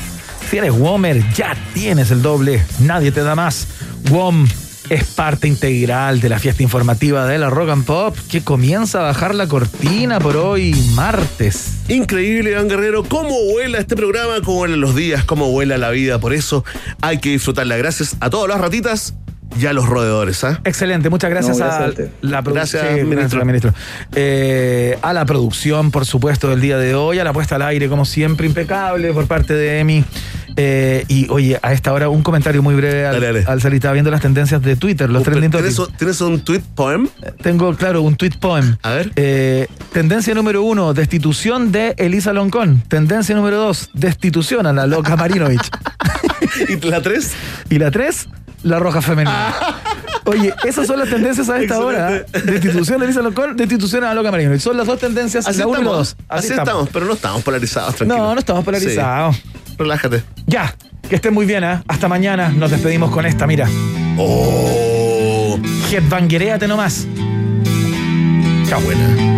Si eres Womer, ya tienes el doble. Nadie te da más. WOM es parte integral de la fiesta informativa de la Rock and Pop que comienza a bajar la cortina por hoy martes. Increíble, Iván Guerrero, cómo vuela este programa, cómo vuelan los días, cómo vuela la vida. Por eso hay que disfrutarla. Gracias a todas las ratitas y a los roedores. ¿ah? Excelente, muchas gracias, No, gracias a la producción. Gracias, ministro. ministro. Eh, a la producción, por supuesto, del día de hoy, a la puesta al aire, como siempre, impecable por parte de Emi. Eh, y oye, a esta hora un comentario muy breve al, Dale, dale. al salir. Estaba viendo las tendencias de Twitter, los trending ¿Tienes, tienes un tweet poem? Tengo, claro, un tweet poem. A ver. Eh, tendencia número uno, destitución de Elisa Loncón. Tendencia número dos, destitución a la loca Marinovich. *laughs* ¿Y la tres? *laughs* Y la tres, la roja femenina. *laughs* Oye, esas son las tendencias a esta hora. ¿eh? Destitución de Elisa Loncón, destitución a la loca Marinovich. Son las dos tendencias, Así la uno y la estamos. dos. Así, estamos. pero no estamos polarizados, tranquilo. No, no estamos polarizados. Sí. Relájate. Ya, que estén muy bien, ¿eh? Hasta mañana. Nos despedimos con esta, mira. Oh. Headbangueréate nomás. Qué buena.